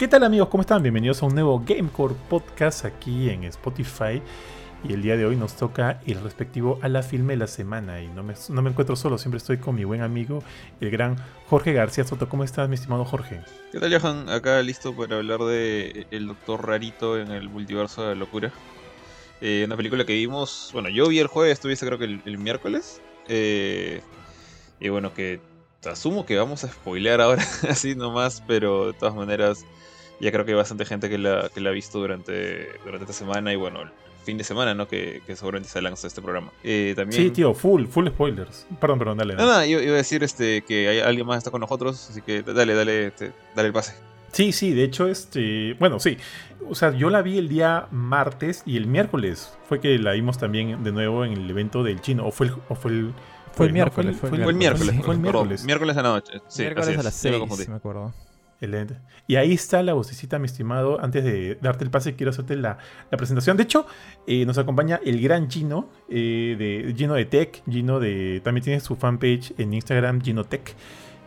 ¿Qué tal amigos? ¿Cómo están? Bienvenidos a un nuevo Gamecore Podcast aquí en Spotify. Y el día de hoy nos toca el respectivo a la filme de la semana. Y no me, no me encuentro solo, siempre estoy con mi buen amigo, el gran Jorge García Soto. ¿Cómo estás, mi estimado Jorge? ¿Qué tal, Johan? Acá listo para hablar de El Doctor Rarito en el Multiverso de la Locura. Eh, una película que vimos, bueno, yo vi el jueves, tuviste creo que el, miércoles. Eh, y bueno, que asumo que vamos a spoilear ahora así nomás, pero de todas maneras ya creo que hay bastante gente que la, que la ha visto durante, durante esta semana y bueno, el fin de semana, ¿no? Que, que seguramente se lanza este programa. Eh, también... Sí, tío, full, full spoilers. Perdón, perdón, dale. No, no, iba, a decir este, que hay, alguien más está con nosotros, así que dale, dale, este, dale el pase. Sí, sí, de hecho, este, bueno, sí. O sea, yo la vi el día martes y el miércoles fue que la vimos también de nuevo en el evento del chino. O fue el, o fue el, fue el miércoles. Fue el miércoles. Fue el miércoles. Miércoles a la noche. Sí, miércoles a las 6, me acuerdo. Y ahí está la vocecita, mi estimado. Antes de darte el pase, quiero hacerte la, presentación. De hecho, eh, nos acompaña el gran Gino, eh, de, Gino de Tech. Gino de. También tiene su fanpage en Instagram, Gino Tech.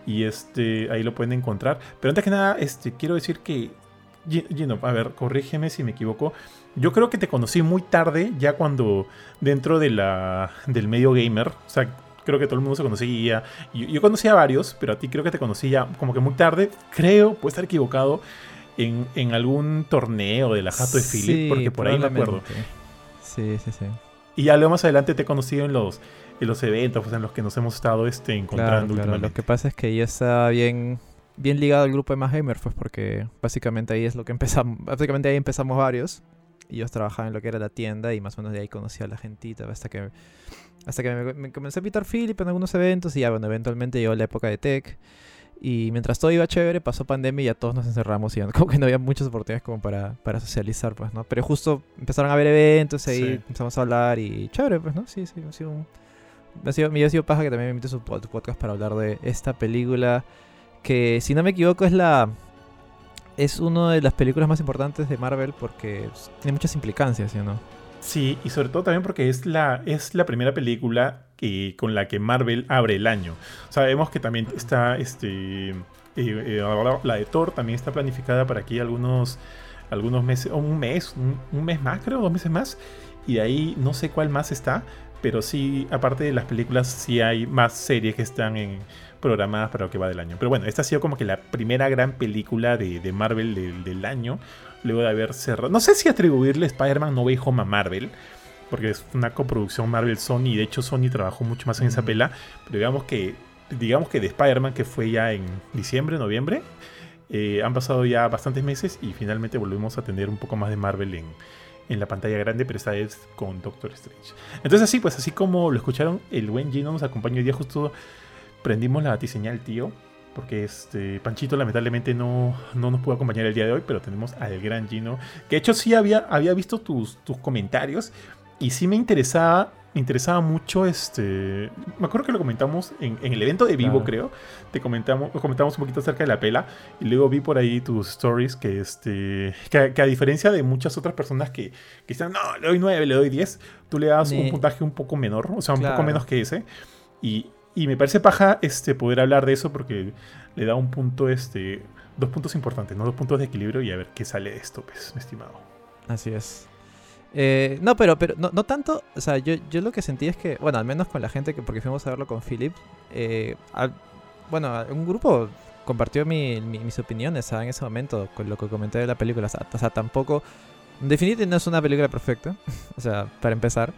Y este, ahí lo pueden encontrar. Pero antes que nada, este, quiero decir que. Gino, a ver, corrígeme si me equivoco. Yo creo que te conocí muy tarde, ya cuando dentro de la, del medio gamer, o sea, creo que todo el mundo se conocía. Yo, yo conocía a varios, pero a ti creo que te conocía como que muy tarde. Creo, puede estar equivocado, en, en algún torneo de la Jato de Philip, porque por ahí me acuerdo. Sí, sí, sí. Y ya luego más adelante te he conocido en los, en los eventos pues, en los que nos hemos estado este, encontrando claro, Lo que pasa es que ya estaba bien, bien ligado al grupo de Más Gamer, pues porque básicamente ahí es lo que empezamos. Básicamente ahí empezamos varios. Y yo trabajaba en lo que era la tienda y más o menos de ahí conocía a la gentita hasta que hasta que me, comencé a invitar Philip en algunos eventos y ya, bueno, eventualmente llegó la época de tech. Y mientras todo iba chévere, pasó pandemia y ya todos nos encerramos y como que no había muchas oportunidades como para, para socializar, pues, ¿no? Pero justo empezaron a haber eventos y ahí empezamos a hablar y chévere, pues, ¿no? Sí, sí, ha sido un... Me ha sido, me ha sido paja que también me invites a tu podcast para hablar de esta película que, si no me equivoco, es la... Es una de las películas más importantes de Marvel porque tiene muchas implicancias, ¿sí o no? Sí, y sobre todo también porque es la, es la primera película que, con la que Marvel abre el año. Sabemos que también está este, eh, eh, la de Thor, también está planificada para aquí algunos, algunos meses, un mes, un, mes más creo, dos meses más. Y de ahí no sé cuál más está, pero sí, aparte de las películas, sí hay más series que están en, programadas para lo que va del año. Pero bueno, esta ha sido como que la primera gran película de, Marvel del, año, luego de haber cerrado. No sé si atribuirle Spider-Man No Way Home a Marvel, porque es una coproducción Marvel-Sony, y de hecho Sony trabajó mucho más en esa pela, pero digamos que, digamos que de Spider-Man, que fue ya en diciembre, noviembre, eh, han pasado ya bastantes meses y finalmente volvemos a tener un poco más de Marvel en, en la pantalla grande, pero esta vez con Doctor Strange. Entonces así, pues así como lo escucharon, el buen Gino nos acompañó hoy día justo prendimos la batiseñal, tío. Porque este Panchito lamentablemente no, no nos pudo acompañar el día de hoy, pero tenemos al gran Gino. Que de hecho sí había, había visto tus, tus comentarios. Y sí me interesaba. Me interesaba mucho este. Me acuerdo que lo comentamos en, el evento de vivo, creo. Te comentamos, comentamos un poquito acerca de la pela. Y luego vi por ahí tus stories que este. Que, a diferencia de muchas otras personas que, que dicen, no, le doy 9, le doy 10, tú le das un puntaje un poco menor, o sea, un poco menos que ese. Y, y me parece paja este, poder hablar de eso porque le da un punto, este, dos puntos importantes, ¿no? Dos puntos de equilibrio y a ver qué sale de esto, pues, mi estimado. Así es. Eh, no, pero, pero no, no, tanto, o sea, yo, yo lo que sentí es que, bueno, al menos con la gente, que porque fuimos a verlo con Philip, eh, bueno, un grupo compartió mis opiniones en ese momento con lo que comenté de la película. O sea, tampoco, en definitiva no es una película perfecta, o sea, para empezar,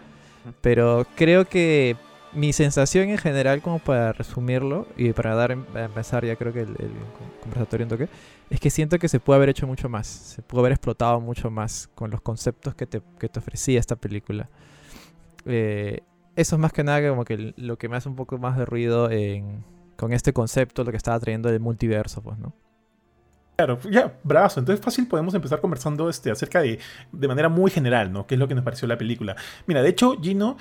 pero creo que mi sensación en general, como para resumirlo y para dar empezar ya creo que el, conversatorio en toque, es que siento que se puede haber hecho mucho más, se pudo haber explotado mucho más con los conceptos que te, que te ofrecía esta película. Eh, eso es más que nada como que lo que me hace un poco más de ruido con este concepto, lo que estaba trayendo el multiverso, pues, ¿no? Claro, ya, brazo. Entonces fácil podemos empezar conversando este, acerca de, de manera muy general, ¿no? ¿Qué es lo que nos pareció la película? Mira, de hecho, Gino,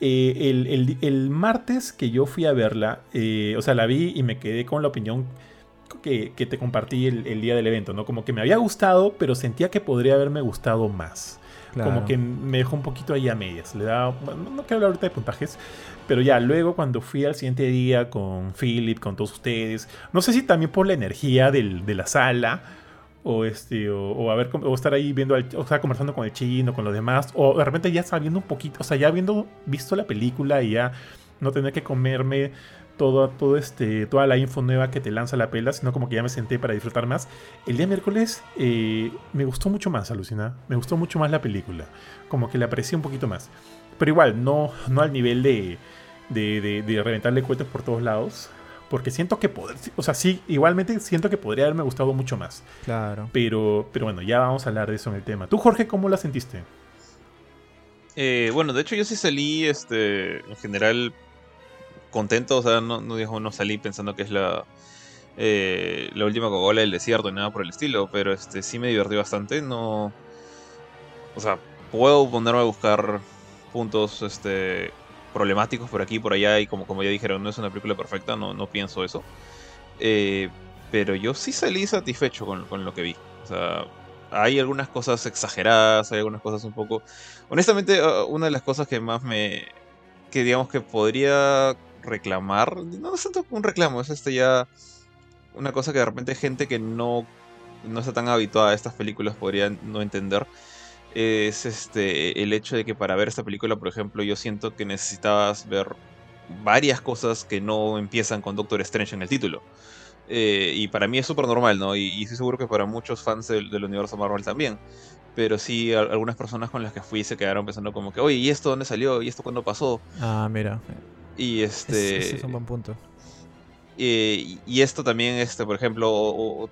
eh, el, el, martes que yo fui a verla, eh, o sea, la vi y me quedé con la opinión que, que te compartí el, el, día del evento, ¿no? Como que me había gustado, pero sentía que podría haberme gustado más. Como que me dejó un poquito ahí a medias. Le da, no, quiero hablar ahorita de puntajes, pero ya luego cuando fui al siguiente día con Philip, con todos ustedes, no sé si también por la energía del, de la sala o este o, a ver o estar ahí viendo o conversando con el chino con los demás o de repente ya sabiendo un poquito o sea ya habiendo visto la película y ya no tener que comerme todo, todo este, toda la info nueva que te lanza la pela, sino como que ya me senté para disfrutar más. El día miércoles eh, me gustó mucho más, alucina. Me gustó mucho más la película. Como que la aprecié un poquito más. Pero igual, no, no al nivel de, de, de, reventarle cohetes por todos lados. Porque siento que poder, o sea, sí, igualmente siento que podría haberme gustado mucho más. Claro. Pero, pero bueno, ya vamos a hablar de eso en el tema. ¿Tú, Jorge, cómo la sentiste? Eh, bueno, de hecho yo sí salí, este, en general, contento, o sea, no, no, no salí pensando que es la, eh, la última Coca-Cola del desierto ni nada por el estilo, pero este sí me divertí bastante, no... O sea, puedo ponerme a buscar puntos este, problemáticos por aquí y por allá y como, como ya dijeron, no es una película perfecta, no, no pienso eso. Eh, pero yo sí salí satisfecho con, con lo que vi. O sea, hay algunas cosas exageradas, hay algunas cosas un poco... Honestamente, uh, una de las cosas que más me... que digamos que podría reclamar, no es tanto un reclamo, es este ya una cosa que de repente gente que no, no está tan habituada a estas películas podría no entender. Es este el hecho de que para ver esta película, por ejemplo, yo siento que necesitabas ver varias cosas que no empiezan con Doctor Strange en el título. Eh, y para mí es súper normal, ¿no? Y, estoy seguro que para muchos fans del, del, universo Marvel también. Pero sí, algunas personas con las que fui se quedaron pensando como que, oye, ¿y esto dónde salió? ¿Y esto cuándo pasó? Ah, mira. Y este. Ese es un buen punto. Y esto también, este, por ejemplo,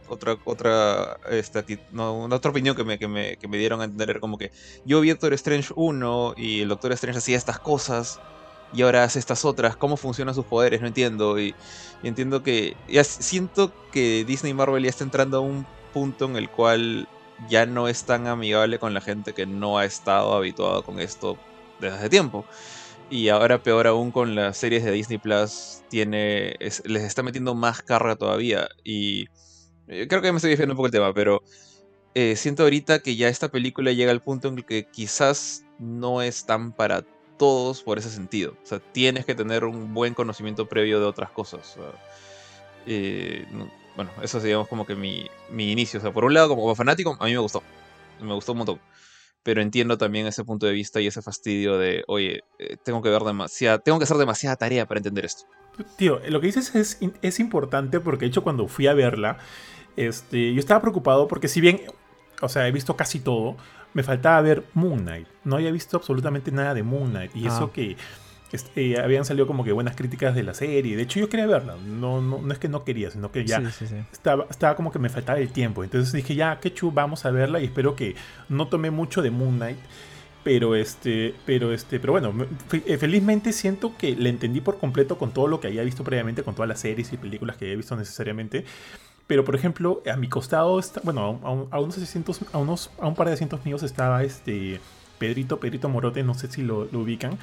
otra, otra, este, no, otra opinión que me, que, me, que me dieron a entender como que yo vi Doctor Strange 1 y el Doctor Strange hacía estas cosas y ahora hace estas otras, cómo funcionan sus poderes, no entiendo. Y, entiendo que. Siento que Disney Marvel ya está entrando a un punto en el cual ya no es tan amigable con la gente que no ha estado habituado con esto desde hace tiempo. Y ahora peor aún con las series de Disney Plus, tiene, les está metiendo más carga todavía. Y eh, creo que me estoy desviando un poco el tema, pero eh, siento ahorita que ya esta película llega al punto en el que quizás no es tan para todos por ese sentido. O sea, tienes que tener un buen conocimiento previo de otras cosas. Eh, bueno, eso es digamos como que mi, mi inicio. O sea, por un lado, como fanático, a mí me gustó. Me gustó un montón pero entiendo también ese punto de vista y ese fastidio de, oye, eh, tengo que ver demasiada, tengo que hacer demasiada tarea para entender esto. Tío, lo que dices es, es importante porque de hecho cuando fui a verla, este, yo estaba preocupado porque si bien, o sea, he visto casi todo, me faltaba ver Moon Knight. No había visto absolutamente nada de Moon Knight. Y eso ah. que este, habían salido como que buenas críticas de la serie. De hecho, yo quería verla. No, no, no es que no quería, sino que ya Estaba, estaba como que me faltaba el tiempo. Entonces dije, ya, qué chu, vamos a verla. Y espero que no tome mucho de Moon Knight. Pero este, pero este, pero bueno, eh, felizmente siento que le entendí por completo con todo lo que había visto previamente, con todas las series y películas que había visto necesariamente. Pero por ejemplo, a mi costado está, bueno, a, unos asientos, a unos, a un par de asientos míos estaba este Pedrito, Pedrito Morote, no sé si lo, ubican.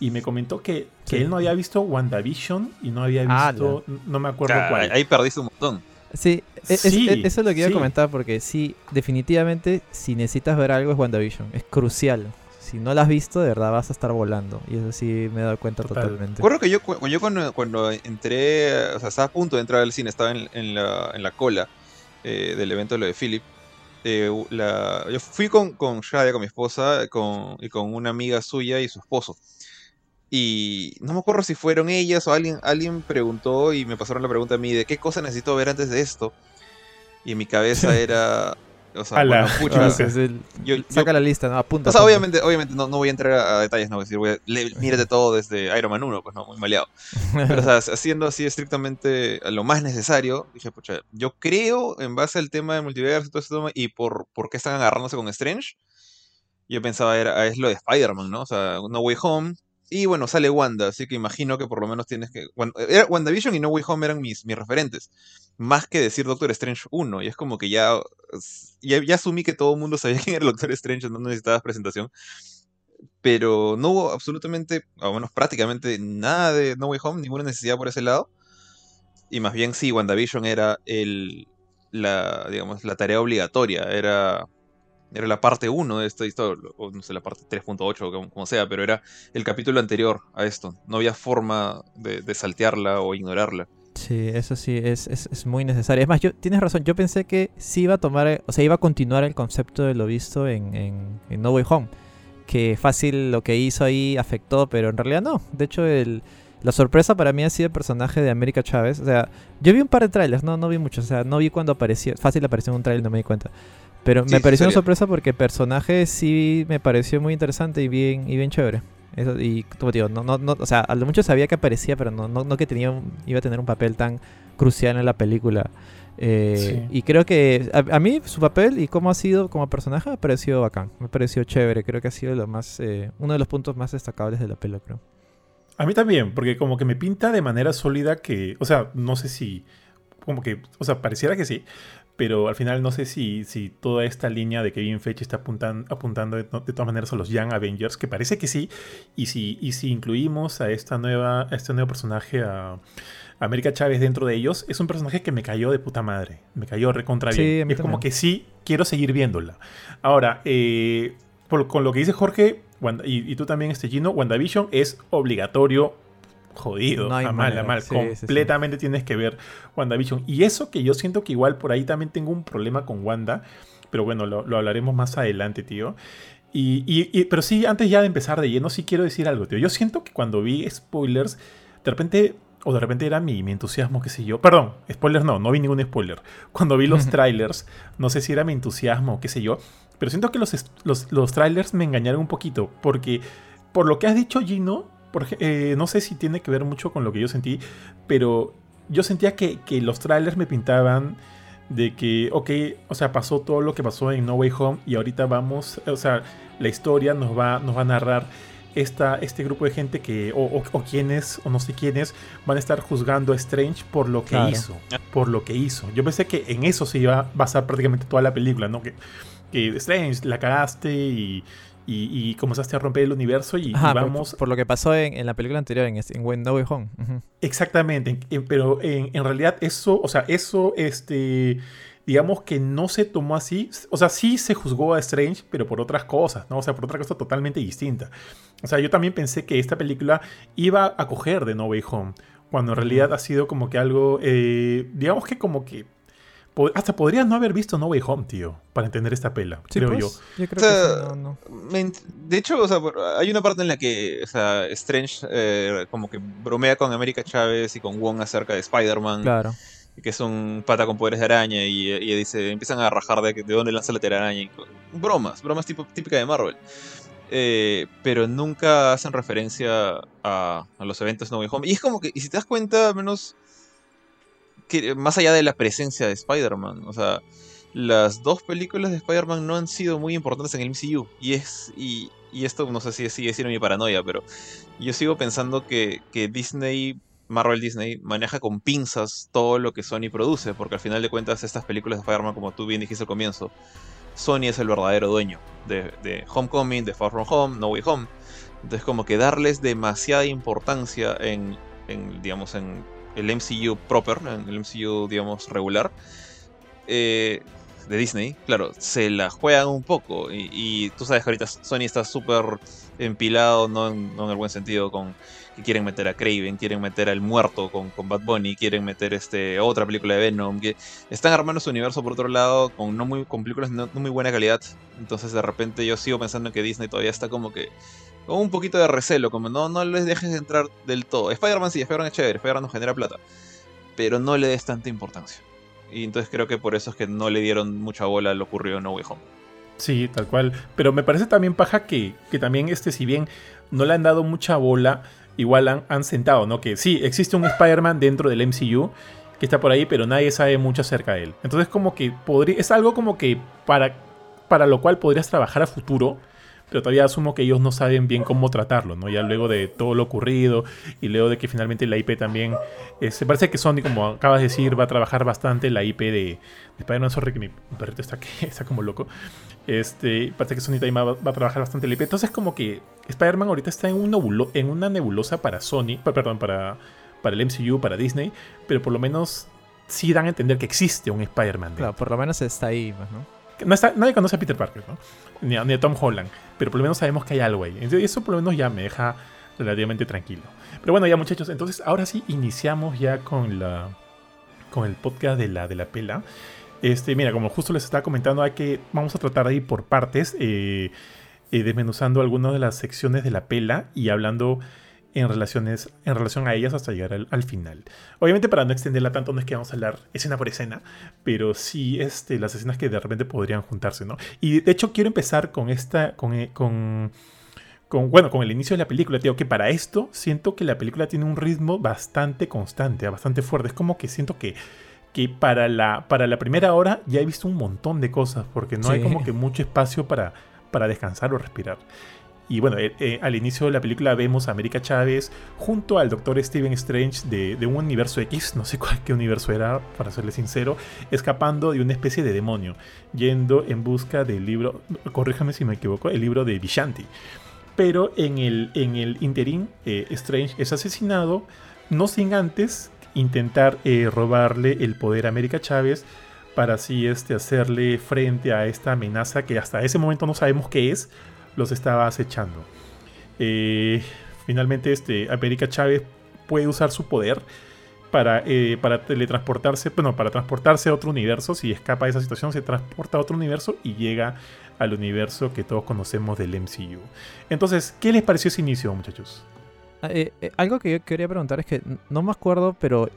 Y me comentó que, que él no había visto WandaVision y no había ah, visto, no. me acuerdo cuál. Ahí perdiste un montón. Sí, e, e, eso es lo que iba a comentar porque sí, definitivamente si necesitas ver algo es WandaVision, es crucial. Si no la has visto, de verdad vas a estar volando. Y eso sí me he dado cuenta totalmente. Recuerdo que yo, yo cuando, cuando, entré, o sea, estaba a punto de entrar al cine, estaba en, la, en la, cola eh, del evento de lo de Philip. Eh, la, yo fui con, con Shadia, con mi esposa, con, y con una amiga suya y su esposo. Y no me acuerdo si fueron ellas o alguien, alguien preguntó y me pasaron la pregunta a mí de qué cosa necesito ver antes de esto. Y en mi cabeza era o sea, bueno, saca la lista, ¿no? Apunta. O sea, obviamente, obviamente no, no, voy a entrar a, detalles, no voy a decir, voy a, mírate todo desde Iron Man 1, pues no, muy maleado. Pero, o sea, haciendo así estrictamente lo más necesario, dije, pucha, yo creo, en base al tema de multiverso y todo eso, y por, por qué están agarrándose con Strange, yo pensaba, era, es lo de Spider-Man, ¿no? O sea, No Way Home, y bueno, sale Wanda, así que imagino que por lo menos tienes que. WandaVision y No Way Home eran mis, mis referentes. Más que decir Doctor Strange 1. Y es como que ya, ya. asumí que todo el mundo sabía quién era Doctor Strange, no necesitabas presentación. Pero no hubo absolutamente, o menos prácticamente nada de No Way Home, ninguna necesidad por ese lado. Y más bien sí, WandaVision era el. La, digamos, la tarea obligatoria. Era era la parte 1 de esta historia, o no sé, la parte 3.8, como, sea, pero era el capítulo anterior a esto. No había forma de, saltearla o ignorarla. Sí, eso sí, es, es, es, muy necesario. Es más, yo, tienes razón, yo pensé que sí iba a tomar, o sea, iba a continuar el concepto de lo visto en, en, en No Way Home. Que fácil lo que hizo ahí afectó, pero en realidad no. De hecho, el, la sorpresa para mí ha sido el personaje de América Chávez. O sea, yo vi un par de trailers, no, no vi muchos. O sea, no vi cuando apareció. Fácil apareció en un trailer, no me di cuenta. Pero me pareció una sorpresa porque el personaje sí me pareció muy interesante y bien, y bien chévere. Eso, y como digo, no, no, no, o sea, a lo mucho sabía que aparecía, pero no, no, no que tenía iba a tener un papel tan crucial en la película. Eh, y creo que a, mí su papel y cómo ha sido como personaje me pareció bacán, me pareció chévere. Creo que ha sido lo más, eh, uno de los puntos más destacables de la película, creo. A mí también, porque como que me pinta de manera sólida que, o sea, no sé si, como que, o sea, pareciera que sí, pero al final no sé si, si toda esta línea de Kevin Feige está apuntando de, todas maneras a los Young Avengers, que parece que sí, y si, y si incluimos a esta nueva, a este nuevo personaje, a América Chávez dentro de ellos, es un personaje que me cayó de puta madre, me cayó recontra bien. es como que sí, quiero seguir viéndola. Ahora, eh, con lo que dice Jorge, y, tú también, este Gino, WandaVision es obligatorio, jodido, a mal, a mal. completamente tienes que ver WandaVision. Y eso que yo siento que igual por ahí también tengo un problema con Wanda, pero bueno, lo, hablaremos más adelante, tío. Y, pero sí, antes ya de empezar de lleno, sí quiero decir algo, tío. Yo siento que cuando vi spoilers, de repente o de repente era mi, mi, entusiasmo, qué sé yo. Perdón, spoilers no, no vi ningún spoiler. Cuando vi los trailers, no sé si era mi entusiasmo, qué sé yo. Pero siento que los, los, trailers me engañaron un poquito. Porque por lo que has dicho, Gino, eh, no sé si tiene que ver mucho con lo que yo sentí. Pero yo sentía que, los trailers me pintaban de que, ok, o sea, pasó todo lo que pasó en No Way Home. Y ahorita vamos, o sea, la historia nos va, nos va a narrar esta, este grupo de gente que, o, o, quienes, o no sé quiénes, van a estar juzgando a Strange por lo que hizo. Por lo que hizo. Yo pensé que en eso se iba a basar prácticamente toda la película, ¿no? Que que Strange, la cagaste y, y, comenzaste a romper el universo y, vamos... Por, lo que pasó en, la película anterior, en, en When No Way Home. Exactamente, pero en, en, realidad eso, o sea, eso, este, digamos que no se tomó así, o sea, sí se juzgó a Strange, pero por otras cosas, ¿no? O sea, por otra cosa totalmente distinta. O sea, yo también pensé que esta película iba a coger de No Way Home, cuando en realidad ha sido como que algo, eh, digamos que como que hasta podrías no haber visto No Way Home, tío, para entender esta pela, creo pues, yo. yo creo que no, De hecho, o sea, hay una parte en la que o sea, Strange eh, como que bromea con América Chávez y con Wong acerca de Spider-Man. Claro. Que es un pata con poderes de araña y, y dice, empiezan a rajar de, de dónde lanza la telaraña. Y, bromas, bromas tipo, típica de Marvel. Eh, pero nunca hacen referencia a, a, los eventos No Way Home. Y es como que, y si te das cuenta, menos más allá de la presencia de Spider-Man, o sea, las dos películas de Spider-Man no han sido muy importantes en el MCU. Y es. Y, esto no sé si sigue siendo mi paranoia, pero yo sigo pensando que, que, Disney, Marvel Disney, maneja con pinzas todo lo que Sony produce, porque al final de cuentas estas películas de Spider-Man, como tú bien dijiste al comienzo, Sony es el verdadero dueño de, de Homecoming, de Far From Home, No Way Home. Entonces como que darles demasiada importancia en, en digamos, en el MCU proper, el MCU, digamos, regular, eh, de Disney, claro, se la juegan un poco. Y, tú sabes que ahorita Sony está súper empilado, no en, el buen sentido, con que quieren meter a Craven, quieren meter al muerto con, con Bad Bunny, quieren meter este otra película de Venom, que están armando su universo por otro lado con no muy con películas no, no muy buena calidad. Entonces de repente yo sigo pensando que Disney todavía está como que con un poquito de recelo, como no, no les dejes entrar del todo. Spider-Man sí, Spider-Man es chévere, Spider-Man nos genera plata, pero no le des tanta importancia. Y entonces creo que por eso es que no le dieron mucha bola a lo ocurrido en No Way Home. Sí, tal cual. Pero me parece también paja que, que también este, si bien no le han dado mucha bola, igual han, han sentado, ¿no? Que sí, existe un Spider-Man dentro del MCU que está por ahí, pero nadie sabe mucho acerca de él. Entonces como que podría, es algo como que para, para lo cual podrías trabajar a futuro pero todavía asumo que ellos no saben bien cómo tratarlo, ¿no? Ya luego de todo lo ocurrido y luego de que finalmente la IP también... Eh, se parece que Sony, como acabas de decir, va a trabajar bastante la IP de, de Spider-Man. Sorry que mi perrito está, está como loco. Este, parece que Sony también va, a trabajar bastante la IP. Entonces como que Spider-Man ahorita está en, un en una nebulosa para Sony, perdón, para, para el MCU, para Disney, pero por lo menos sí dan a entender que existe un Spider-Man. Claro, por lo menos está ahí, pues, ¿no? nadie conoce a Peter Parker, ¿no? Ni a, Tom Holland. Pero por lo menos sabemos que hay algo ahí. Y eso por lo menos ya me deja relativamente tranquilo. Pero bueno, ya muchachos, entonces ahora sí iniciamos ya con la con el podcast de la de la pela. Este, mira, como justo les estaba comentando, hay que vamos a tratar de ir por partes, eh, eh, desmenuzando algunas de las secciones de la pela y hablando en, relaciones, en relación a ellas hasta llegar al, final. Obviamente para no extenderla tanto no es que vamos a hablar escena por escena, pero sí este, las escenas que de repente podrían juntarse, ¿no? Y de hecho quiero empezar con esta, con, eh, con, con bueno, con el inicio de la película, tío, que para esto siento que la película tiene un ritmo bastante constante, bastante fuerte. Es como que siento que que para la, para la primera hora ya he visto un montón de cosas, porque no hay como que mucho espacio para, para descansar o respirar. Y bueno, eh, eh, al inicio de la película vemos a América Chávez junto al doctor Stephen Strange de, de, un universo X, no sé cuál qué universo era, para serle sincero, escapando de una especie de demonio, yendo en busca del libro, corríjame si me equivoco, el libro de Vishanti. Pero en el, en el interín, eh, Strange es asesinado, no sin antes intentar robarle el poder a América Chávez para así este, hacerle frente a esta amenaza que hasta ese momento no sabemos qué es, los estaba acechando. Eh, finalmente este, América Chávez puede usar su poder para, eh, para teletransportarse, bueno, para transportarse a otro universo, si escapa de esa situación se transporta a otro universo y llega al universo que todos conocemos del MCU. Entonces, ¿qué les pareció ese inicio, muchachos? Ah, eh, eh, algo que yo quería preguntar es que no me acuerdo, pero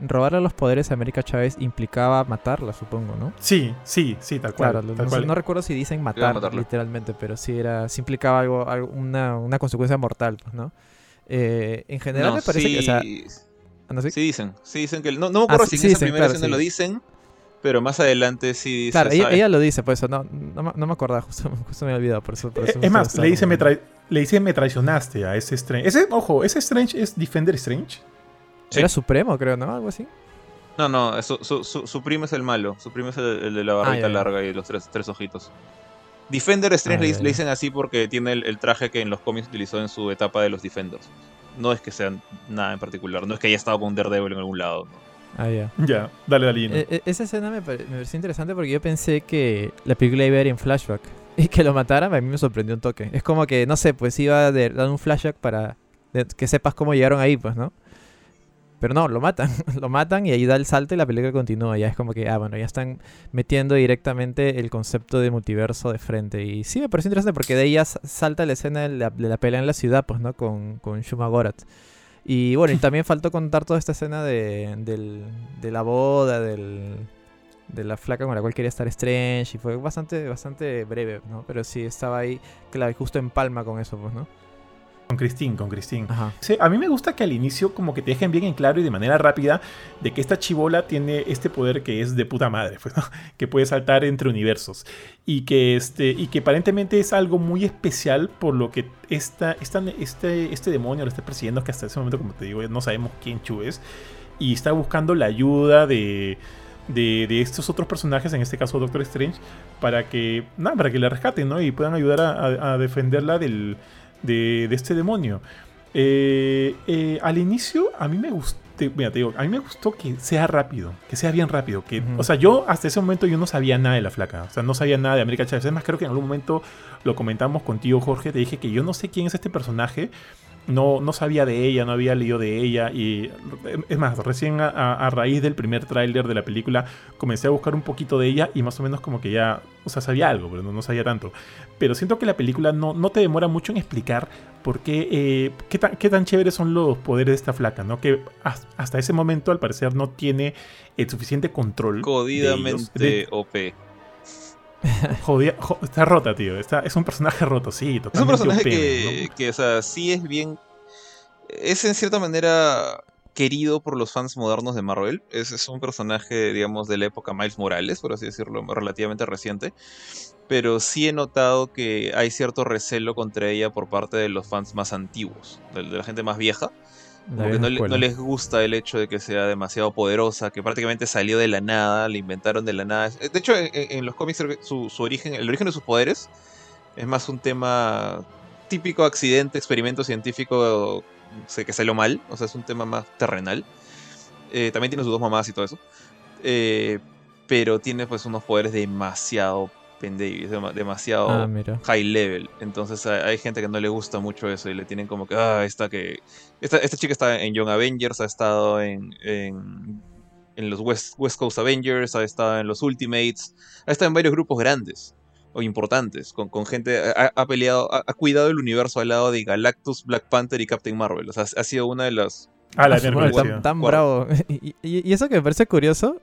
robarle los poderes a América Chávez implicaba matarla, supongo, ¿no? Sí, sí, sí, tal cual. Claro, no, recuerdo si dicen matar literalmente, pero sí era, sí implicaba algo, una, una, consecuencia mortal, pues, ¿no? Eh, en general me parece que, o sea, ¿Ah, sí? dicen, sí dicen que no, no me acuerdo ah, si en esa primera escena lo dicen, pero más adelante sí dice. Claro, ella, lo dice, por eso no, no, me acordaba, justo, me he olvidado. Por eso, es más, le dice, me, le dice me traicionaste a ese Strange. Ese, ojo, ese Strange es Defender Strange. Era Supremo, creo, ¿no? Algo así. No, no, su, su, primo es el malo. Su primo es el, de la barrita ah, larga y los tres, tres ojitos. Defender Strange ah, le, dicen así porque tiene el, traje que en los cómics utilizó en su etapa de los Defenders. No es que sean nada en particular, no es que haya estado con Daredevil en algún lado. Ah, ya. Ya, dale, dale. E, e, esa escena me, pareció interesante porque yo pensé que la película iba a ir en flashback. Y que lo mataran a mí me sorprendió un toque. Es como que, no sé, pues iba a dar un flashback para que sepas cómo llegaron ahí, pues, ¿no? Pero no, lo matan, lo matan y ahí da el salto y la película continúa. Ya es como que, ah, bueno, ya están metiendo directamente el concepto de multiverso de frente. Y sí me pareció interesante porque de ahí ya salta la escena de la, pelea en la ciudad, pues, ¿no? Con, con Shuma Gorat. Y bueno, y también faltó contar toda esta escena de, de la boda, del, de la flaca con la cual quería estar Strange y fue bastante bastante breve, ¿no? Pero sí estaba ahí, claro, justo en palma con eso, pues, ¿no? Con Christine, con Christine. Sí, a mí me gusta que al inicio como que te dejen bien en claro y de manera rápida de que esta chivola tiene este poder que es de puta madre, pues, que puede saltar entre universos y que este y que aparentemente es algo muy especial por lo que esta, esta, este, este demonio lo está persiguiendo que hasta ese momento, como te digo, no sabemos quién Chu es y está buscando la ayuda de de, estos otros personajes, en este caso Doctor Strange, para que, nada, para que la rescaten, ¿no? Y puedan ayudar a, defenderla del, de, este demonio. Eh, eh, al inicio, a mí me gustó. Mira, te digo, a mí me gustó que sea rápido, que sea bien rápido. Que, O sea, yo hasta ese momento yo no sabía nada de la flaca. O sea, no sabía nada de América Chávez. Es más, creo que en algún momento lo comentamos contigo, Jorge. Te dije que yo no sé quién es este personaje no, no sabía de ella, no había leído de ella. Y es más, recién a, raíz del primer tráiler de la película comencé a buscar un poquito de ella y más o menos como que ya, o sea, sabía algo, pero no, sabía tanto. Pero siento que la película no, no te demora mucho en explicar por qué, eh, qué, tan, qué tan chéveres son los poderes de esta flaca, ¿no? Que hasta ese momento al parecer no tiene el suficiente control. Jodidamente OP. Jodía, está rota, tío. Está, es un personaje roto, sí. Es un personaje que, que, o sea, sí es bien. Es en cierta manera querido por los fans modernos de Marvel. Es, es un personaje, digamos, de la época Miles Morales, por así decirlo, relativamente reciente. Pero sí he notado que hay cierto recelo contra ella por parte de los fans más antiguos, de la gente más vieja porque no, les gusta el hecho de que sea demasiado poderosa, que prácticamente salió de la nada, la inventaron de la nada. De hecho, en, los cómics su, origen, el origen de sus poderes es más un tema típico accidente, experimento científico sé que salió mal, o sea, es un tema más terrenal. Eh, también tiene sus dos mamás y todo eso. Eh, pero tiene pues unos poderes demasiado dema- demasiado Ah, high level. Entonces hay, gente que no le gusta mucho eso y le tienen como que, ah, esta que. Esta, esta chica está en Young Avengers, ha estado en. en, en los West, West Coast Avengers, ha estado en los Ultimates, ha estado en varios grupos grandes o importantes, con, con gente, ha, ha peleado, ha, ha cuidado el universo al lado de Galactus, Black Panther y Captain Marvel. O sea, ha sido una de las Ah, la Ah, madre, sí. tan, tan bravo. Y, y- y eso que me parece curioso,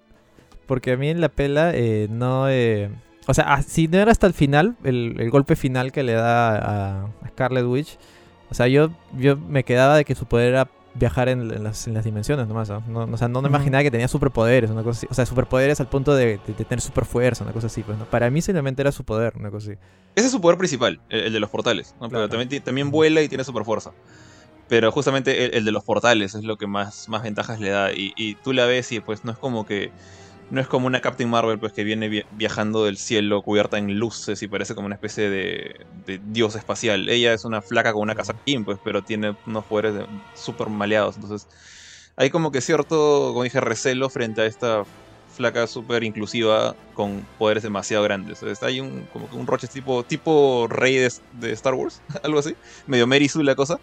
porque a mí en la pela eh, no... eh, o sea, si no era hasta el final, el, el golpe final que le da a, a Scarlet Witch, o sea, yo, yo me quedaba de que su poder era viajar en, en las, en las dimensiones nomás. ¿no? No, o sea, no me imaginaba que tenía superpoderes, una cosa así. O sea, superpoderes al punto de, de- de tener superfuerza, una cosa así. Pues, ¿no? Para mí simplemente era su poder, una cosa así. Ese es su poder principal, el, el de los portales. ¿no? Pero también, también vuela y tiene super fuerza. Pero justamente el, el de los portales es lo que más, más ventajas le da. Y, y tú la ves y pues no es como que. No es como una Captain Marvel pues que viene vi- viajando del cielo cubierta en luces y parece como una especie de, de dios espacial. Ella es una flaca con una casa pues, pero tiene unos poderes de- súper maleados. Entonces, hay como que cierto, como dije, recelo frente a esta flaca súper inclusiva con poderes demasiado grandes. Sea, hay un, como que un roche tipo, tipo rey de, de Star Wars, algo así. Medio Mary Sue la cosa.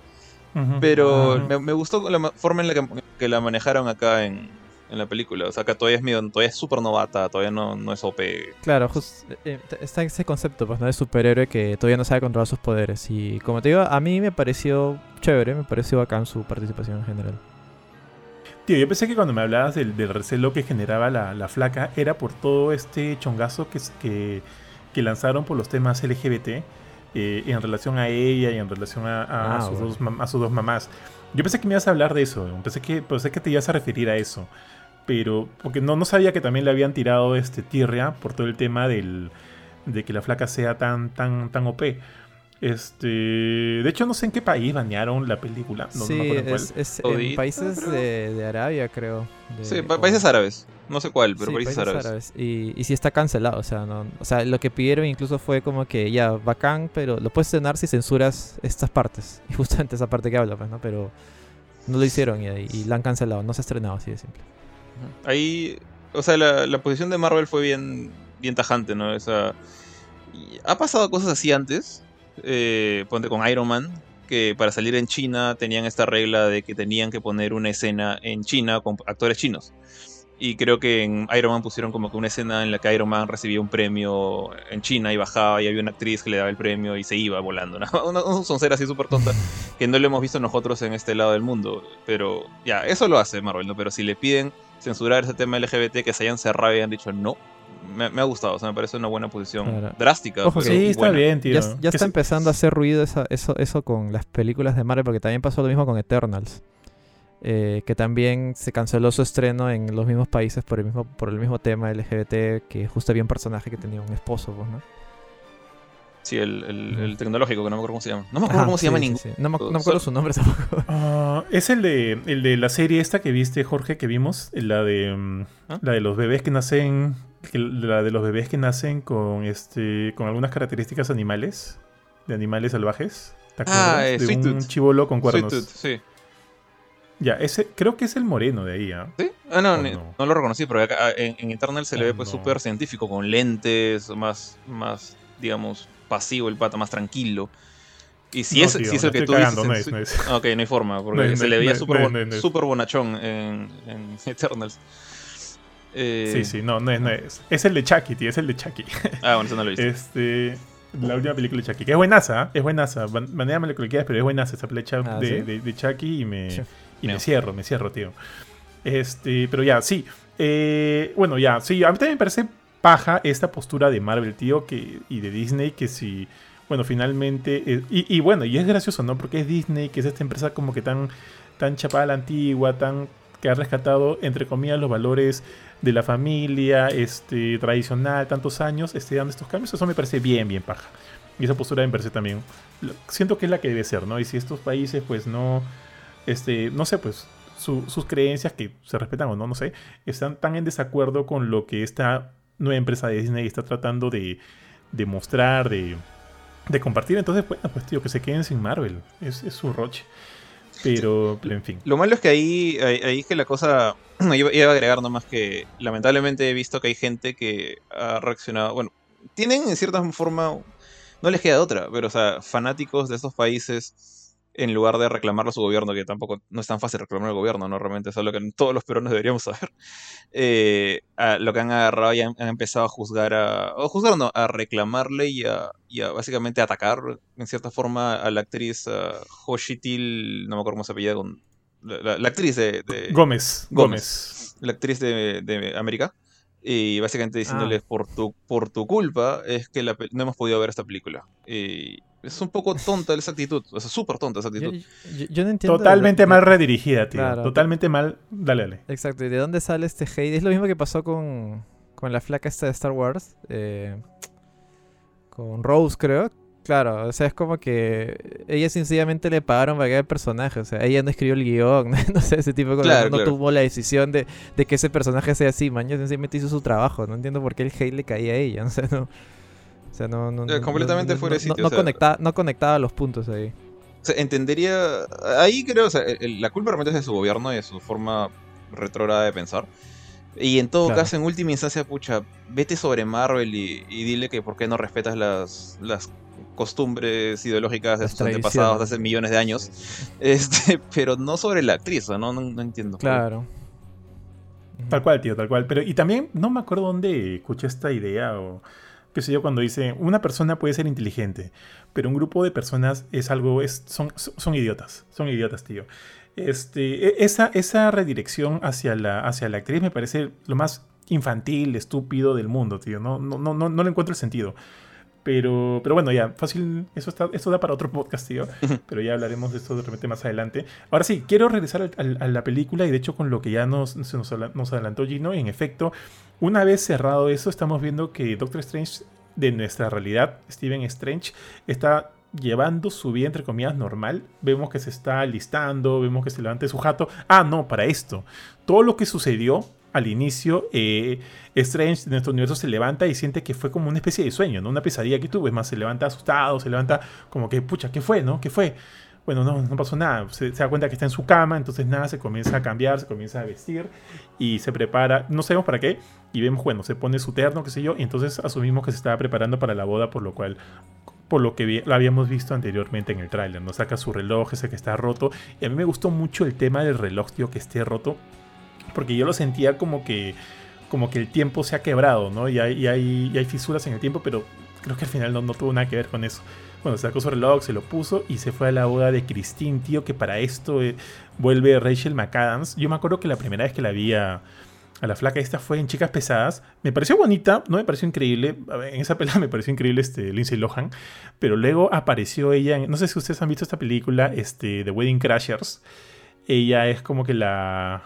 Pero me, me gustó la ma- forma en la que, que la manejaron acá en, en la película. O sea, acá todavía es medio, todavía es súper novata, todavía no, no es OP. Claro, jus- eh, eh, está ese concepto, pues, ¿no? De superhéroe que todavía no sabe controlar sus poderes. Y como te digo, a mí me pareció chévere, me pareció bacán su participación en general. Tío, yo pensé que cuando me hablabas del, del recelo que generaba la, la flaca era por todo este chongazo que, que, que lanzaron por los temas LGBT eh, en relación a ella y en relación a, a- a Ah, sus bueno. dos, a sus dos mamás. Yo pensé que me ibas a hablar de eso, pensé que, pensé que te ibas a referir a eso, pero porque no, no sabía que también le habían tirado este tirria por todo el tema del, de que la flaca sea tan, tan, tan OP. Este, de hecho, no sé en qué país banearon la película. No, no sí, me acuerdo en cuál. es, es en países creo. de, de Arabia, creo. de- Sí, pa- o- países árabes. No sé cuál, pero Sí, países, árabes. Y, y sí está cancelado, o sea, no, o sea, lo que pidieron incluso fue como que ya, bacán, pero lo puedes estrenar si censuras estas partes. Y justamente esa parte que habla, pues, ¿no? Pero no lo hicieron y, y la han cancelado, no se ha estrenado así de simple. Ahí, o sea, la, la posición de Marvel fue bien, bien tajante, ¿no? Esa, ha pasado cosas así antes. eh, ponte con Iron Man, que para salir en China tenían esta regla de que tenían que poner una escena en China con actores chinos. Y creo que en Iron Man pusieron como que una escena en la que Iron Man recibía un premio en China y bajaba y había una actriz que le daba el premio y se iba volando. ¿no? Una soncera así súper tonta que no lo hemos visto nosotros en este lado del mundo. Pero ya, eso lo hace Marvel, ¿no? Pero si le piden censurar ese tema LGBT, que se hayan cerrado y hayan dicho no, me, me ha gustado. O sea, me parece una buena posición Claro. drástica. Ojo, pero Sí, está buena. bien, tío. Ya, está se- empezando a hacer ruido esa- eso, eso con las películas de Marvel, porque también pasó lo mismo con Eternals. eh, que también se canceló su estreno en los mismos países por el mismo, por el mismo tema LGBT, que justo había un personaje que tenía un esposo, pues, ¿no? Sí, el, el- el tecnológico, que no me acuerdo cómo se llama. No me acuerdo Ajá, cómo se sí, llama sí, ningún. sí. No, me, no me Solo- acuerdo su nombre tampoco. Ah, es el de, el de la serie esta que viste, Jorge, que vimos, la de mm, ¿Ah? la de los bebés que nacen, que- la de los bebés que nacen con este, con algunas características animales, de animales salvajes. ¿Te acuerdas? Ah, eh, de Sweet un chivolo con Sweet cuernos. Tooth, sí. Ya, ese, creo que es el moreno de ahí, ¿ah? ¿Sí? Ah, no, ¿O ni- no? no lo reconocí, pero acá, ah, en, en Eternal se le ¿O ve pues no? súper científico, con lentes, más, más, digamos, pasivo el pata, más tranquilo. Y si No, es, tío, si es el que estoy tú cagando, dices... no es, no es. Ok, no hay forma, porque se no le veía súper bonachón en, en Eternals. Eh, Sí, sí, no, no es, no es. Es el de Chucky, tío, es el de Chucky. Ah, bueno, eso no lo he visto. Este. La última película de Chucky. Que es buenaza, ¿ah? es buenaza. Baneame lo que quieras, pero es buenaza esa flecha Ah, de, ¿sí? de- de Chucky y me, Sí. y me cierro, me cierro, tío. Este, pero ya, sí. Eh, bueno, ya, sí, a mí también me parece paja esta postura de Marvel, tío, que, y de Disney, que si, bueno, finalmente, eh, y, bueno, y es gracioso, ¿no? Porque es Disney, que es esta empresa como que tan, tan chapada a la antigua, tan, que ha rescatado, entre comillas, los valores de la familia, este, tradicional, tantos años, esté dando estos cambios, eso me parece bien, bien paja. Y esa postura me parece también, siento que es la que debe ser, ¿no? Y si estos países, pues, no, este, no sé, pues, su- sus creencias, que se respetan o no, no sé, están tan en desacuerdo con lo que esta nueva empresa de Disney está tratando de, de mostrar, de, de compartir. Entonces, bueno, pues tío, que se queden sin Marvel. Es, es su roche. Pero, en fin. Lo malo es que ahí, ahí, ahí es que la cosa. Iba, iba a agregar nomás que lamentablemente he visto que hay gente que ha reaccionado. Bueno, tienen en cierta forma, no les queda otra, pero o sea, fanáticos de estos países en lugar de reclamarlo a su gobierno, que tampoco no es tan fácil reclamar al gobierno, ¿no? Realmente es algo que todos los peruanos deberíamos saber. Eh, lo que han agarrado y han, empezado a juzgar a. O juzgar no, a reclamarle y a, básicamente atacar en cierta forma a la actriz Hoshitil, no me acuerdo cómo se apellida con. La, actriz de, Gómez, Gómez. La actriz de, América. Y básicamente diciéndole, ah. por, tu, por tu culpa es que no hemos podido ver esta película. Y es un poco tonta esa actitud, o sea, súper tonta esa actitud. Yo, no entiendo. Totalmente mal redirigida, tío. Totalmente mal. Dale, dale. Exacto. ¿Y de dónde sale este hate? Es lo mismo que pasó con, con la flaca esta de Star Wars. Eh, con Rose, creo. Claro, o sea, es como que ella sencillamente le pagaron para que el personaje. O sea, ella no escribió el guion, no sé, ese tipo de cosas. no, tuvo la decisión de, de, que ese personaje sea así. Mañana sencillamente hizo su trabajo. No entiendo por qué el hate le caía a ella. No sé, no sea, no, no, completamente fuera de sitio. No, conectaba, no conectaba los puntos ahí. O sea, entendería. Ahí creo, o sea, la culpa realmente es de su gobierno y de su forma retrógrada de pensar. Y en todo caso, en última instancia, pucha, vete sobre Marvel y, dile que por qué no respetas las, las costumbres ideológicas de sus antepasados de hace millones de años. Este, pero no sobre la actriz, no, no, entiendo. Claro. Tal cual, tío, tal cual. Pero, y también no me acuerdo dónde escuché esta idea o qué sé yo, cuando dice, una persona puede ser inteligente, pero un grupo de personas es algo, es, son, son idiotas, son idiotas, tío. Este, e, esa, esa redirección hacia la, hacia la actriz me parece lo más infantil, estúpido del mundo, tío. No, no, no, no, no le encuentro el sentido. Pero, pero bueno, ya, fácil, eso, está, eso da para otro podcast, tío. Pero ya hablaremos de esto de repente más adelante. Ahora sí, quiero regresar a, la película y de hecho con lo que ya nos, nos, nos adelantó Gino, en efecto, una vez cerrado eso, estamos viendo que Doctor Strange de nuestra realidad, Steven Strange, está llevando su vida entre comillas normal. Vemos que se está listando, vemos que se levanta su jato. Ah, no, para esto. Todo lo que sucedió al inicio, eh, Strange de nuestro universo se levanta y siente que fue como una especie de sueño, ¿no? Una pesadilla que tuvo. Es más, se levanta asustado, se levanta como que, pucha, ¿qué fue, no? ¿Qué fue? bueno, no, no pasó nada. Se, da cuenta que está en su cama, entonces nada, se comienza a cambiar, se comienza a vestir y se prepara, no sabemos para qué, y vemos, bueno, se pone su terno, qué sé yo, y entonces asumimos que se estaba preparando para la boda, por lo cual por lo que la habíamos visto anteriormente en el tráiler, ¿no? Saca su reloj, ese que está roto, y a mí me gustó mucho el tema del reloj, tío, que esté roto, porque yo lo sentía como que como que el tiempo se ha quebrado, ¿no? Y hay, hay, hay fisuras en el tiempo, pero creo que al final no, no tuvo nada que ver con eso. Bueno, sacó su reloj, se lo puso y se fue a la boda de Christine, tío, que para esto eh, vuelve Rachel McAdams. Yo me acuerdo que la primera vez que la vi a, la flaca esta fue en Chicas Pesadas. Me pareció bonita, no me pareció increíble. En esa pelea me pareció increíble este Lindsay Lohan. Pero luego apareció ella en, no sé si ustedes han visto esta película, este, The Wedding Crashers. Ella es como que la,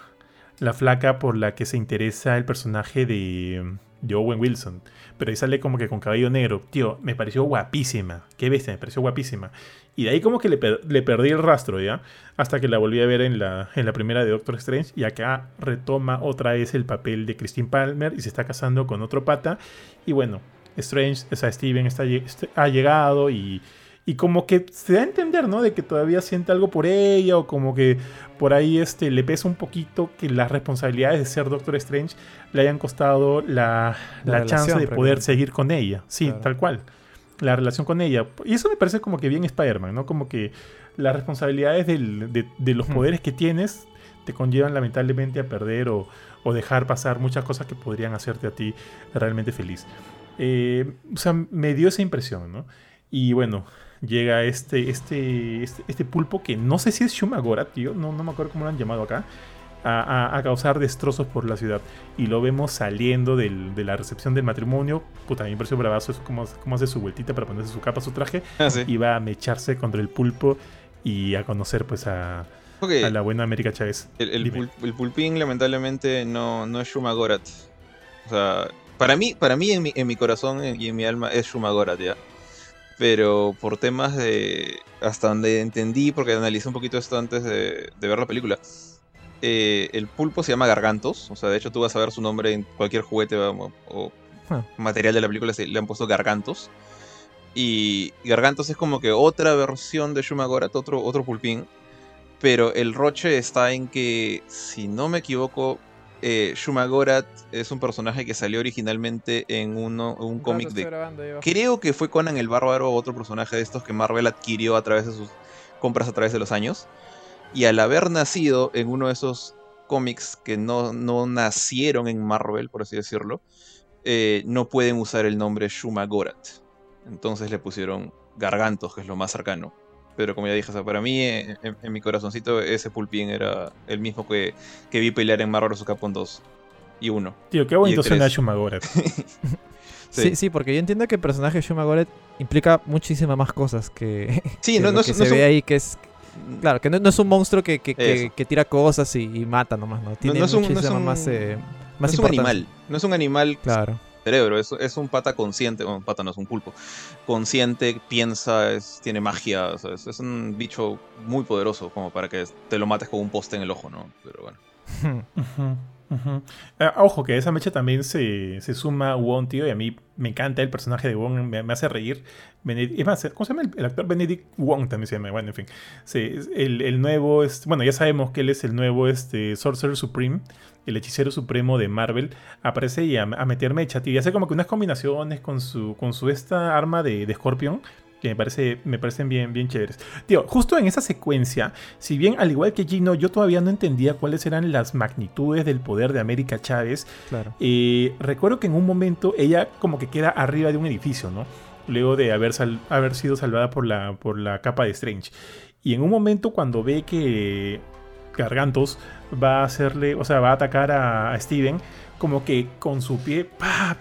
la flaca por la que se interesa el personaje de, de Owen Wilson pero ahí sale como que con cabello negro. Tío, me pareció guapísima. Qué bestia, me pareció guapísima. Y de ahí como que le, perdí el rastro, ¿ya? Hasta que la volví a ver en la, en la primera de Doctor Strange. Y acá retoma otra vez el papel de Christine Palmer y se está casando con otro pata. Y bueno, Strange, o sea, Steven está, ha llegado y y como que se da a entender, ¿no? De que todavía siente algo por ella o como que por ahí este, le pesa un poquito que las responsabilidades de ser Doctor Strange le hayan costado la, la, chance de poder seguir con ella. Sí, tal cual. La relación con ella. Y eso me parece como que bien Spider-Man, ¿no? Como que las responsabilidades de, de, los poderes que tienes te conllevan lamentablemente a perder o, o, dejar pasar muchas cosas que podrían hacerte a ti realmente feliz. Eh, o sea, me dio esa impresión, ¿no? Y bueno, llega este, este, este, este, pulpo que no sé si es Shumagora, tío, no, no me acuerdo cómo lo han llamado acá, a, causar destrozos por la ciudad. Y lo vemos saliendo de la recepción del matrimonio. Puta, a mí me pareció bravazo eso, cómo, hace su vueltita para ponerse su capa, su traje. Ah, y va a mecharse contra el pulpo y a conocer pues a, a la buena América Chávez. El, pulpín lamentablemente no, no es Shumagorat. O sea, para mí, para mí en mi, en mi corazón y en mi alma es Shumagorat ya pero por temas de... hasta donde entendí, porque analicé un poquito esto antes de, ver la película, eh, el pulpo se llama Gargantos, o sea, de hecho tú vas a ver su nombre en cualquier juguete o, ah. material de la película, le han puesto Gargantos. Y Gargantos es como que otra versión de Shumagorat, otro, otro pulpín. Pero el roche está en que, si no me equivoco, eh, Shumagorat es un personaje que salió originalmente en uno, un cómic de... Creo que fue Conan el Bárbaro o otro personaje de estos que Marvel adquirió a través de sus compras a través de los años. Y al haber nacido en uno de esos cómics que no, no nacieron en Marvel, por así decirlo, eh, no pueden usar el nombre Shumagorat. Entonces le pusieron Gargantos, que es lo más cercano. Pero como ya dije, para mí, en, mi corazoncito, ese Pulpín era el mismo que, que vi pelear en Marvel vs. Capcom 2 y 1. Tío, qué bonito suena Shumagorat. sí. sí. porque yo entiendo que el personaje de Shumagorat implica muchísimas más cosas que, sí, no, no, se ve ahí, que es... Claro, que no, es un monstruo que, que, tira cosas y, mata nomás, ¿no? Tiene es un, más, eh, más no es un animal. No es un animal claro cerebro, es, es un pata consciente, un pata no es un pulpo, consciente, piensa, tiene magia, es, un bicho muy poderoso como para que te lo mates con un poste en el ojo, ¿no? Pero bueno. Eh, ojo, que esa mecha también se, suma a Wong, tío, y a mí me encanta el personaje de Wong, me, hace reír. es más, ¿cómo se llama el, actor? Benedict Wong también se llama, bueno, en fin. Sí, el, nuevo, es, bueno, ya sabemos que él es el nuevo este, Sorcerer Supreme el hechicero supremo de Marvel, aparece y a, meter mecha, tío. Y hace como que unas combinaciones con su, con su esta arma de, de Scorpion que me, parece, me parecen bien, bien chéveres. Tío, justo en esa secuencia, si bien al igual que Gino, yo todavía no entendía cuáles eran las magnitudes del poder de América Chávez, claro. Eh, recuerdo que en un momento ella como que queda arriba de un edificio, ¿no? Luego de haber, haber sido salvada por la, por la capa de Strange. Y en un momento cuando ve que Gargantos va a hacerle, o sea, va a atacar a, Steven, como que con su pie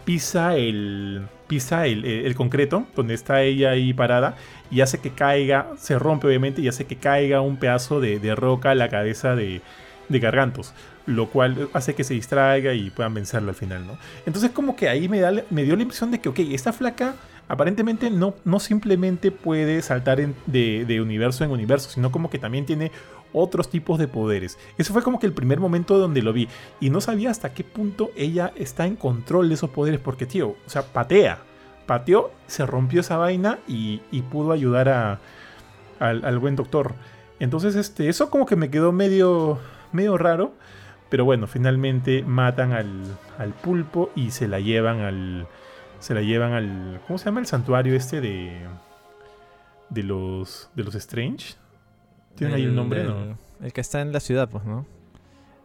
pisa el pisa el, concreto donde está ella ahí parada y hace que caiga, se rompe obviamente y hace que caiga un pedazo de, roca a la cabeza de, de, Gargantos, lo cual hace que se distraiga y puedan vencerlo al final, ¿no? Entonces como que ahí me, da, me dio la impresión de que, ok, esta flaca aparentemente no, no simplemente puede saltar de, de universo en universo, sino como que también tiene otros tipos de poderes. Eso fue como que el primer momento donde lo vi. Y no sabía hasta qué punto ella está en control de esos poderes. Porque, tío, o sea, patea. Pateó, se rompió esa vaina y, pudo ayudar a, al, buen doctor. Entonces, este, eso como que me quedó medio, medio raro. Pero bueno, finalmente matan al, al pulpo y se la llevan al. Se la llevan al. ¿Cómo se llama el santuario este de. De los. De los Strange? ¿Tiene ahí un nombre? no? el que está en la ciudad, pues, ¿no?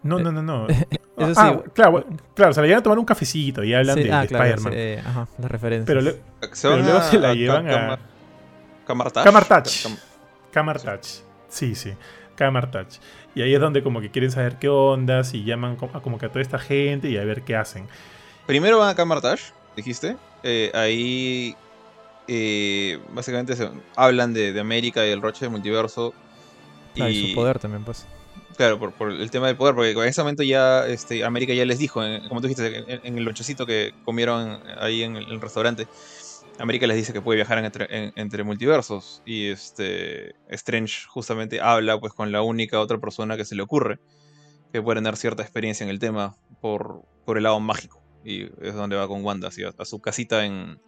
No, no, no, no. Eso sí. Ah, claro, claro, se la llevan a tomar un cafecito y hablan de, ah, Spider-Man. Eh, ajá, las referencias. Pero, luego se la llevan a. Camartach. Camartach. Camartach. Sí, sí. Camartach. Y ahí es donde como que quieren saber qué ondas y llaman como que a toda esta gente y a ver qué hacen. Primero van a Camartach, dijiste. Eh, ahí eh, básicamente se, hablan de, de América y el roche del multiverso y, su poder también, pues. Claro, por, el tema del poder, porque en ese momento ya este, América ya les dijo, como tú dijiste, en, el lonchecito que comieron ahí en el, restaurante, América les dice que puede viajar entre, entre, multiversos. Y este Strange justamente habla pues con la única otra persona que se le ocurre que puede tener cierta experiencia en el tema por, por el lado mágico. Y es donde va con Wanda, a, su casita en...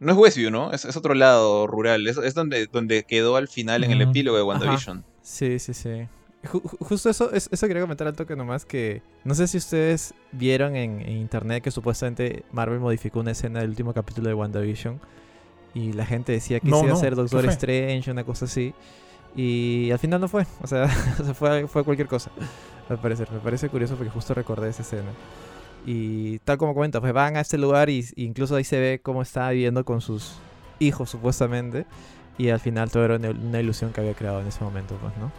No es Westview, ¿no? Es, otro lado rural. Es, es donde, donde quedó al final en el epílogo de WandaVision. Sí, sí, sí. justo eso, eso quería comentar al toque nomás que no sé si ustedes vieron en, internet que supuestamente Marvel modificó una escena del último capítulo de WandaVision y la gente decía que iba a ser Doctor Strange, una cosa así. Y al final no fue, o sea, fue, fue cualquier cosa, al parecer. Me parece curioso porque justo recordé esa escena. Y tal como comenta, pues van a este lugar y, incluso ahí se ve cómo está viviendo con sus hijos supuestamente. Y al final todo era una ilusión que había creado en ese momento, pues, ¿no?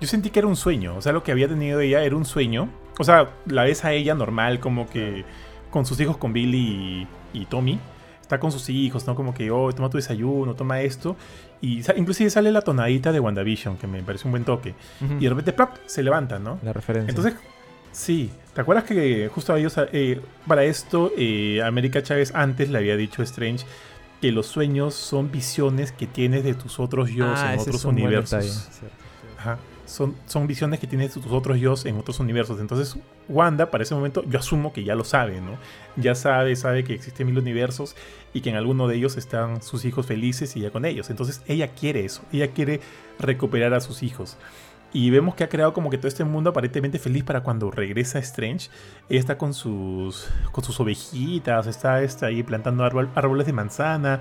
Yo sentí que era un sueño, o sea, lo que había tenido ella era un sueño. O sea, la ves a ella normal, como que con sus hijos, con Billy y, Tommy. Está con sus hijos, ¿no? Como que, oh, toma tu desayuno, toma esto. Y inclusive sale la tonadita de WandaVision, que me parece un buen toque. Y de repente, se levanta, ¿no? La referencia. Entonces, sí. ¿Te acuerdas que justo ellos, eh, para esto, eh, América Chávez antes le había dicho a Strange que los sueños son visiones que tienes de tus otros yo ah, en otros universos. Ajá. Son, son visiones que tienes de tus otros yo en otros universos. Entonces, Wanda, para ese momento, yo asumo que ya lo sabe, ¿no? Ya sabe, sabe que existen mil universos y que en alguno de ellos están sus hijos felices y ya con ellos. Entonces, ella quiere eso. Ella quiere recuperar a sus hijos. Y vemos que ha creado como que todo este mundo aparentemente feliz para cuando regresa Strange. Ella está con sus, con sus ovejitas, está, está ahí plantando árboles de manzana.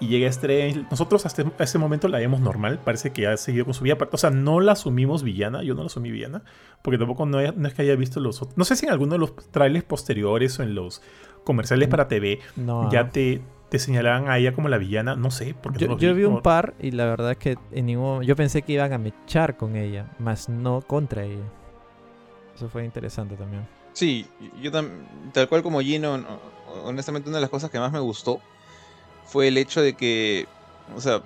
Y llega Strange. Nosotros hasta ese momento la vemos normal. Parece que ha seguido con su vida. O sea, no la asumimos villana. Yo no la asumí villana. Porque tampoco no, es que haya visto los No sé si en alguno de los trailers posteriores o en los comerciales para TV ya te, te señalaban a ella como la villana, no sé. Porque yo, vi, un par y la verdad es que en ningún yo pensé que iban a mechar con ella, más no contra ella. Eso fue interesante también. Sí, yo tal cual como Gino, honestamente una de las cosas que más me gustó fue el hecho de que, o sea,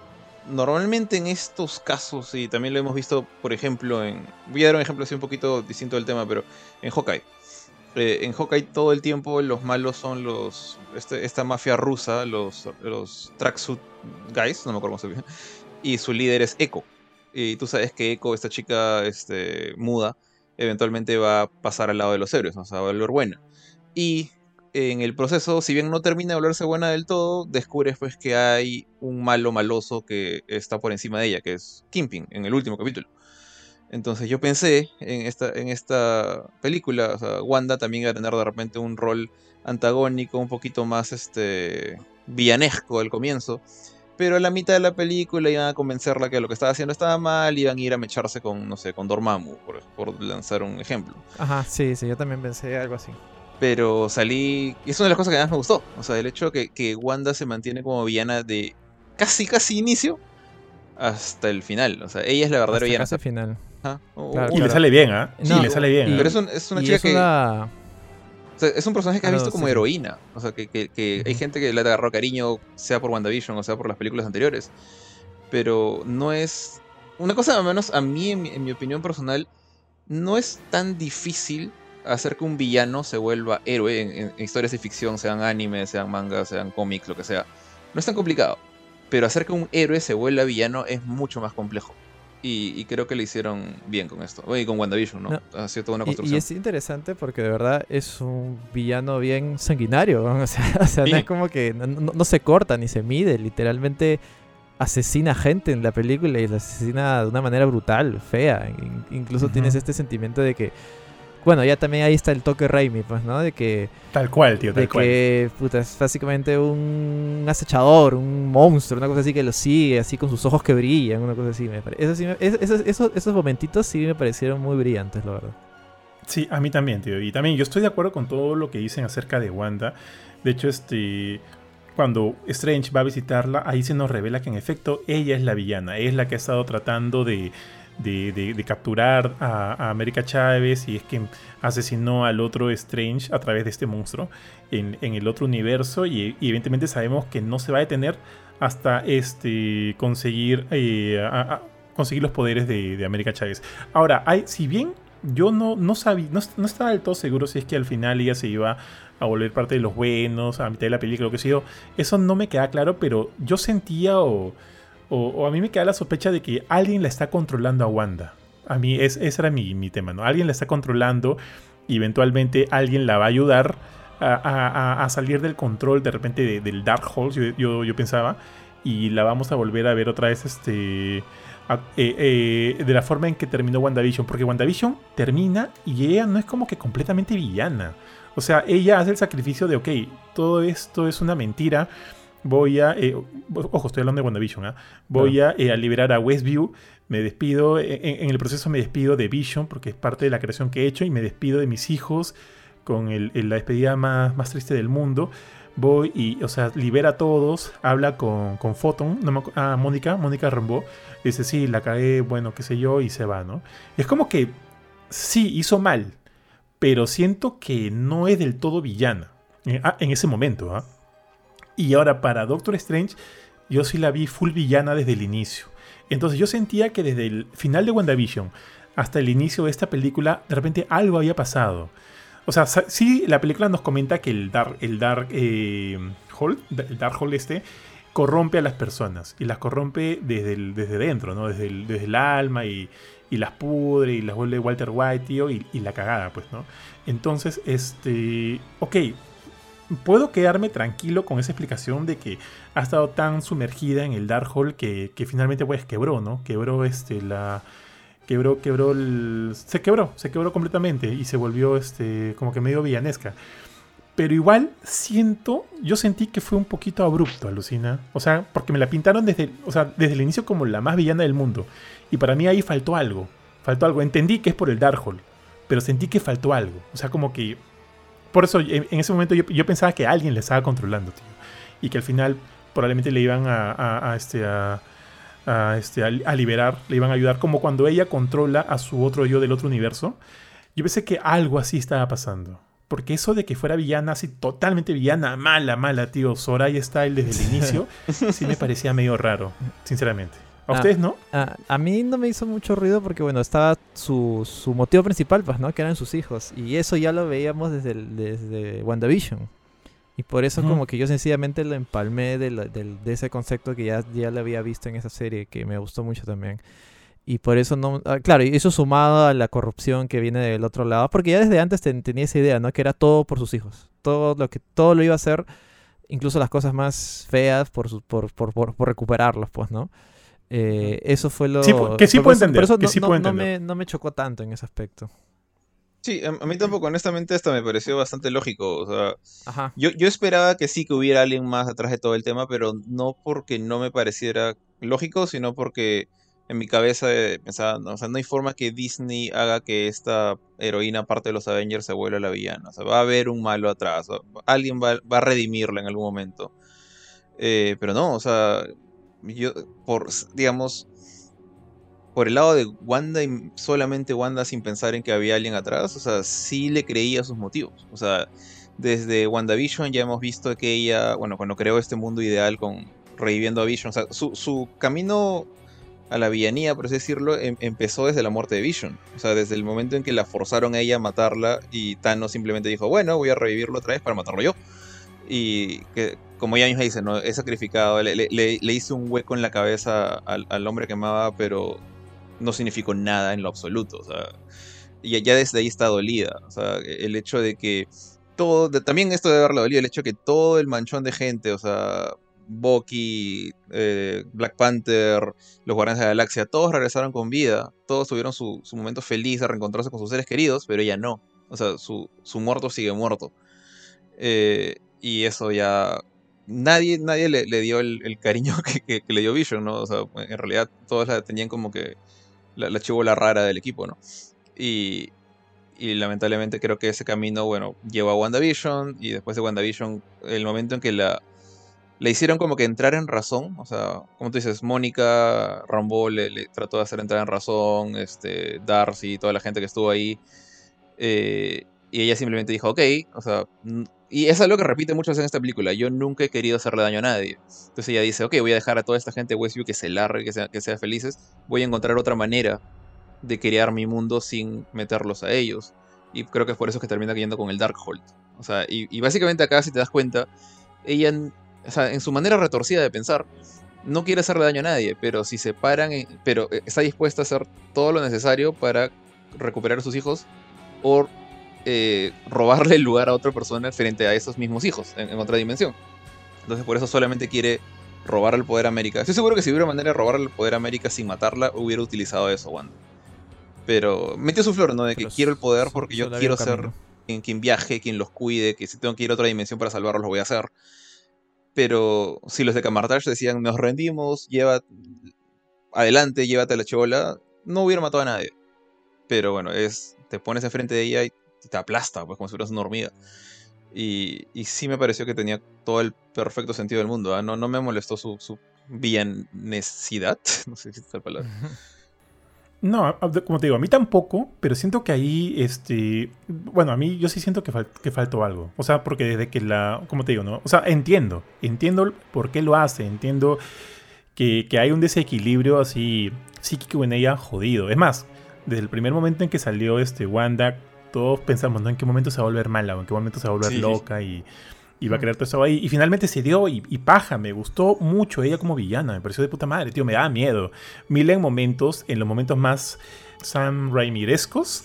normalmente en estos casos, y también lo hemos visto, por ejemplo, en... Voy a dar un ejemplo así un poquito distinto del tema, pero en Hawkeye. Eh, en Hawkeye todo el tiempo los malos son los este, esta mafia rusa, los, los tracksuit guys, no me acuerdo cómo se y su líder es Echo. Y tú sabes que Echo, esta chica este, muda, eventualmente va a pasar al lado de los héroes, o sea, va a volver buena. Y en el proceso, si bien no termina de volverse buena del todo, descubres pues que hay un malo maloso que está por encima de ella, que es Kimping, en el último capítulo. Entonces yo pensé en esta, en esta película, o sea, Wanda también iba a tener de repente un rol antagónico, un poquito más este villanesco al comienzo. Pero a la mitad de la película iban a convencerla que lo que estaba haciendo estaba mal, iban a ir a mecharse con, no sé, con Dormammu, por, por lanzar un ejemplo. Ajá, sí, sí, yo también pensé algo así. Pero salí. Y es una de las cosas que más me gustó. O sea, el hecho que, que Wanda se mantiene como villana de casi, casi inicio hasta el final. O sea, ella es la verdadera villana. Y le sale bien, ¿ah? sí, le sale bien. Pero es, una chica que. es un personaje que has visto como heroína. O sea, que, hay gente que le agarró cariño, sea por WandaVision o sea por las películas anteriores. Pero no es. Una cosa, al menos a mí, en mi, opinión personal, no es tan difícil hacer que un villano se vuelva héroe en, en, historias de ficción, sean animes, sean mangas, sean cómics, lo que sea. No es tan complicado. Pero hacer que un héroe se vuelva villano es mucho más complejo. Y, creo que le hicieron bien con esto. Y con WandaVision, ¿no? Ha sido toda una construcción. Y, es interesante porque de verdad es un villano bien sanguinario. O sea, no es como que no, se corta ni se mide. Literalmente asesina gente en la película y la asesina de una manera brutal, fea. Incluso tienes este sentimiento de que bueno, ya también ahí está el toque Raimi, pues, ¿no? De que. Tal cual, tío, tal de que, puta, es básicamente un acechador, un monstruo, una cosa así que lo sigue, así con sus ojos que brillan, una cosa así. Me parece. Eso esos, momentitos sí me parecieron muy brillantes, la verdad. Sí, a mí también, tío. Y también yo estoy de acuerdo con todo lo que dicen acerca de Wanda. De hecho, este. Cuando Strange va a visitarla, ahí se nos revela que en efecto ella es la villana, es la que ha estado tratando de de, capturar a, América Chávez y es que asesinó al otro Strange a través de este monstruo en, el otro universo y, evidentemente sabemos que no se va a detener hasta este, conseguir, eh, conseguir los poderes de, América Chávez. Ahora, hay, si bien yo no, no sabía, no, estaba del todo seguro si es que al final ella se iba a volver parte de los buenos, a mitad de la película, lo que sea, eso no me queda claro, pero yo sentía o o, a mí me queda la sospecha de que alguien la está controlando a Wanda. A mí es, ese era mi, tema, ¿no? Alguien la está controlando y eventualmente alguien la va a ayudar a, salir del control de repente del Dark Halls, yo, yo, pensaba, y la vamos a volver a ver otra vez este... Eh, eh, de la forma en que terminó WandaVision, porque WandaVision termina y ella no es como que completamente villana. O sea, ella hace el sacrificio de, ok, todo esto es una mentira, voy a, eh, ojo, estoy hablando de WandaVision, ¿ah? voy eh, a, liberar a Westview, me despido, e, en, el proceso me despido de Vision, porque es parte de la creación que he hecho, y me despido de mis hijos con la despedida más, más triste del mundo. Voy y, o sea, libera a todos, habla con, con Photon, no ah, Mónica, Mónica Rambo, dice, sí, la cae, bueno, qué sé yo, y se va, ¿no? Es como que, sí, hizo mal, pero siento que no es del todo villana, en, ah, en ese momento, ¿ah? Y ahora para Doctor Strange, yo sí la vi full villana desde el inicio. Entonces yo sentía que desde el final de WandaVision hasta el inicio de esta película, de repente algo había pasado. O sea, sí, la película nos comenta que el Dark, el Dark eh, el Dark Hall este, corrompe a las personas. Y las corrompe desde, desde dentro, ¿no? Desde el, desde el alma y, y, las pudre y las vuelve Walter White, tío, y, y la cagada, pues, ¿no? Entonces, este. Ok, puedo quedarme tranquilo con esa explicación de que ha estado tan sumergida en el Dark Hole que, finalmente pues quebró, ¿no? Quebró este, la, quebró, quebró el, se quebró, se quebró completamente y se volvió este como que medio villanesca. Pero igual siento, yo sentí que fue un poquito abrupto, alucina. O sea, porque me la pintaron desde, o sea, desde el inicio como la más villana del mundo. Y para mí ahí faltó algo. Faltó algo. Entendí que es por el Darkhold, pero sentí que faltó algo. O sea, como que... Por eso en, ese momento yo, yo, pensaba que alguien le estaba controlando, tío. Y que al final probablemente le iban a, a, este, a, a, este, a, liberar, le iban a ayudar, como cuando ella controla a su otro yo del otro universo. Yo pensé que algo así estaba pasando. Porque eso de que fuera villana, así totalmente villana, mala, mala, tío, Soraya Style desde el inicio, sí me parecía medio raro, sinceramente. ¿A ah, ustedes no? A, mí no me hizo mucho ruido porque, bueno, estaba su, su, motivo principal, pues, ¿no? Que eran sus hijos. Y eso ya lo veíamos desde, desde WandaVision. Y por eso como que yo sencillamente lo empalmé de, de, ese concepto que ya, ya lo había visto en esa serie, que me gustó mucho también. Y por eso no. Ah, claro, y eso sumado a la corrupción que viene del otro lado. Porque ya desde antes tenía esa idea, ¿no? Que era todo por sus hijos. Todo lo que todo lo iba a hacer, incluso las cosas más feas, por, por, por, por, recuperarlos, pues, ¿no? Eh, eso fue lo. Sí, que sí puedo entender. Por eso que sí no, no, me, no me chocó tanto en ese aspecto. Sí, a, mí tampoco, honestamente, esto me pareció bastante lógico. O sea, Ajá. Yo, yo esperaba que sí que hubiera alguien más atrás de todo el tema, pero no porque no me pareciera lógico, sino porque en mi cabeza eh, pensaba, no, o sea, no hay forma que Disney haga que esta heroína, parte de los Avengers, se vuelva la villana. O sea, va a haber un malo atrás. alguien va, a redimirla en algún momento. Eh, pero no, o sea, yo, por, digamos, por el lado de Wanda y solamente Wanda sin pensar en que había alguien atrás, o sea, sí le creía sus motivos. O sea, desde WandaVision ya hemos visto que ella, bueno, cuando creó este mundo ideal con reviviendo a Vision, o sea, su, su camino a la villanía, por así decirlo, em, empezó desde la muerte de Vision. O sea, desde el momento en que la forzaron a ella a matarla y Thanos simplemente dijo, bueno, voy a revivirlo otra vez para matarlo yo. Y que, como misma dice, ¿no? he sacrificado, le, le, hice un hueco en la cabeza al, hombre que amaba, pero no significó nada en lo absoluto. O sea, y ya desde ahí está dolida. O sea, el hecho de que todo, también esto de haberla dolido, el hecho de que todo el manchón de gente, o sea, Bucky, eh, Black Panther, los Guardianes de la Galaxia, todos regresaron con vida, todos tuvieron su, momento feliz de reencontrarse con sus seres queridos, pero ella no. O sea, su, muerto sigue muerto. Eh, y eso ya... Nadie, nadie le, dio el, cariño que, le dio Vision, ¿no? O sea, en realidad todos la tenían como que la, la chivola rara del equipo, ¿no? Y, y lamentablemente creo que ese camino, bueno, llevó a WandaVision y después de WandaVision, el momento en que la, le hicieron como que entrar en razón. O sea, como tú dices, Mónica Rambo le, trató de hacer entrar en razón, este, Darcy toda la gente que estuvo ahí. Eh, y ella simplemente dijo, ok, o sea, y es algo que repite mucho en esta película, yo nunca he querido hacerle daño a nadie. Entonces ella dice, ok, voy a dejar a toda esta gente de Westview que se largue, que sea, que sea felices, voy a encontrar otra manera de crear mi mundo sin meterlos a ellos. Y creo que es por eso que termina cayendo con el Darkhold. O sea, y, y básicamente acá, si te das cuenta, ella o sea, en su manera retorcida de pensar, no quiere hacerle daño a nadie, pero si se paran, pero eh, está dispuesta a hacer todo lo necesario para recuperar a sus hijos o eh, robarle el lugar a otra persona frente a esos mismos hijos en, otra dimensión. Entonces por eso solamente quiere robar el poder a América. Estoy seguro que si hubiera manera de robar el poder a América sin matarla, hubiera utilizado eso, Wanda. Pero metió su flor, ¿no? De que quiero el poder porque yo quiero ser quien, quien, viaje, quien los cuide, que si tengo que ir a otra dimensión para salvarlos, lo voy a hacer. Pero si los de Camartage decían, nos rendimos, lleva adelante, llévate a la chola, no hubiera matado a nadie. Pero bueno, es te pones enfrente de ella y te aplasta, pues como si fueras una hormiga. Y, y sí me pareció que tenía todo el perfecto sentido del mundo. ¿ah? No, no me molestó su, su villanesidad. No sé si es la palabra. No, como te digo, a mí tampoco, pero siento que ahí, este, bueno, a mí yo sí siento que, que faltó algo. O sea, porque desde que la, como te digo, ¿no? O sea, entiendo, entiendo por qué lo hace, entiendo que, que hay un desequilibrio así psíquico en ella jodido. Es más, desde el primer momento en que salió este Wanda, todos pensamos, ¿no? En qué momento se va a volver mala o en qué momento se va a volver loca y iba a crear todo eso ahí. Y finalmente se dio y, paja, me gustó mucho ella como villana, me pareció de puta madre, tío, me daba miedo. Mil en momentos, en los momentos más Sam Raimirescos,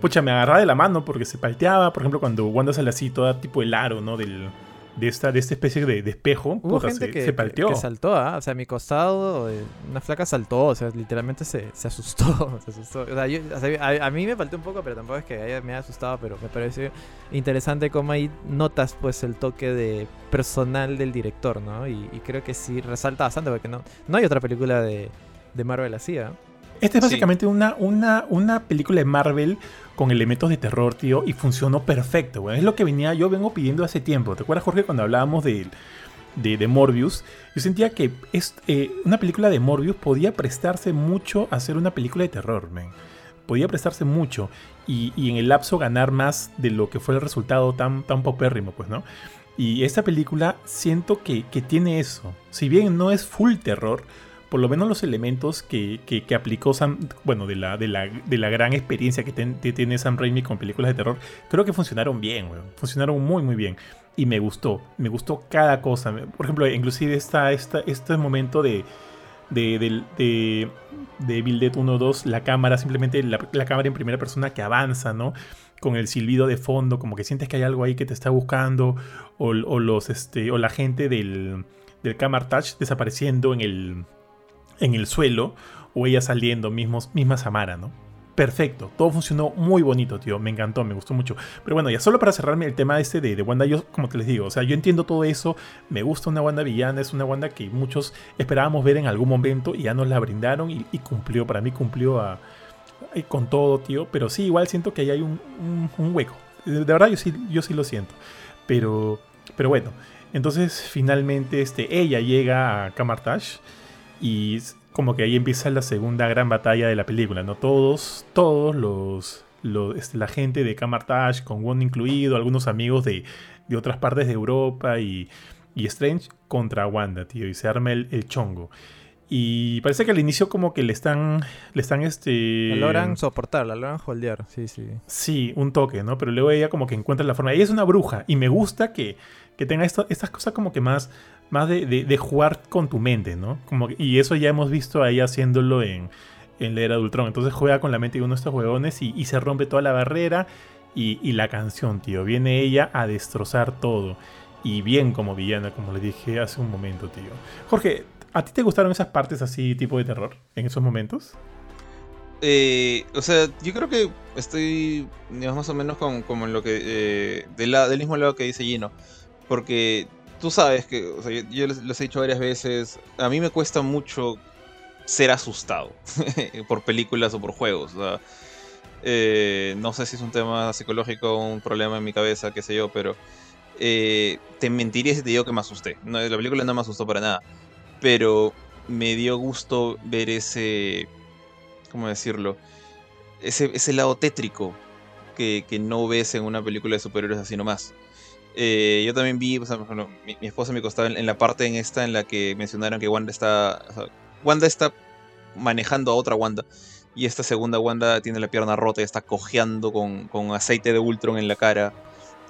pucha, me agarraba de la mano porque se palteaba, por ejemplo, cuando Wanda sale así, toda tipo el aro, ¿no? Del, de esta, de esta especie de, de espejo, Hubo puta, gente se, que, se que- palteó. que saltó, ¿ah? O sea, a mi costado, eh, una flaca saltó, o sea, literalmente se, se asustó. Se asustó. O sea, yo- o sea, a, a mí me faltó un poco, pero tampoco es que haya- me haya asustado, pero me pareció interesante cómo ahí notas pues el toque de personal del director, ¿no? Y, y creo que sí resalta bastante, porque no, no hay otra película de, de Marvel así, ¿ah? Esta es Sí. básicamente una, una, una película de Marvel con elementos de terror, tío, y funcionó perfecto. Es lo que venía, yo vengo pidiendo hace tiempo. ¿Te acuerdas, Jorge, cuando hablábamos de, de, Morbius? Yo sentía que es, eh, una película de Morbius podía prestarse mucho a ser una película de terror, man. Podía prestarse mucho y, y en el lapso ganar más de lo que fue el resultado tan, tan popérrimo, pues, ¿no? Y esta película siento que, que tiene eso. Si bien no es full terror, por lo menos los elementos que, que- aplicó Sam, bueno, de la, de la, de la gran experiencia que, tiene Sam Raimi con películas de terror, creo que funcionaron bien, weón. Funcionaron muy, muy bien. Y me gustó, me gustó cada cosa. Por ejemplo, inclusive esta, esta, este momento de, de, del- de, de Evil Dead 1 2, la cámara, simplemente la, la cámara en primera persona que avanza, ¿no? Con el silbido de fondo, como que sientes que hay algo ahí que te está buscando, o, o los, este, o la gente del, del Camera Touch desapareciendo en el, en el suelo o ella saliendo, mismos, misma Samara, ¿no? Perfecto, todo funcionó muy bonito, tío, me encantó, me gustó mucho. Pero bueno, ya solo para cerrarme el tema este de, de Wanda, yo como te les digo, o sea, yo entiendo todo eso, me gusta una Wanda villana, es una Wanda que muchos esperábamos ver en algún momento y ya nos la brindaron y, cumplió, para mí cumplió a- eh, con todo, tío, pero sí, igual siento que ahí hay un hueco. De, de verdad, yo sí, yo sí lo siento. Pero, pero bueno, entonces finalmente este, ella llega a Kamartash y como que ahí empieza la segunda gran batalla de la película, ¿no? Todos, todos los, los este, la gente de Kamartash, con Wanda incluido, algunos amigos de, de otras partes de Europa y, y Strange contra Wanda, tío, y se arma el, el chongo. Y parece que al inicio como que le están, le están este... La logran soportar, la logran holdear, sí, sí. Sí, un toque, ¿no? Pero luego ella como que encuentra la forma. Ella es una bruja y me gusta que, que tenga esto- estas cosas como que más, más de, de- jugar con tu mente, ¿no? Como y eso ya hemos visto a ella haciéndolo en, en la era de. Entonces juega con la mente de uno de estos juegones y, se rompe toda la barrera y, y la canción, tío. Viene ella a destrozar todo. Y bien como villana, como le dije hace un momento, tío. Jorge, ¿a ti te gustaron esas partes así tipo de terror en esos momentos? Eh, o sea, yo creo que estoy más o menos con, como en lo que eh, del mismo lado que dice Gino. Porque tú sabes que, o sea, yo, les he dicho varias veces, a mí me cuesta mucho ser asustado por películas o por juegos. o sea, eh, no sé si es un tema psicológico o un problema en mi cabeza, qué sé yo, pero eh, te mentiría si te digo que me asusté. No, la película no me asustó para nada. Pero me dio gusto ver ese. ¿Cómo decirlo? Ese, ese lado tétrico que, que no ves en una película de superhéroes así nomás. Eh, yo también vi, o sea, por ejemplo, mi, mi esposa me costaba en, en la parte en esta en la que mencionaron que Wanda está. o sea, Wanda está manejando a otra Wanda. Y esta segunda Wanda tiene la pierna rota y está cojeando con, con aceite de Ultron en la cara.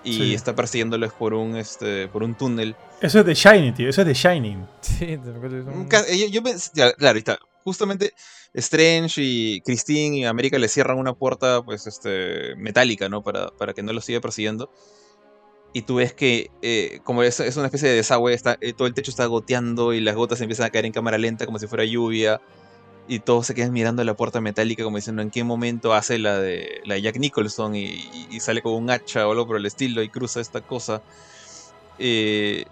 Y Sí. está persiguiéndoles por un, este, por un túnel. Eso es de Shining, tío. Eso es de Shining. Sí, un- eh, Yo, yo ya, claro, ahí está. Justamente Strange y Christine y América le cierran una puerta, pues, este, metálica, ¿no? Para, para que no lo siga persiguiendo. Y tú ves que, eh, como es, es una especie de desagüe, está, eh, todo el techo está goteando y las gotas empiezan a caer en cámara lenta como si fuera lluvia. Y todos se quedan mirando la puerta metálica como diciendo en qué momento hace la de, la de Jack Nicholson y, y- y sale con un hacha o algo por el estilo y cruza esta cosa. Eh,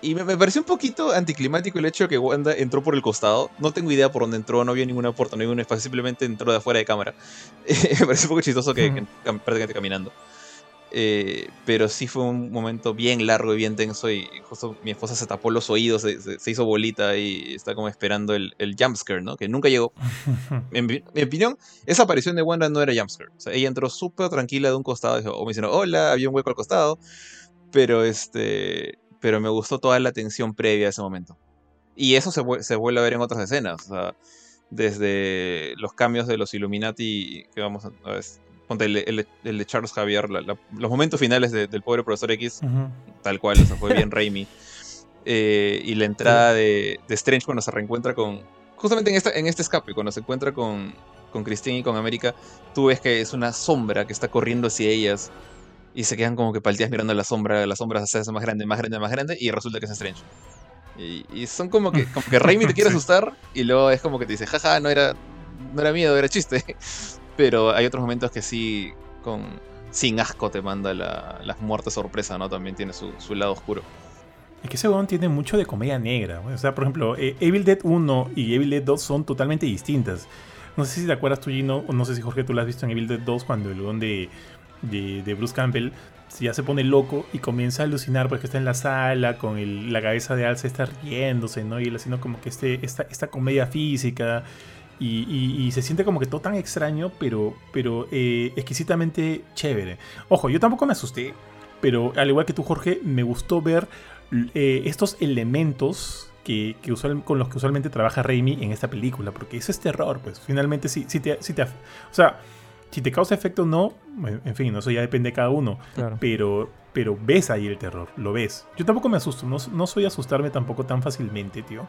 y me, me pareció un poquito anticlimático el hecho de que Wanda entró por el costado. No tengo idea por dónde entró, no vio ninguna puerta, no vio ningún espacio, simplemente entró de afuera de cámara. me pareció un poco chistoso que, que cam- prácticamente caminando. Eh, pero sí fue un momento bien largo y bien tenso y justo mi esposa se tapó los oídos, se, se- se hizo bolita y está como esperando el, el jumpscare, ¿no? Que nunca llegó. En mi, mi opinión, esa aparición de Wanda no era jumpscare. O sea, ella entró súper tranquila de un costado, o me dijeron, hola, había un hueco al costado. Pero este. Pero me gustó toda la tensión previa a ese momento. Y eso se, se vuelve a ver en otras escenas. O sea, desde los cambios de los Illuminati, que vamos a. a ver, ponte el, el- el de Charles Javier, la- la- los momentos finales de- del pobre profesor X, Ujú. tal cual, o sea, fue bien Raimi. Eh, y la entrada de, de Strange cuando se reencuentra con. Justamente en, esta, en este escape, cuando se encuentra con, con Christine y con América, tú ves que es una sombra que está corriendo hacia ellas. y se quedan como que palteas mirando la sombra, la sombra se hace más grande, más grande, más grande, y resulta que es Strange. Y, y son como que, como que Raimi te quiere asustar, y luego es como que te dice, jaja, no era, no era miedo, era chiste. Pero hay otros momentos que sí, con sin asco te manda la, las muertes sorpresa, ¿no? También tiene su, su lado oscuro. Es que ese weón tiene mucho de comedia negra. O sea, por ejemplo, eh, Evil Dead 1 y Evil Dead 2 son totalmente distintas. No sé si te acuerdas tú, Gino, o no sé si Jorge tú lo has visto en Evil Dead 2 cuando el weón de, de, de Bruce Campbell ya se pone loco y comienza a alucinar porque está en la sala con la cabeza de Alce está riéndose, ¿no? Y él haciendo como que este, esta, esta comedia física. Y, y- y se siente como que todo tan extraño, pero, pero eh, exquisitamente chévere. Ojo, yo tampoco me asusté, pero al igual que tú, Jorge, me gustó ver eh, estos elementos que, que usual- con los que usualmente trabaja Raimi en esta película, porque eso es terror, pues finalmente si, si te, si te o sea, si te causa efecto o no, en fin, eso ya depende de cada uno, Claro. pero, pero ves ahí el terror, lo ves. Yo tampoco me asusto, no, no soy asustarme tampoco tan fácilmente, tío,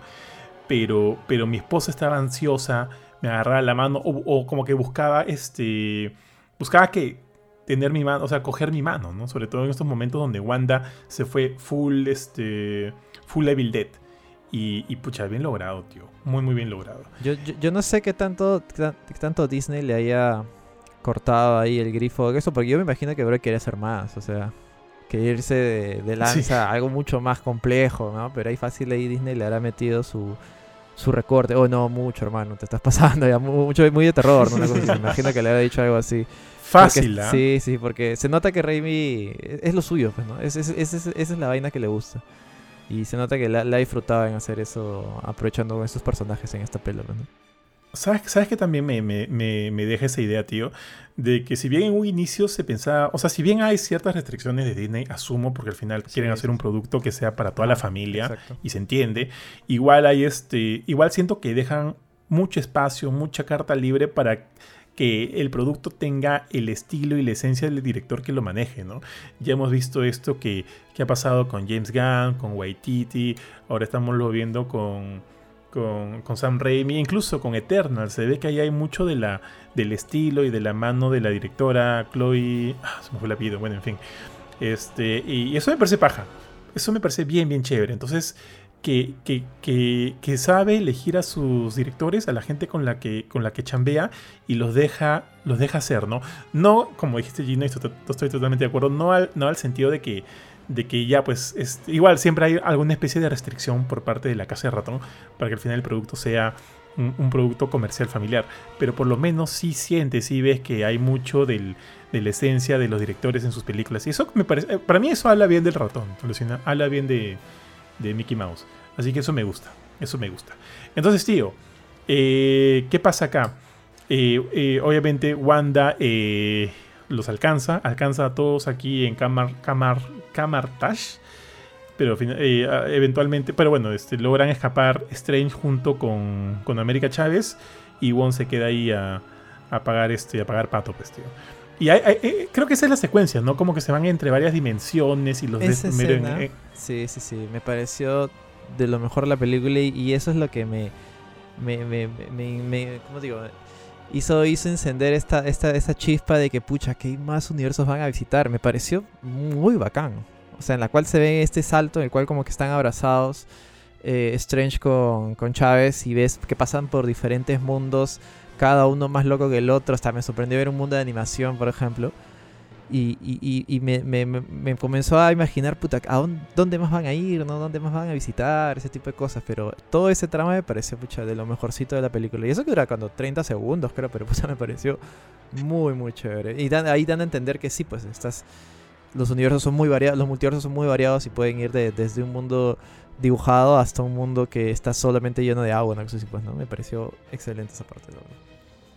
pero, pero mi esposa estaba ansiosa, me agarraba la mano o, o como que buscaba este, buscaba que tener mi mano, o sea, coger mi mano, ¿no? Sobre todo en estos momentos donde Wanda se fue full, este, full Evil Dead. Y, y pucha, bien logrado, tío. Muy, muy bien logrado. Yo, yo, yo no sé qué tanto, qué tan- qué tanto Disney le haya cortado ahí el grifo de eso, porque yo me imagino que Bro quería hacer más, o sea, que irse de, de lanza Sí. a algo mucho más complejo, ¿no? Pero ahí fácil ahí Disney le habrá metido su, su recorte. Oh, no, mucho, hermano, te estás pasando ya, mu- mucho, muy de terror, ¿no? Una cosa imagino que le habrá dicho algo así. Fácil, Porque- ¿ah? Sí, sí, porque se nota que Raimi es es lo suyo, pues, ¿no? Es, es- es- es- esa es la vaina que le gusta. Y se nota que la, la ha disfrutado en hacer eso, aprovechando esos personajes en esta peli, pues, ¿no? ¿Sabes, ¿Sabes que también me, me- me- me deja esa idea, tío? De que si bien en un inicio se pensaba, o sea, si bien hay ciertas restricciones de Disney, asumo, porque al final Sí, quieren sí, hacer un producto que sea para toda la familia Exacto. y se entiende, igual hay este, igual siento que dejan mucho espacio, mucha carta libre para que el producto tenga el estilo y la esencia del director que lo maneje, ¿no? Ya hemos visto esto que, que ha pasado con James Gunn, con Waititi, ahora estamos lo viendo con, con, con Sam Raimi, incluso con Eternal. Se ve que ahí hay mucho de la, del estilo y de la mano de la directora Chloe. Ah, se me fue el apellido, bueno, en fin. Este, y eso me parece paja. Eso me parece bien, bien chévere. Entonces, que, que, que, sabe elegir a sus directores, a la gente con la que, con la que chambea y los deja, los deja hacer, ¿no? No, como dijiste Gino, y esto- estoy totalmente de acuerdo, no al, no al sentido de que, de que ya pues es, igual siempre hay alguna especie de restricción por parte de la casa de ratón para que al final el producto sea un, producto comercial familiar, pero por lo menos sí sientes, sí ves que hay mucho del, de la esencia de los directores en sus películas y eso me parece, eh, para mí eso habla bien del ratón, habla bien de, de Mickey Mouse, así que eso me gusta, eso me gusta. Entonces tío, eh, ¿qué pasa acá? Eh, obviamente Wanda los alcanza, alcanza a todos aquí en Kamar, Kamar, Kamartash. Pero eh, eventualmente, pero bueno, este, logran escapar Strange junto con, con América Chávez y Wong se queda ahí a, a pagar este, a pagar pato, pues, tío. Y hay- hay- eh, creo que esa es la secuencia, ¿no? Como que se van entre varias dimensiones y los Esa escena, en- sí, sí, sí, me pareció de lo mejor la película y, y eso es lo que me, me, me, me, me- ¿cómo digo? Hizo, hizo encender esta, esta, esta chispa de que, pucha, ¿qué más universos van a visitar? Me pareció muy bacán. O sea, en la cual se ve este salto en el cual como que están abrazados eh, Strange con, con Chávez y ves que pasan por diferentes mundos, cada uno más loco que el otro. Hasta me sorprendió ver un mundo de animación, por ejemplo. Y, y- y- me, me- me- me comenzó a imaginar, puta, ¿a dónde, más van a ir? ¿no? ¿Dónde más van a visitar? Ese tipo de cosas. Pero todo ese trama me pareció, pucha, de lo mejorcito de la película. Y eso que dura cuando 30 segundos, creo, pero pucha, me pareció muy, muy chévere. Y ahí dan a entender que sí, pues, estás... Los universos son muy variados, los multiversos son muy variados y pueden ir de- desde un mundo dibujado hasta un mundo que está solamente lleno de agua, ¿no? Eso sí, pues, ¿no? Me pareció excelente esa parte.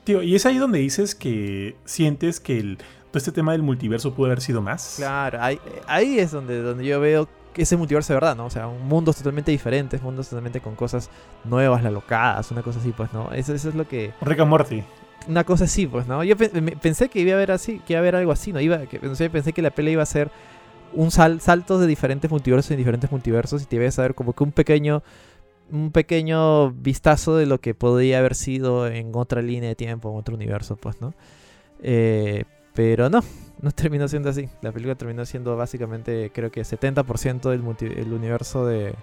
Tío, y es ahí donde dices que sientes que el, todo este tema del multiverso pudo haber sido más. Claro, ahí, ahí es donde, donde yo veo que ese multiverso de verdad, ¿no? O sea, un mundos totalmente diferentes, mundos totalmente con cosas nuevas, locadas, una cosa así, pues, ¿no? Eso, eso es lo que... Rick and Morty. Una cosa así, pues, ¿no? Yo pensé que iba a haber así, que iba a haber algo así, ¿no? Iba, que, no sé, pensé que la pelea iba a ser un sal, saltos de diferentes multiversos en diferentes multiversos y te iba a saber como que un pequeño un pequeño vistazo de lo que podría haber sido en otra línea de tiempo, en otro universo, pues, ¿no? Eh, Pero no, no terminó siendo así. La película terminó siendo básicamente, creo que 70% del el universo de...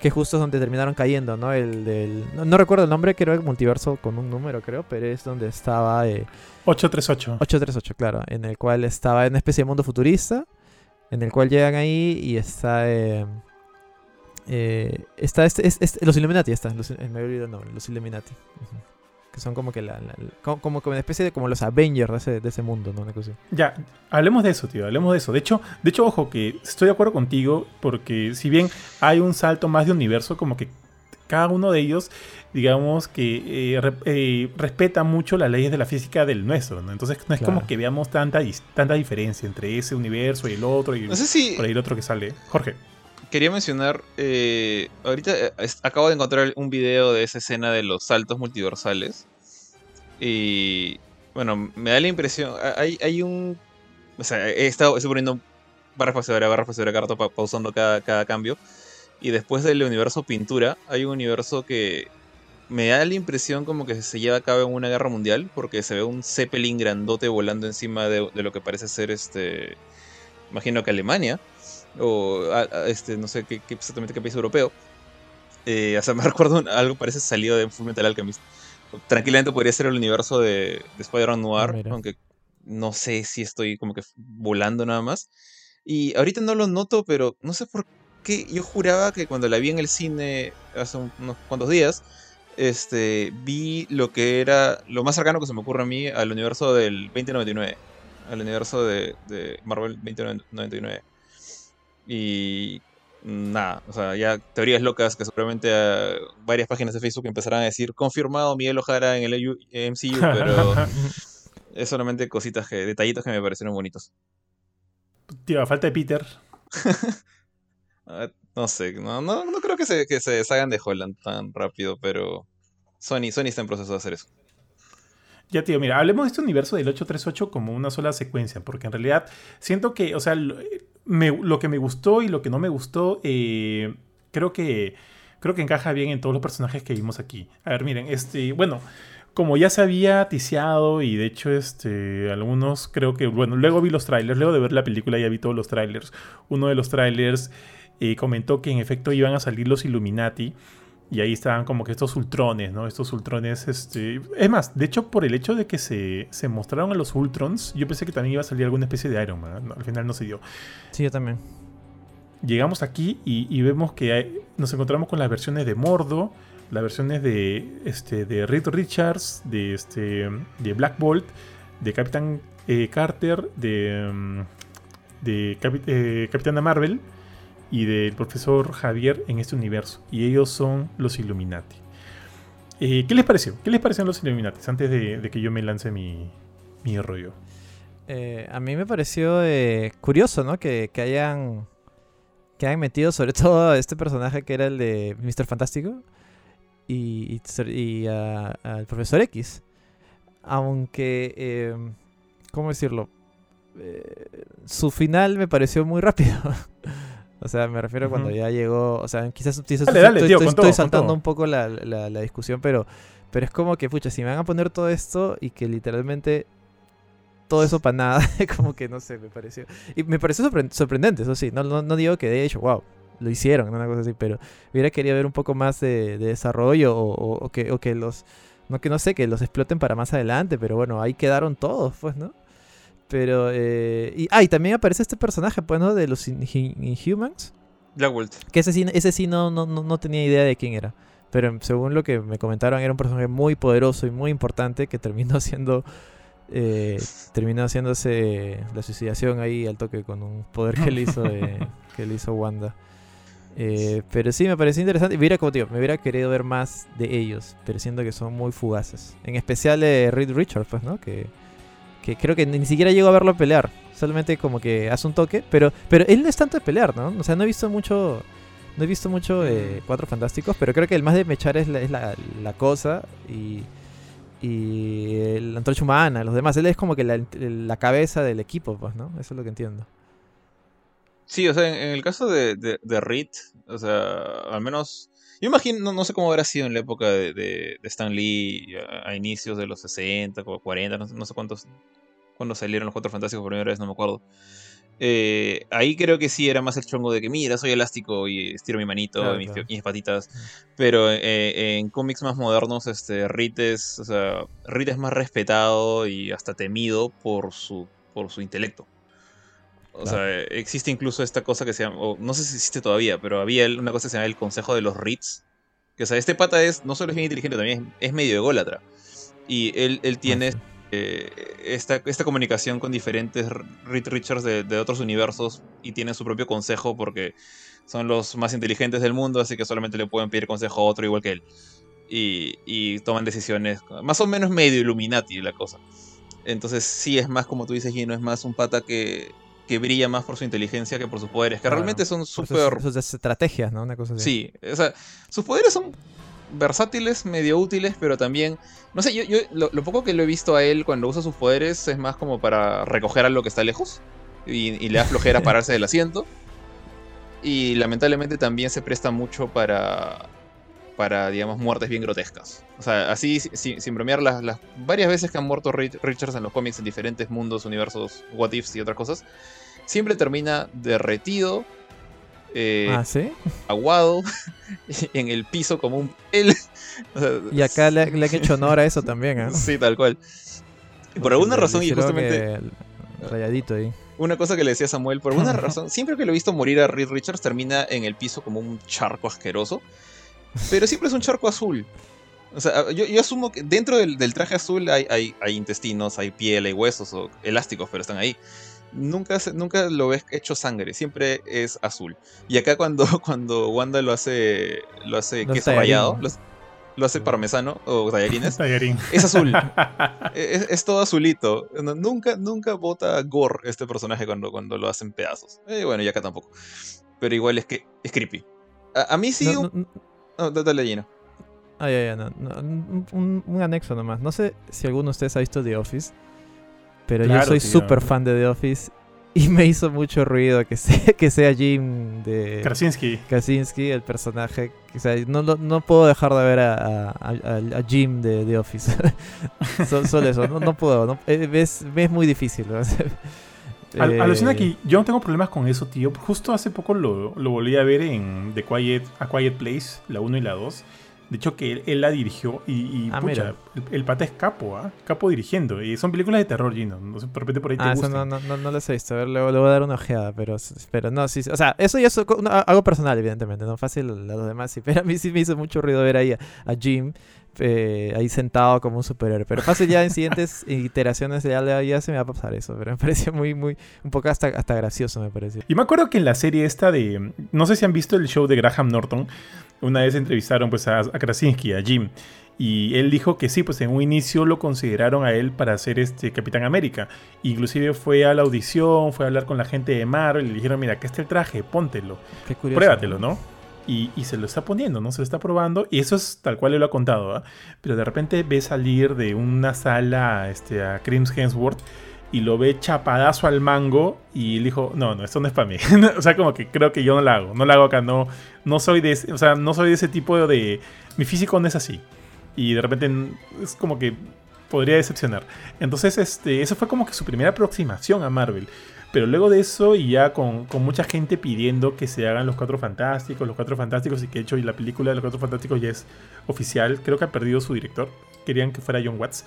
Que justo es donde terminaron cayendo, ¿no? El del... No, recuerdo el nombre, creo el multiverso con un número, creo, pero es donde estaba... Eh, 838. 838, claro. En el cual estaba en una especie de mundo futurista, en el cual llegan ahí y está... Eh, eh, está este, los Illuminati, está, los, me he olvidado el nombre, los Illuminati que son como que la, como, una especie de como los Avengers de ese, mundo, ¿no? Ya, hablemos de eso, tío, hablemos de eso. De hecho, de hecho, ojo, que estoy de acuerdo contigo, porque si bien hay un salto más de universo, como que cada uno de ellos, digamos que eh, eh, respeta mucho las leyes de la física del nuestro, ¿no? Entonces no es como que veamos tanta, tanta diferencia entre ese universo y el otro y no sé si... por ahí el otro que sale. Jorge quería mencionar, eh, ahorita eh, acabo de encontrar un video de esa escena de los saltos multiversales. Y bueno, me da la impresión, hay, hay un... O sea, he estado estoy poniendo barra espaciadora, barra espaciadora, carta, pausando cada, cada cambio. Y después del universo pintura, hay un universo que me da la impresión como que se lleva a cabo en una guerra mundial, porque se ve un Zeppelin grandote volando encima de, de lo que parece ser este. Imagino que Alemania o este, no sé qué, exactamente qué país europeo. Eh, o sea, me recuerdo algo parece salido de Full Metal Alchemist. Tranquilamente podría ser el universo de, de Spider-Man Noir, aunque no sé si estoy como que volando nada más. Y ahorita no lo noto, pero no sé por qué. Yo juraba que cuando la vi en el cine hace unos cuantos días, este, vi lo que era lo más cercano que se me ocurre a mí al universo del 2099. Al universo de, de Marvel 2099. Y nada, o sea, ya teorías locas que seguramente a varias páginas de Facebook empezarán a decir confirmado Miguel Ojara en el MCU, pero es solamente cositas que, detallitos que me parecieron bonitos. Tío, a falta de Peter. Ah, no sé, no, no, no creo que se, que se deshagan de Holland tan rápido, pero Sony, Sony está en proceso de hacer eso. Ya, tío, mira, hablemos de este universo del 838 como una sola secuencia, porque en realidad siento que, o sea, lo que me gustó y lo que no me gustó, eh, creo que creo que encaja bien en todos los personajes que vimos aquí. A ver, miren, este, bueno, como ya se había ticiado y de hecho este algunos creo que bueno, luego vi los trailers, luego de ver la película ya vi todos los trailers. Uno de los trailers eh, comentó que en efecto iban a salir los Illuminati y ahí estaban como que estos ultrones, ¿no? Estos ultrones, este... Es más, de hecho, por el hecho de que se, se mostraron a los ultrons, yo pensé que también iba a salir alguna especie de Iron Man. al final no se dio. Sí, yo también. Llegamos aquí y, vemos que nos encontramos con las versiones de Mordo, las versiones de, este, de Reed Richards, de, este, de Black Bolt, de Capitán eh, Carter, de, mm, de eh, Capitana Marvel y del profesor Javier en este universo. Y ellos son los Illuminati. Eh, ¿Qué les pareció? ¿Qué les parecen los Illuminati? Antes de, que yo me lance mi, mi rollo. Eh, a mí me pareció eh, curioso, ¿no? Que, hayan que hayan metido sobre todo a este personaje que era el de Mr. Fantástico y, y, al profesor X. Aunque, ¿cómo decirlo? su final me pareció muy rápido. O sea, me refiero a cuando ya llegó. O sea, quizás, estoy, saltando un poco la, discusión, pero, pero es como que, pucha, si me van a poner todo esto y que literalmente todo eso para nada, como que no sé, me pareció. Y me pareció sorprendente, eso sí. No, no, digo que de hecho, wow, lo hicieron, una cosa así, pero hubiera querido ver un poco más de, desarrollo o, que, o que los. No que no sé, que los exploten para más adelante, pero bueno, ahí quedaron todos, pues, ¿no? Pero, eh, y, ah, y también aparece este personaje, pues, ¿no? De los Inhumans. Black Bolt. Que ese sí, ese sí no, no, no, tenía idea de quién era. Pero según lo que me comentaron, era un personaje muy poderoso y muy importante que terminó siendo. Eh, terminó haciéndose la suicidación ahí al toque con un poder que le hizo, que le hizo Wanda. Eh, pero sí, me pareció interesante. Mira, como tío, me hubiera querido ver más de ellos, pero siento que son muy fugaces. En especial de Reed Richards, pues, ¿no? Que, que creo que ni siquiera llego a verlo pelear. Solamente como que hace un toque, pero, pero él no es tanto de pelear, ¿no? O sea, no he visto mucho... No he visto mucho eh, Cuatro Fantásticos, pero creo que el más de mechar es la, es la, la cosa y, y el antorcha humana, los demás. Él es como que la, la, cabeza del equipo, pues, ¿no? Eso es lo que entiendo. Sí, o sea, en, el caso de, de, de Reed, o sea, al menos yo imagino, no, sé cómo habrá sido en la época de, de, Stan Lee, a, inicios de los 60, 40, no, sé cuántos, cuando salieron los Cuatro Fantásticos por primera vez, no me acuerdo. Eh, ahí creo que sí era más el chongo de que, mira, soy elástico y estiro mi manito Claro, y mis, claro. mis patitas. Pero eh, en cómics más modernos, este, Reed es, o sea, Reed es más respetado y hasta temido por su, por su intelecto. O Claro. sea, existe incluso esta cosa que se llama, o no sé si existe todavía, pero había una cosa que se llama el Consejo de los Reeds. Que, o sea, este pata es, no solo es bien inteligente, también es, es medio ególatra. Y él, él tiene eh, esta, esta comunicación con diferentes Reed Richards de, de otros universos y tiene su propio consejo porque son los más inteligentes del mundo, así que solamente le pueden pedir consejo a otro igual que él. Y, y toman decisiones más o menos medio Illuminati la cosa. Entonces sí es más, como tú dices, Gino, es más un pata que, que brilla más por su inteligencia que por sus poderes, que Claro. realmente son sus- súper... sus, estrategias, ¿no? Una cosa así. Sí, o sea, sus poderes son versátiles, medio útiles, pero también, no sé, yo, yo lo, lo poco que lo he visto a él cuando usa sus poderes es más como para recoger algo que está lejos y, y le da flojera pararse del asiento. Y lamentablemente también se presta mucho para, para digamos, muertes bien grotescas. O sea, así, si- si- sin bromear, las, las varias veces que han muerto Ri- Richards en los cómics en diferentes mundos, universos, what ifs y otras cosas, siempre termina derretido. eh, Ah, ¿sí? aguado en el piso como un pel. O sea, Y acá le, le han hecho honor a eso también, ¿ah? Sí, tal cual. Y por alguna Le- le razón, y justamente eh, rayadito ahí. una cosa que le decía Samuel, por alguna razón, siempre que lo he visto morir a Reed Richards termina en el piso como un charco asqueroso. Pero siempre es un charco azul. O sea, yo, yo asumo que dentro del, del traje azul hay, hay, hay intestinos, hay piel, hay huesos o elásticos, pero están ahí. Nunca, nunca lo ves hecho sangre, siempre es azul. Y acá cuando, cuando Wanda lo hace, lo hace Lo hace queso rallado, lo, hace parmesano o tallarines, Tallarín. es azul. Es, es todo azulito. No, Nunca, nunca bota gore este personaje cuando, cuando lo hacen pedazos. Eh, bueno, y acá tampoco. Pero igual es que es creepy. A, a mí sí. No, no, no- no, dale lleno. Ah, ya, ya, no, no, un, anexo nomás. No sé si alguno de ustedes ha visto The Office, pero Claro, yo soy súper fan de The Office y me hizo mucho ruido que sea, que sea Jim de Krasinski. Krasinski, el personaje. O sea, no, lo- no puedo dejar de ver a, a- a- a Jim de The Office. So- Solo eso, no, no puedo. no- eh, es, es muy difícil. Al- Alucina Eh, que yo no tengo problemas con eso, tío. Justo hace poco lo, lo volví a ver en The Quiet, A Quiet Place, la 1 y la 2. De hecho, que él, él la dirigió y, y, Ah, pucha, el, el pata es capo, ¿ah? Capo dirigiendo. Y son películas de terror, Gino. No sé, de repente por ahí te Ah, eso gustan. no, no, no, no las he visto. A ver, luego le voy a dar una ojeada, pero, pero no, sí, o sea, eso ya es algo personal, evidentemente, no fácil a los demás, sí, pero a mí sí me hizo mucho ruido ver ahí a, a Jim eh, ahí sentado como un superhéroe, pero fácil ya en siguientes iteraciones ya, ya se me va a pasar eso, pero me pareció muy, muy, un poco hasta, hasta gracioso me pareció. Y me acuerdo que en la serie esta de. No sé si han visto el show de Graham Norton. Una vez entrevistaron pues a, a Krasinski, a Jim. Y él dijo que sí, pues en un inicio lo consideraron a él para ser este Capitán América. Inclusive fue a la audición, fue a hablar con la gente de Marvel y le dijeron, mira, aquí está el traje, póntelo, Qué curioso. pruébatelo, ¿no? Y, se lo está poniendo, ¿no? Se lo está probando. Y eso es tal cual él lo ha contado, ¿ah? Pero de repente ve salir de una sala este, a Crims Hemsworth y lo ve chapadazo al mango y le dijo, no, no, esto no es para mí. o sea, como que creo que yo no la hago, no la hago acá, no, no soy de ese, o sea, no soy de ese tipo de, mi físico no es así. Y de repente es como que podría decepcionar. Entonces, este, eso fue como que su primera aproximación a Marvel. Pero luego de eso, y ya con, mucha gente pidiendo que se hagan los Cuatro Fantásticos, los Cuatro Fantásticos, y que de hecho y la película de los Cuatro Fantásticos ya es oficial, creo que ha perdido su director. Querían que fuera John Watts.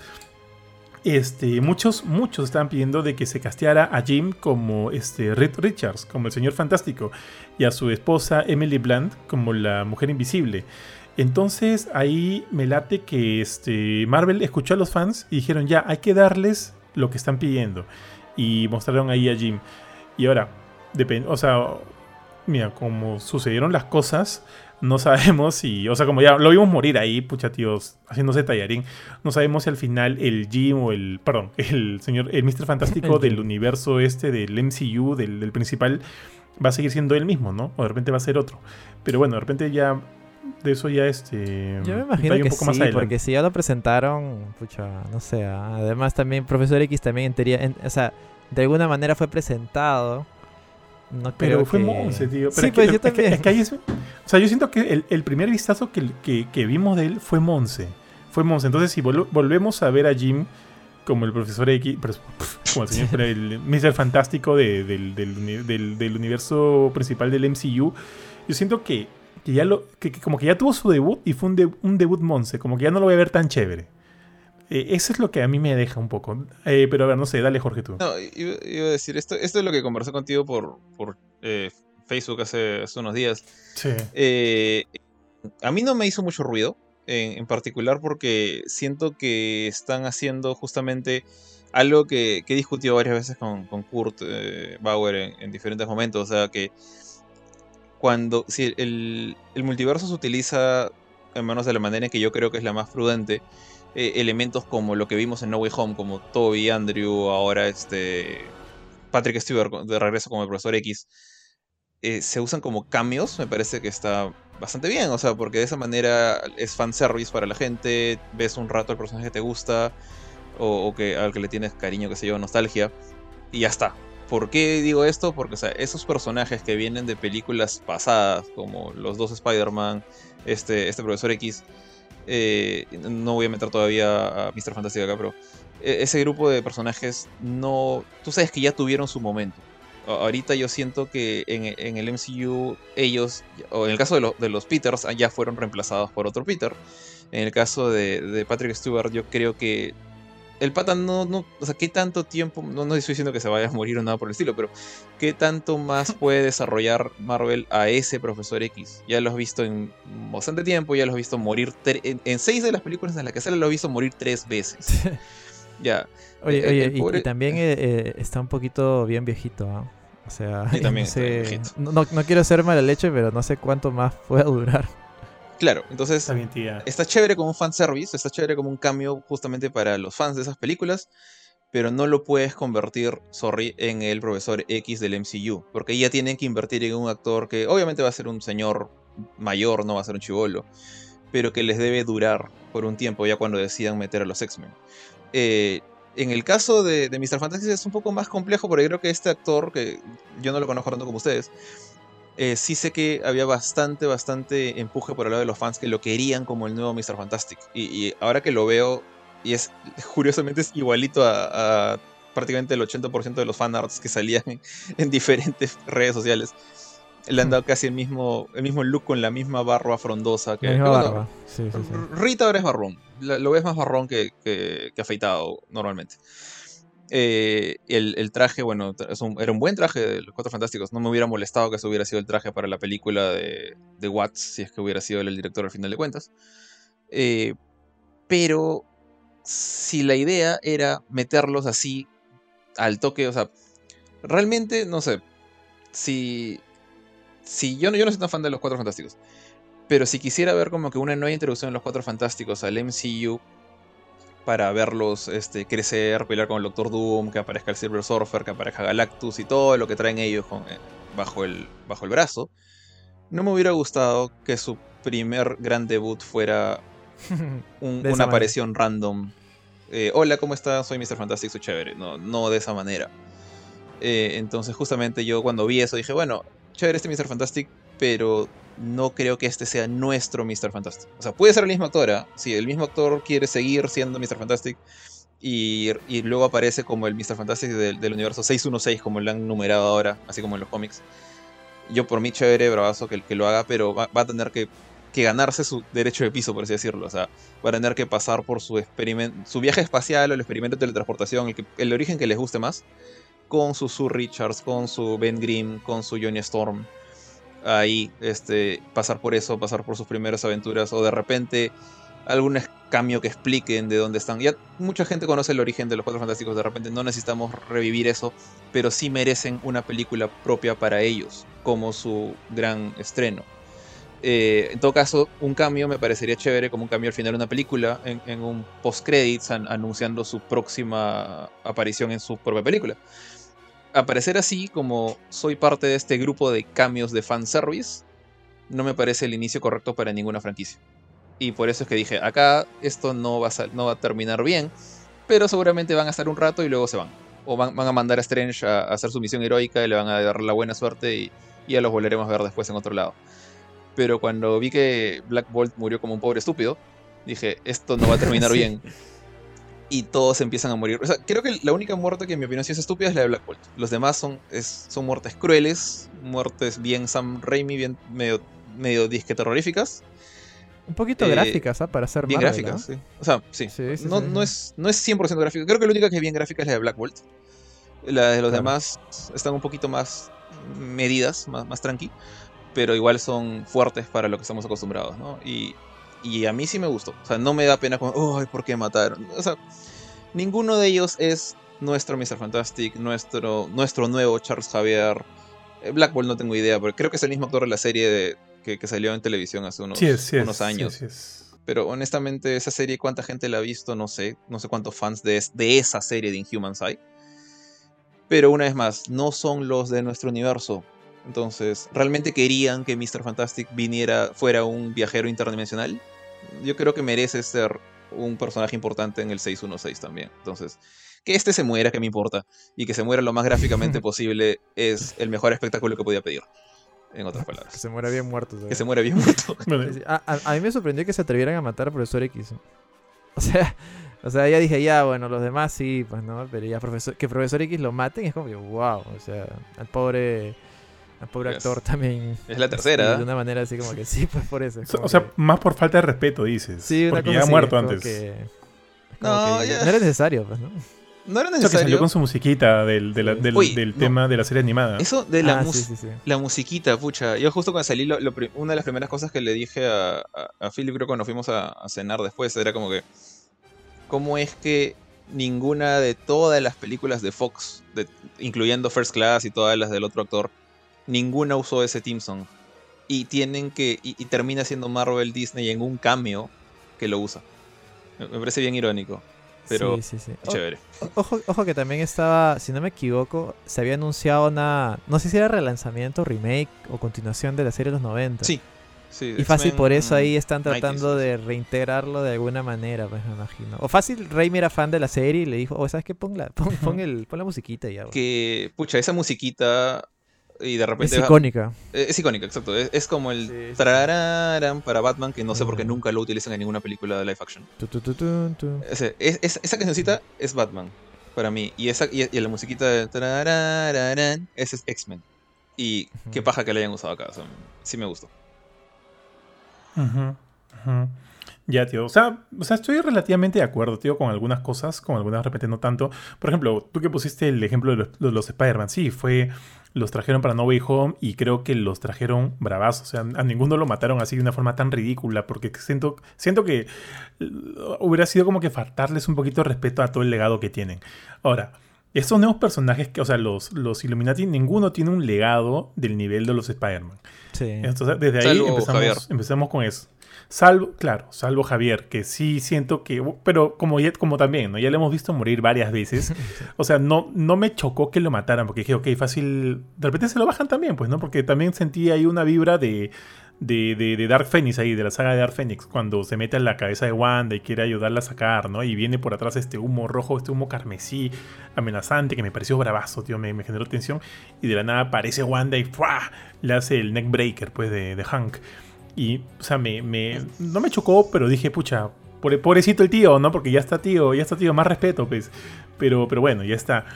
Este, muchos, muchos estaban pidiendo de que se casteara a Jim como este, Richards, como el señor fantástico, y a su esposa Emily Blunt como la mujer invisible. Entonces ahí me late que este, Marvel escuchó a los fans y dijeron ya, hay que darles lo que están pidiendo. Y mostraron ahí a Jim. Y ahora, depende, o sea, mira, como sucedieron las cosas, no sabemos si, o sea, como ya lo vimos morir ahí, pucha tíos, haciéndose tallarín, no sabemos si al final el Jim o el, perdón, el señor, el Mr. Fantástico El del universo este, del MCU, del, del principal, va a seguir siendo él mismo, ¿no? O de repente va a ser otro. Pero bueno, de repente ya, de eso ya este... Yo me imagino un que poco sí, más porque si ya lo presentaron, pucha, no sé. ah, Además también Profesor X también en teoría, en- o sea, de alguna manera fue presentado. No Pero fue que- Monse, tío. Pero sí, es que- pues yo es que- también. es que ahí es- o sea, yo siento que el, el primer vistazo que, que- que vimos de él fue Monse. Fue Monse. Entonces, si vol- volvemos a ver a Jim como el profesor X, como el señor, el Mr. Fantástico del, del, universo principal del MCU, yo siento que, ya lo, que, como que ya tuvo su debut y fue un, un debut monce, como que ya no lo voy a ver tan chévere. Eh, eso es lo que a mí me deja un poco. Eh, pero a ver, no sé, dale Jorge tú. No, iba, a decir, esto, esto es lo que conversé contigo por, por eh, Facebook hace, unos días. Sí. a mí no me hizo mucho ruido, en, particular porque siento que están haciendo justamente algo que, he discutido varias veces con, Kurt Bauer en, diferentes momentos. O sea, que cuando si el, el multiverso se utiliza en manos de la manera que yo creo que es la más prudente, eh, elementos como lo que vimos en No Way Home, como Toby, Andrew, ahora este Patrick Stewart de regreso como el profesor X, eh, se usan como cambios, me parece que está bastante bien, o sea, porque de esa manera es fanservice para la gente, ves un rato el personaje que te gusta, o, que, al que le tienes cariño, que se yo, nostalgia, y ya está. ¿Por qué digo esto? Porque esos personajes que vienen de películas pasadas, como los dos Spider-Man, este, este Profesor X, eh, no voy a meter todavía a Mr. Fantasy acá, pero e, ese grupo de personajes no. Tú sabes que ya tuvieron su momento. Ahorita yo siento que en, el MCU ellos, o en el caso de, los Peters, ya fueron reemplazados por otro Peter. En el caso de, de Patrick Stewart, yo creo que el pata no, no, o sea, ¿qué tanto tiempo? No, no estoy diciendo que se vaya a morir o nada por el estilo, pero ¿qué tanto más puede desarrollar Marvel a ese Profesor X? Ya lo has visto en bastante tiempo, ya lo has visto morir en, seis de las películas en las que sale lo has visto morir tres veces. ya. Oye, eh, oye, y, también eh, eh, está un poquito bien viejito, ¿ah? O sea, no, no, no, quiero ser mala leche, pero no sé cuánto más pueda durar. Claro, entonces está, chévere como un fanservice, está chévere como un cambio justamente para los fans de esas películas, pero no lo puedes convertir, sorry, en el profesor X del MCU, porque ya tienen que invertir en un actor que obviamente va a ser un señor mayor, no va a ser un chivolo, pero que les debe durar por un tiempo ya cuando decidan meter a los X-Men. Eh, en el caso de, de Mr. Fantasy es un poco más complejo, porque creo que este actor, que yo no lo conozco tanto como ustedes, eh, sí sé que había bastante, bastante empuje por el lado de los fans que lo querían como el nuevo Mr. Fantastic. Y, ahora que lo veo, y es curiosamente es igualito a, prácticamente el 80% de los fanarts que salían en, diferentes redes sociales. Le han dado casi el mismo, el mismo look con la misma barba frondosa. Que, barba. Rita ahora es marrón. Lo ves más marrón que, que afeitado normalmente. Eh, el, traje, bueno, era un buen traje de los Cuatro Fantásticos. No me hubiera molestado que eso hubiera sido el traje para la película de, de Watts, si es que hubiera sido el director al final de cuentas. Eh, pero si la idea era meterlos así al toque, o sea, realmente, no sé, si, si yo, no, yo no soy tan fan de los Cuatro Fantásticos, pero si quisiera ver como que una nueva introducción de los Cuatro Fantásticos al MCU para verlos este, crecer, pelear con el Doctor Doom, que aparezca el Silver Surfer, que aparezca Galactus y todo lo que traen ellos eh, bajo, el, bajo el brazo. No me hubiera gustado que su primer gran debut fuera una aparición random. Eh, Hola, ¿cómo estás? Soy Mr. Fantastic, soy chévere. No, no de esa manera. Eh, entonces, justamente yo cuando vi eso dije, bueno, chévere este Mr. Fantastic, pero no creo que este sea nuestro Mr. Fantastic. O sea, puede ser el mismo actor, ¿eh? Si el mismo actor quiere seguir siendo Mr. Fantastic y, luego aparece como el Mr. Fantastic del, universo 616, como lo han numerado ahora, así como en los cómics. Yo por mí chévere, bravazo que, que lo haga, pero va, a tener que, ganarse su derecho de piso, por así decirlo. O sea, va a tener que pasar por su, su viaje espacial o el experimento de teletransportación, el, el origen que les guste más, con su Sue Richards, con su Ben Grimm, con su Johnny Storm ahí este, pasar por eso, pasar por sus primeras aventuras o de repente algún cambio que expliquen de dónde están. Ya mucha gente conoce el origen de los Cuatro Fantásticos, de repente no necesitamos revivir eso, pero sí merecen una película propia para ellos, como su gran estreno. Eh, en todo caso, un cambio me parecería chévere, como un cambio al final de una película, en, un post-credits anunciando su próxima aparición en su propia película aparecer así como soy parte de este grupo de cambios de fanservice, no me parece el inicio correcto para ninguna franquicia. Y por eso es que dije, acá esto no va a, no va a terminar bien, pero seguramente van a estar un rato y luego se van. O van, a mandar a Strange a, hacer su misión heroica y le van a dar la buena suerte y, ya los volveremos a ver después en otro lado. Pero cuando vi que Black Bolt murió como un pobre estúpido, dije, esto no va a terminar bien. Y todos empiezan a morir. O sea, creo que la única muerte que en mi opinión sí es estúpida es la de Black Bolt. Los demás son, es, son muertes crueles, muertes bien Sam Raimi, bien medio, medio disque terroríficas. Un poquito Eh, gráficas, ¿ah? Para ser Bien Marvel, gráficas, sí. O sea, sí. Sí, sí, no, es, no es 100% gráfica. Creo que la única que es bien gráfica es la de Black Bolt. La de los Claro. demás están un poquito más medidas, más, más tranqui. Pero igual son fuertes para lo que estamos acostumbrados, ¿no? Y, y a mí sí me gustó. O sea, no me da pena como, ¡ay, por qué mataron! O sea, ninguno de ellos es nuestro Mr. Fantastic, nuestro, nuestro nuevo Charles Javier. Eh, Black Bolt no tengo idea, pero creo que es el mismo actor de la serie de- que, que salió en televisión hace unos, Sí es, sí unos sí años. sí es. Pero honestamente, esa serie, ¿cuánta gente la ha visto? No sé. No sé cuántos fans de, es- de esa serie de Inhumans hay. Pero una vez más, no son los de nuestro universo. Entonces, ¿realmente querían que Mr. Fantastic viniera, fuera un viajero interdimensional? Yo creo que merece ser un personaje importante en el 616 también. Entonces, que este se muera, que me importa. Y que se muera lo más gráficamente posible es el mejor espectáculo que podía pedir. En otras Que palabras. se muera bien muerto. Que ¿sabes? se muera bien muerto. A- a mí me sorprendió que se atrevieran a matar a Profesor X. O sea, o sea, ya dije, ya, bueno, los demás sí, pues no, pero ya profesor, que Profesor X lo maten es como que, wow, o sea, al pobre, al pobre Yes. actor también. Es la sí, tercera. de una manera así como que sí, pues por eso. es o sea, que- más por falta de respeto, dices. sí, una porque cosa ya ha muerto antes. que- No, ya. no era necesario, pues, ¿no? No era O sea, que necesario. salió con su musiquita del, de la- Sí. del, Uy, del no. tema de la serie animada. Eso de la, ah, mus- sí, sí, sí. la musiquita, pucha. Yo justo cuando salí, lo- una de las primeras cosas que le dije a, a, a Philip, creo que cuando fuimos a, a cenar después, era como que, ¿cómo es que ninguna de todas las películas de Fox, de- incluyendo First Class y todas las del otro actor, ninguna usó ese theme song? Y tienen que, y, y termina siendo Marvel Disney en un cameo que lo usa. Me, me parece bien irónico, pero Sí, sí, sí. Chévere. o- ojo, ojo que también estaba, si no me equivoco, se había anunciado una, no sé si era relanzamiento, remake o continuación de la serie de los 90. Sí. Sí, Y fácil por eso ahí están 90s, tratando de reintegrarlo de alguna manera, pues me imagino. O fácil, Raimi era fan de la serie y le dijo, oh, ¿sabes qué? Pon la, pon, pon el, pon la musiquita y ya. güey". que, pucha, esa musiquita y de Es repente... va- icónica. eh, es icónica, exacto. Es, es como el Sí, sí, para Batman, que no sé por qué Mm. nunca lo utilizan en ninguna película de live action. Tu, tu, tu, tu, tu. Ese- es- es- esa cancioncita es Batman, para mí. Y, esa, y, y la musiquita de tarararán, ese es X-Men. Y qué paja que la hayan usado acá. o sea, sí me gustó. Ya, tío. O sea, o sea, estoy relativamente de acuerdo, tío, con algunas cosas, con algunas de repente no tanto. Por ejemplo, tú que pusiste el ejemplo de los, de los Spider-Man, sí, fue. Los trajeron para No Way Home y creo que los trajeron bravazos. O sea, a ninguno lo mataron así de una forma tan ridícula, porque siento, siento que eh, hubiera sido como que faltarles un poquito de respeto a todo el legado que tienen. Ahora, estos nuevos personajes, que, o sea, los, los Illuminati, ninguno tiene un legado del nivel de los Spider-Man. Sí. Entonces, desde ahí empezamos, empezamos con eso. Salvo, claro, salvo Javier, que sí siento que, pero como, ya- como también, ¿no? Ya lo hemos visto morir varias veces. O sea, no, no me chocó que lo mataran, porque dije, ok, fácil. De repente se lo bajan también, pues, ¿no? Porque también sentí ahí una vibra de, de, de, de Dark Phoenix ahí, de la saga de Dark Phoenix, cuando se mete en la cabeza de Wanda y quiere ayudarla a sacar, ¿no? Y viene por atrás este humo rojo, este humo carmesí amenazante, que me pareció bravazo, tío, me, me generó tensión. Y de la nada aparece Wanda y ¡fua! le hace el neckbreaker, pues, de, de Hank. Y, o sea, me, me- no me chocó, pero dije, pucha, pobre- pobrecito el tío, ¿no? Porque ya está tío, ya está tío, más respeto, pues. Pero, pero bueno, ya está.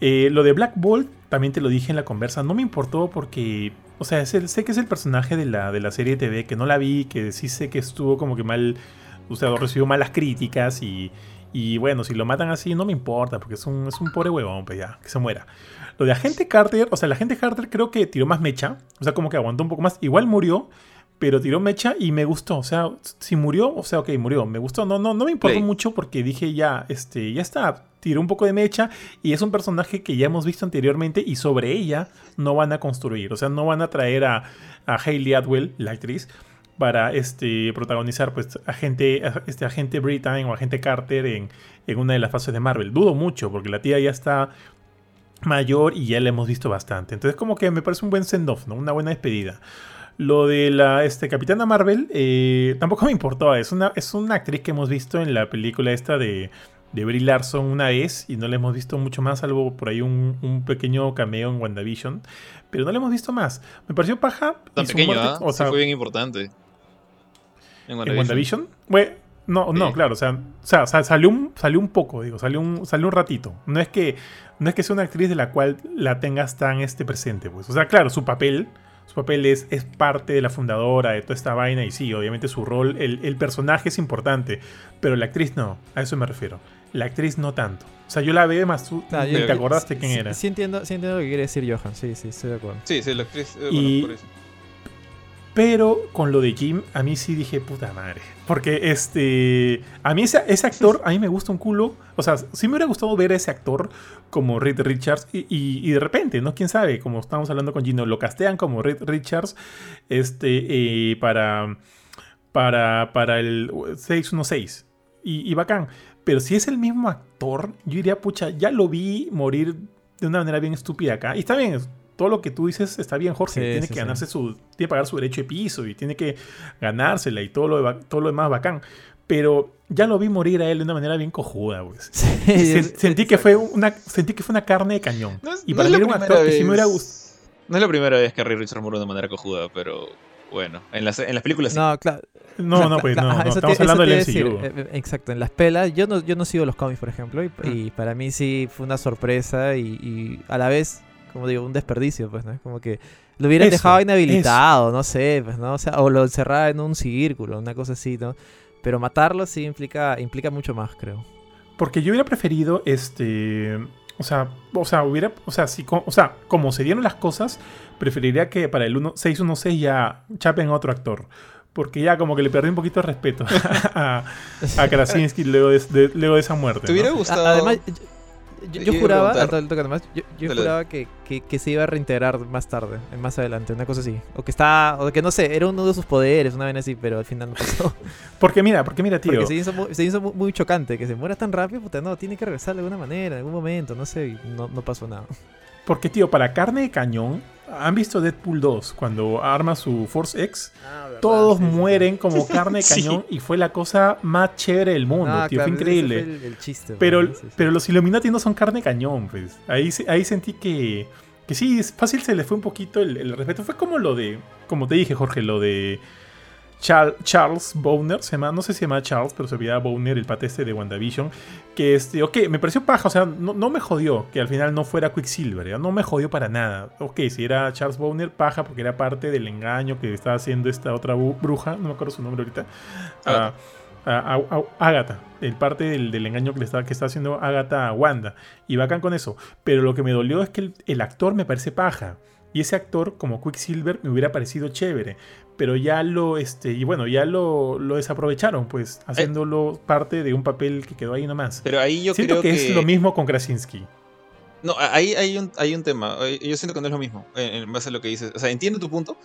Eh, lo de Black Bolt, también te lo dije en la conversa, no me importó porque, o sea, sé que es el personaje de la, de la serie TV, que no la vi, que sí sé que estuvo como que mal, o sea, recibió malas críticas y, y bueno, si lo matan así no me importa, porque es un, es un pobre huevón, pues ya, que se muera. Lo de Agente Carter, o sea, el Agente Carter creo que tiró más mecha, o sea, como que aguantó un poco más, igual murió, pero tiró mecha y me gustó. O sea, si murió, o sea, ok, murió. Me gustó. No, no, no me importó Play. mucho porque dije ya, este, ya está. Tiró un poco de mecha y es un personaje que ya hemos visto anteriormente y sobre ella no van a construir. O sea, no van a traer a, a Hayley Atwell, la actriz, para este, protagonizar pues agente, este agente Britain o agente Carter en, en una de las fases de Marvel. Dudo mucho porque la tía ya está mayor y ya la hemos visto bastante. Entonces como que me parece un buen send-off, ¿no? Una buena despedida. Lo de la este, Capitana Marvel eh, tampoco me importó. Es una, es una actriz que hemos visto en la película esta de, de Brie Larson una vez y no la hemos visto mucho más, salvo por ahí un, un pequeño cameo en WandaVision. Pero no la hemos visto más. Me pareció paja. Tan pequeño, muerte- ¿ah? o Sí sea, fue bien importante. En en WandaVision. Bueno, No, no, Sí. claro, o sea, o sea, sa- salió un, salió un poco, digo, salió un, salió un ratito. No es que, no es que sea una actriz de la cual la tengas tan este presente, pues. O sea, claro, su papel, su papel es, es parte de la fundadora de toda esta vaina y sí, obviamente su rol, el, el personaje es importante, pero la actriz no, a eso me refiero. La actriz no tanto. O sea, yo la veo más tú, Claro, ¿te yo- acordaste quién sí, era? Sí entiendo, sí entiendo lo que quiere decir Johan, sí, sí, estoy de acuerdo. Sí, sí, la actriz. eh, Y- bueno, por eso. Pero con lo de Jim, a mí sí dije, puta madre. Porque este. A mí ese, actor, a mí me gusta un culo. O sea, sí me hubiera gustado ver a ese actor como Reed Richards. Y, y- y de repente, ¿no? Quién sabe, como estamos hablando con Gino, lo castean como Reed Richards. Este. eh, para. Para. Para el 616. Y, y bacán. Pero si es el mismo actor, yo diría, pucha, ya lo vi morir de una manera bien estúpida acá. Y está bien, todo lo que tú dices está bien, Jorge. Sí, tiene sí, que sí. ganarse su. Tiene que pagar su derecho de piso y tiene que ganársela y todo lo, de- todo lo demás bacán. Pero ya lo vi morir a él de una manera bien cojuda, pues. Sen- sentí que fue una sentí que fue una carne de cañón. No es- y no para es era un actor que sí me hubiera vez- gustado. No es la primera vez que Ray Richards muere de manera cojuda, pero bueno, en las, en las películas sí. No, claro. No, no, pues no, Ajá, no, estamos te- hablando del MCU. decir, eh, exacto, en las pelas, yo no, yo no sigo los cómics, por ejemplo, y, y para mí sí fue una sorpresa y, y a la vez, como digo, un desperdicio, pues, ¿no? Es como que lo hubieran Eso, dejado inhabilitado, no sé, pues, ¿no? O sea, o lo encerraba en un círculo, una cosa así, ¿no? Pero matarlo sí implica, implica mucho más, creo. Porque yo hubiera preferido, este, o sea, o sea, hubiera, o sea, si, o sea, como se dieron las cosas, preferiría que para el 1 616 ya chapen a otro actor. Porque ya como que le perdí un poquito de respeto a, a Krasinski luego de, de- luego de esa muerte. ¿Te hubiera ¿no? gustado? Además, yo, juraba, además, yo, juraba que, que- que se iba a reintegrar más tarde, más adelante, una cosa así. O que está, o que no sé, era uno de sus poderes, una vez así, pero al final no pasó. Porque mira, porque mira, tío. Porque se hizo, muy, se hizo muy, muy chocante, que se muera tan rápido, puta, no, tiene que regresar de alguna manera, en algún momento, no sé, no, no pasó nada. Porque, tío, para carne de cañón, ¿han visto Deadpool 2 cuando arma su Force X? Todos mueren como carne de Sí. cañón y fue la cosa más chévere del mundo, Ah, tío. claro, fue increíble. fue el, el chiste. Pero, pero los Illuminati no son carne de cañón, pues. Ahí, ahí sentí que, que sí, es fácil se le fue un poquito el, el respeto. Fue como lo de, como te dije, Jorge, lo de Charles Bowner, se llama, no sé si se llama Charles, pero se veía Bowner, el pate este de WandaVision. Que este, ok, me pareció paja, o sea, no, no me jodió que al final no fuera Quicksilver, ¿ya? no me jodió para nada. Ok, si era Charles Bowner, paja, porque era parte del engaño que estaba haciendo esta otra bruja, no me acuerdo su nombre ahorita. Ah, a, a- a- Agatha, el parte del, del engaño que, le está, que está haciendo Agatha a Wanda. Y bacán con eso. Pero lo que me dolió es que el, el actor me parece paja. Y ese actor, como Quicksilver, me hubiera parecido chévere. Pero ya lo, este, y bueno, ya lo, lo desaprovecharon, pues, haciéndolo parte de un papel que quedó ahí nomás. Pero ahí yo Siento creo que, que, es lo mismo con Krasinski. No, ahí hay un, hay un tema. Eh, Yo siento que no es lo mismo, eh, en base a lo que dices. O sea, entiendo tu punto,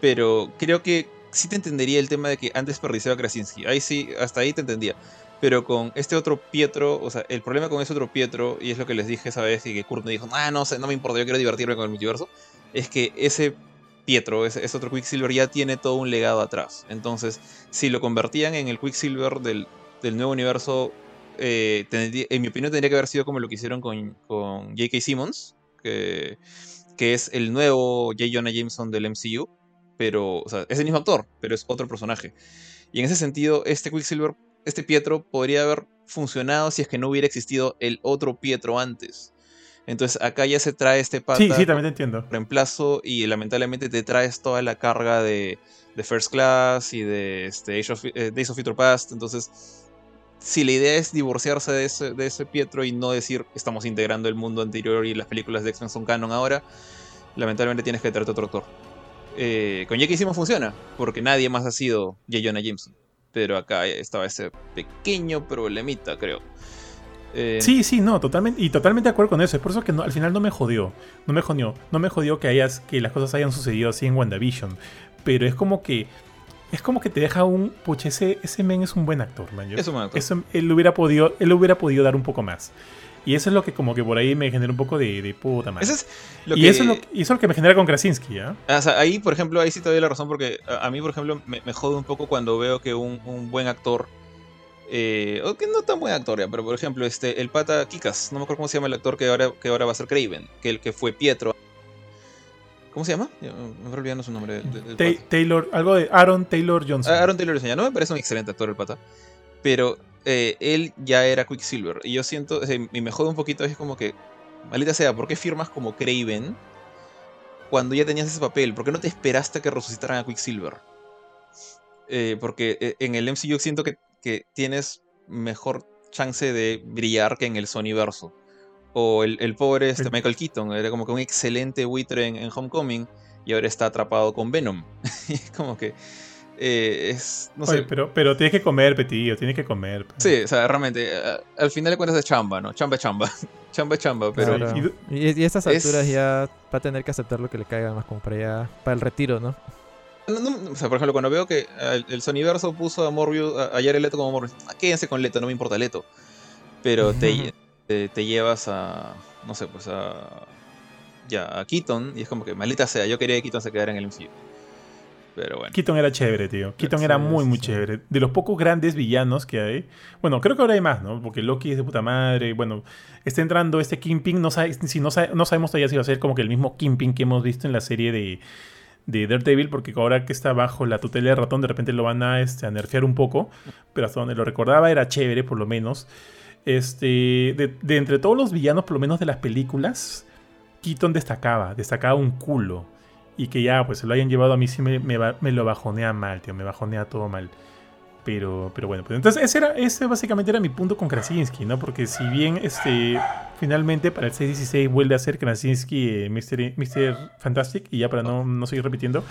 pero creo que sí te entendería el tema de que antes desperdiciaba a Krasinski. Ahí sí, hasta ahí te entendía. Pero con este otro Pietro, o sea, el problema con ese otro Pietro, y es lo que les dije esa vez, y que Kurt me dijo, ah, no sé, no me importa, yo quiero divertirme con el multiverso, es que ese Pietro, ese otro Quicksilver, ya tiene todo un legado atrás. Entonces, si lo convertían en el Quicksilver del, del nuevo universo, eh, en mi opinión tendría que haber sido como lo que hicieron con, con J.K. Simmons, que, que es el nuevo J. Jonah Jameson del MCU, pero, o sea, es el mismo actor, pero es otro personaje. Y en ese sentido, este Quicksilver, este Pietro, podría haber funcionado si es que no hubiera existido el otro Pietro antes. Entonces acá ya se trae este pata Sí, sí, también te entiendo. reemplazo y lamentablemente te traes toda la carga de, de First Class y de este, Age of- eh, Days of Future Past. Entonces, si la idea es divorciarse de ese, de ese Pietro y no decir estamos integrando el mundo anterior y las películas de X-Men son canon ahora, lamentablemente tienes que traerte otro actor. Eh, con J.K. Simmons funciona, porque nadie más ha sido J. Jonah Jameson. Pero acá estaba ese pequeño problemita, creo. Eh, Sí, sí, no, totalmente, y totalmente de acuerdo con eso. Es por eso que no- al final no me jodió. No me jodió. No me jodió que hayas, que las cosas hayan sucedido así en WandaVision. Pero es como que. Es como que te deja un. Pucha, ese, ese men es un buen actor, man. Yo- Es un buen actor. eso- él hubiera podido. Él hubiera podido dar un poco más. Y eso es lo que como que por ahí me genera un poco de, de puta madre. Ese es lo y que- eso es lo, y eso es lo que me genera con Krasinski, ¿ya? Ah, O sea, ahí, por ejemplo, ahí sí te doy la razón porque a, a mí, por ejemplo, me, me jode un poco cuando veo que un, un buen actor, eh, o que no tan buen actor ya, pero por ejemplo, este, el pata Kikas, no me acuerdo cómo se llama el actor que ahora, que ahora va a ser Craven, que el que fue Pietro. ¿Cómo se llama? Me voy olvidando su nombre. del- del. Taylor, algo de Aaron Taylor Johnson. Ah, Aaron Taylor Johnson, ya no me parece un excelente actor el pata. Pero eh, él ya era Quicksilver. Y yo siento, y me jode un poquito, es como que, maldita sea, ¿por qué firmas como Craven cuando ya tenías ese papel? ¿Por qué no te esperaste que resucitaran a Quicksilver? Eh, porque eh, en el MCU siento que, que, tienes mejor chance de brillar que en el Sonyverso. O el, pobre este, Michael Keaton, era como que un excelente buitre en, Homecoming y ahora está atrapado con Venom. es como que eh, es, no sé. Pero, pero tienes que comer, Petillo, tienes que comer. Sí, o sea, realmente, al final de cuentas es chamba, ¿no? Chamba, chamba. chamba, chamba, pero... Y, y, a estas alturas ya va a tener que aceptar lo que le caiga más como para, ya, para el retiro, ¿no? O sea, por ejemplo, cuando veo que el, el Sonyverso puso a Morbius, a, a Leto como Morbius, ah, quédense con Leto, no me importa Leto. Pero te, te, llevas a, no sé, pues a... Ya, a Keaton, y es como que, maldita sea, yo quería que Keaton se quedara en el MCU. Pero bueno. Keaton era chévere, tío. Keaton era muy, muy chévere. De los pocos grandes villanos que hay. Bueno, creo que ahora hay más, ¿no? Porque Loki es de puta madre. Bueno, está entrando este Kingpin. No, sabe, si no, no sabemos todavía si va a ser como que el mismo Kingpin que hemos visto en la serie de, de Daredevil. Porque ahora que está bajo la tutela de ratón, de repente lo van a, este, nerfear un poco. Pero hasta donde lo recordaba era chévere, por lo menos. Este, de, entre todos los villanos, por lo menos de las películas, Keaton destacaba, destacaba un culo. Y que ya, pues se lo hayan llevado a mí sí me, me, lo bajonea mal, tío, me bajonea todo mal. Pero, pero bueno, pues entonces ese, era, ese básicamente era mi punto con Krasinski, ¿no? Porque si bien este, finalmente para el 616 vuelve a ser Krasinski eh, Mr. Fantastic, y ya para no, no seguir repitiendo,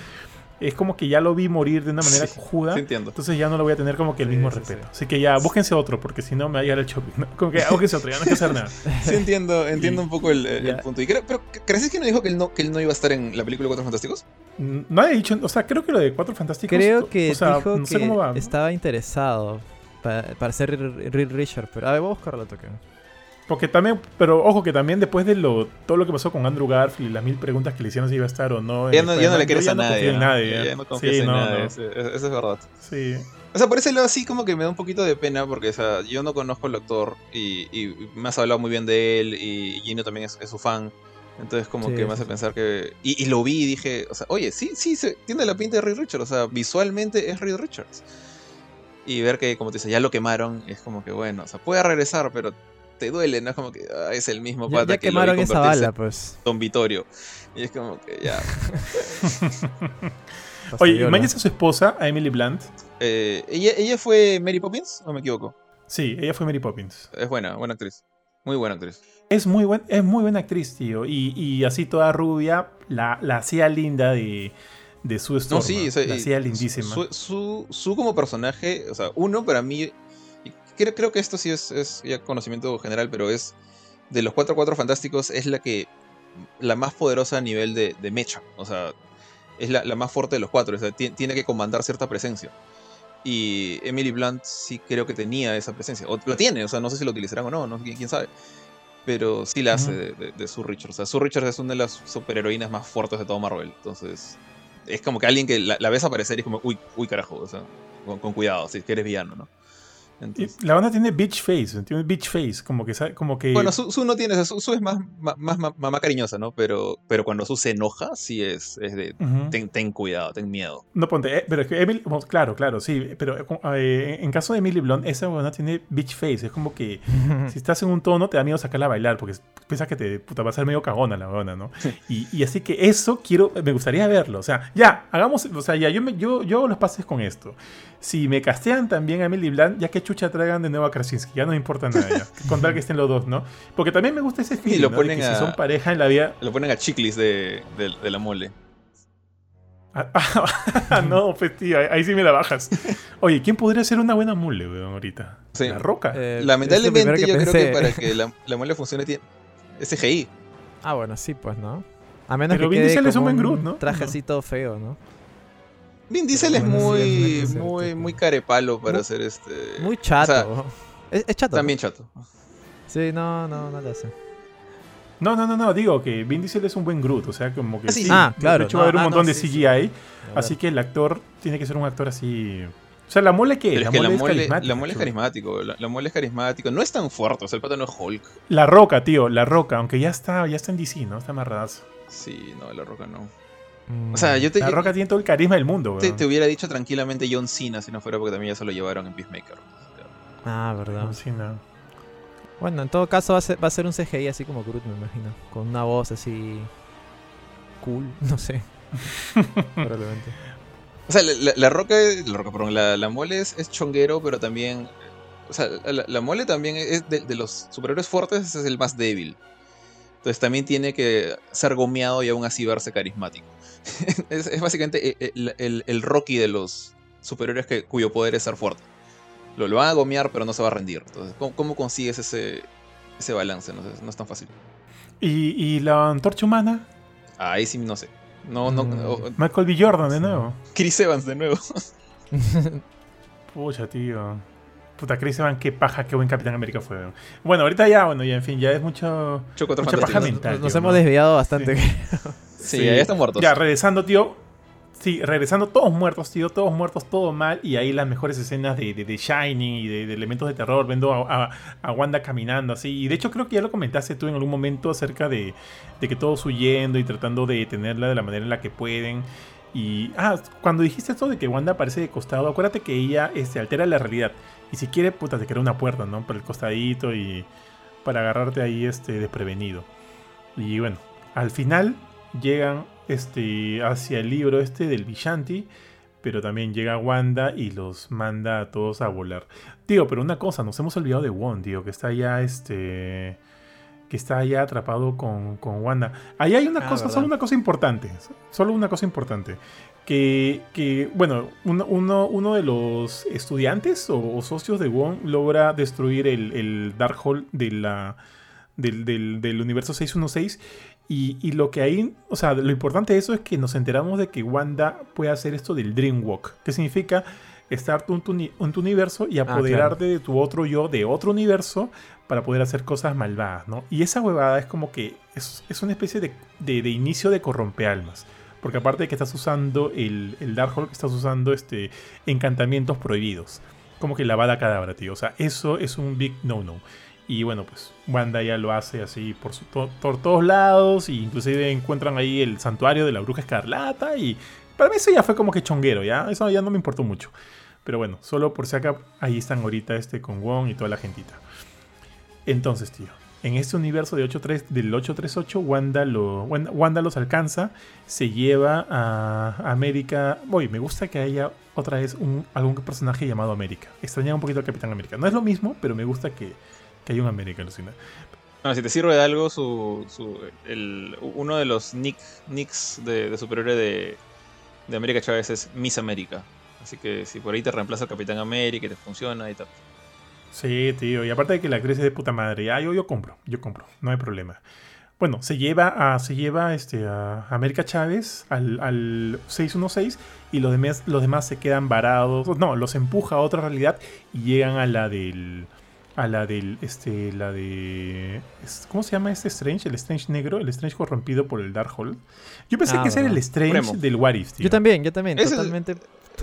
es como que ya lo vi morir de una manera cojuda. Entonces ya no lo voy a tener como que el mismo respeto. Así que ya, búsquense otro, porque si no me va a llegar el shopping. Como que búsquense otro, ya no hay que hacer nada. Sí, entiendo, entiendo un poco el, punto. Y pero ¿crees que no dijo que él no, que él no iba a estar en la película Cuatro Fantásticos? Mm, no ha dicho, o sea, creo que lo de Cuatro Fantásticos. Creo que dijo que estaba interesado para, ser Reed Richard, pero a ver, voy a buscarlo a toque. Porque también, pero ojo que también después de lo, todo lo que pasó con Andrew Garfield y las mil preguntas que le hicieron si iba a estar o no. Ya no, ya no le quieres a nadie. No nadie. Ya, no confías en nadie. Eso, es verdad. Sí. O sea, por ese lado sí como que me da un poquito de pena porque, o sea, yo no conozco al actor y, y me has hablado muy bien de él y Gino también es, su fan. Entonces como que me hace pensar que... Y, y, lo vi y dije, o sea, oye, sí, sí, se, tiene la pinta de Reed Richards. O sea, visualmente es Reed Richards. Y ver que, como te dice, ya lo quemaron, es como que, bueno, o sea, puede regresar, pero te duele, ¿no? Es como que ah, es el mismo pata ya, que quemaron esa bala, pues. Don Vitorio. Y es como que ya. Oye, ¿y a su esposa, a Emily Blunt? Eh, ¿ella, ¿Ella fue Mary Poppins o me equivoco? Sí, ella fue Mary Poppins. Es buena, buena actriz. Muy buena actriz. Es muy, buen, es muy buena actriz, tío. Y, y así toda rubia, la, la hacía linda de, de su No, sí, la hacía lindísima. Su, su, su, como personaje, o sea, uno para mí creo, que esto sí es, ya conocimiento general, pero es de los 4-4 fantásticos, es la que la más poderosa a nivel de, mecha. O sea, es la, más fuerte de los cuatro. O sea, tiene que comandar cierta presencia. Y Emily Blunt sí creo que tenía esa presencia. O la tiene, o sea, no sé si lo utilizarán o no, no quién sabe. Pero sí la hace de, de, Sue Richards. O sea, Sue Richards es una de las superheroínas más fuertes de todo Marvel. Entonces, es como que alguien que la, ves aparecer y es como, uy, uy, carajo. O sea, con, con cuidado, si es que eres villano, ¿no? La banda tiene bitch face, tiene bitch face, como que, como que... Bueno, Su, no tiene, Su, es más, más, más, cariñosa, ¿no? Pero, pero cuando Su se enoja, sí es, es de, ten, cuidado, ten miedo. No, ponte, eh, pero es que Emily, claro, claro, sí, pero eh, en caso de Emily Blunt, esa banda tiene bitch face, es como que si estás en un tono te da miedo sacarla a bailar, porque piensas que te puta, va a ser medio cagona la banda, ¿no? y, y, así que eso quiero, me gustaría verlo, o sea, ya, hagamos, o sea, ya, yo, me, yo, yo hago los pases con esto si me castean también a Emily Blunt, ya que chucha traigan de nuevo a Krasinski, ya no me importa nada ya. Con tal que estén los dos, ¿no? Porque también me gusta ese film, lo ponen si son pareja en la vida... Lo ponen a Chiclis de, la mole. Ah, no, pues tío, ahí, sí me la bajas. Oye, ¿quién podría ser una buena mole, weón, ahorita? La roca. Eh, Lamentablemente, yo creo que para que la, mole funcione tiene CGI. Ah, bueno, sí, pues, ¿no? A menos Pero que Vin Diesel es un buen Groot, ¿no? Trajecito feo, ¿no? Vin Diesel es muy, muy, muy carepalo para hacer este. Muy chato. es, chato. También chato. Sí, no, no, no lo hace. No, no, no, no, digo que Vin Diesel es un buen Groot, o sea, como que ah, sí, ah, claro. De hecho, va a haber un ah, montón de CGI, así que el actor tiene que ser un actor así. O sea, la mole que, la, mole es carismático. La mole es carismático, la, mole es carismático. No es tan fuerte, o sea, el pato no es Hulk. La Roca, tío, la Roca, aunque ya está, ya está en DC, ¿no? Está amarradazo. Sí, no, la Roca no. O sea, yo te, la Roca tiene todo el carisma del mundo, te, te, hubiera dicho tranquilamente John Cena si no fuera porque también ya se lo llevaron en Peacemaker. Ah, verdad. Sí, no. Bueno, en todo caso va a, ser, va a ser un CGI así como Groot, me imagino. Con una voz así. cool, no sé. Probablemente. O sea, la, la- la roca, la roca, perdón, la, la mole es, es chonguero, pero también. O sea, la, la mole también es de, de los superhéroes fuertes, es el más débil. Entonces también tiene que ser gomeado y aún así verse carismático. es, es básicamente el, el- el Rocky de los superhéroes que, cuyo poder es ser fuerte. Lo, lo van a gomear, pero no se va a rendir. Entonces, ¿cómo, cómo consigues ese, ese balance? No, no es tan fácil. ¿Y, y la antorcha humana? Ahí sí no sé. No, no, Mm. Michael B. Jordan de Sí. nuevo. Chris Evans de nuevo. Pucha, tío. Puta, Chris Evans, qué paja, qué buen Capitán América fue. Bueno, ahorita ya, bueno, ya, en fin, ya es mucho... Mucha paja mental. Nos tío, hemos ¿no? desviado bastante. Sí, ya están muertos. Ya, regresando, tío. Sí, regresando todos muertos, tío, todos muertos, todo mal. Y ahí las mejores escenas de, de, de Shining y de, de elementos de terror, viendo a, a- a Wanda caminando así. Y de hecho creo que ya lo comentaste tú en algún momento acerca de, de que todos huyendo y tratando de detenerla de la manera en la que pueden. Y, ah, cuando dijiste esto de que Wanda aparece de costado, acuérdate que ella este, altera la realidad. Y si quiere, puta, te crea una puerta, ¿no? Por el costadito y para agarrarte ahí este, desprevenido. Y bueno, al final llegan este, hacia el libro este del Vishanti, pero también llega Wanda y los manda a todos a volar. Tío, pero una cosa, nos hemos olvidado de Wong, tío, que está ya este que está ya atrapado con, con Wanda. Ahí hay una Ah, cosa, ¿verdad? solo una cosa importante, solo una cosa importante. Que, que, bueno, uno, uno, uno de los estudiantes o, o socios de Wong logra destruir el, el Darkhold de la, del, del, del universo 616 y, y lo que hay, o sea, lo importante de eso es que nos enteramos de que Wanda puede hacer esto del Dream Walk, que significa estar en tu, uni- en tu universo y apoderarte de tu otro yo de otro universo para poder hacer cosas malvadas, ¿no? Y esa huevada es como que es, es una especie de, de- de inicio de corrompealmas. Porque aparte de que estás usando el, el Darkhold, estás usando este, encantamientos prohibidos. Como que lavada cadabra, tío. O sea, eso es un big no-no. Y bueno, pues Wanda ya lo hace así por, su- to- por todos lados. Y inclusive encuentran ahí el santuario de la bruja escarlata. Y para mí eso ya fue como que chonguero, ¿ya? Eso ya no me importó mucho. Pero bueno, solo por si acá, ahí están ahorita este con Wong y toda la gentita. Entonces, tío, en este universo de 83 del 838, Wanda, lo, Wanda, los alcanza, se lleva a América. Uy, me gusta que haya otra vez un, algún personaje llamado América. Extrañaba un poquito al Capitán América. No es lo mismo, pero me gusta que, que haya un América, Lucina. Bueno, si te sirve de algo, su, su- el, uno de los nick, nicks de, de superhéroe de, de América Chávez es Miss América. Así que si por ahí te reemplaza el Capitán América y te funciona y tal. Sí, tío. Y aparte de que la actriz es de puta madre. Ah, yo, yo compro, yo compro. No hay problema. Bueno, se lleva a, se lleva este, a América Chávez al, al 616 y los demás, los demás se quedan varados. No, los empuja a otra realidad y llegan a la del. A la del. Este. La de. ¿Cómo se llama este Strange? El Strange negro. El Strange corrompido por el Darkhold. Yo pensé Ah, que ese era el. Strange del What If, tío. Yo también, yo también. Es- totalmente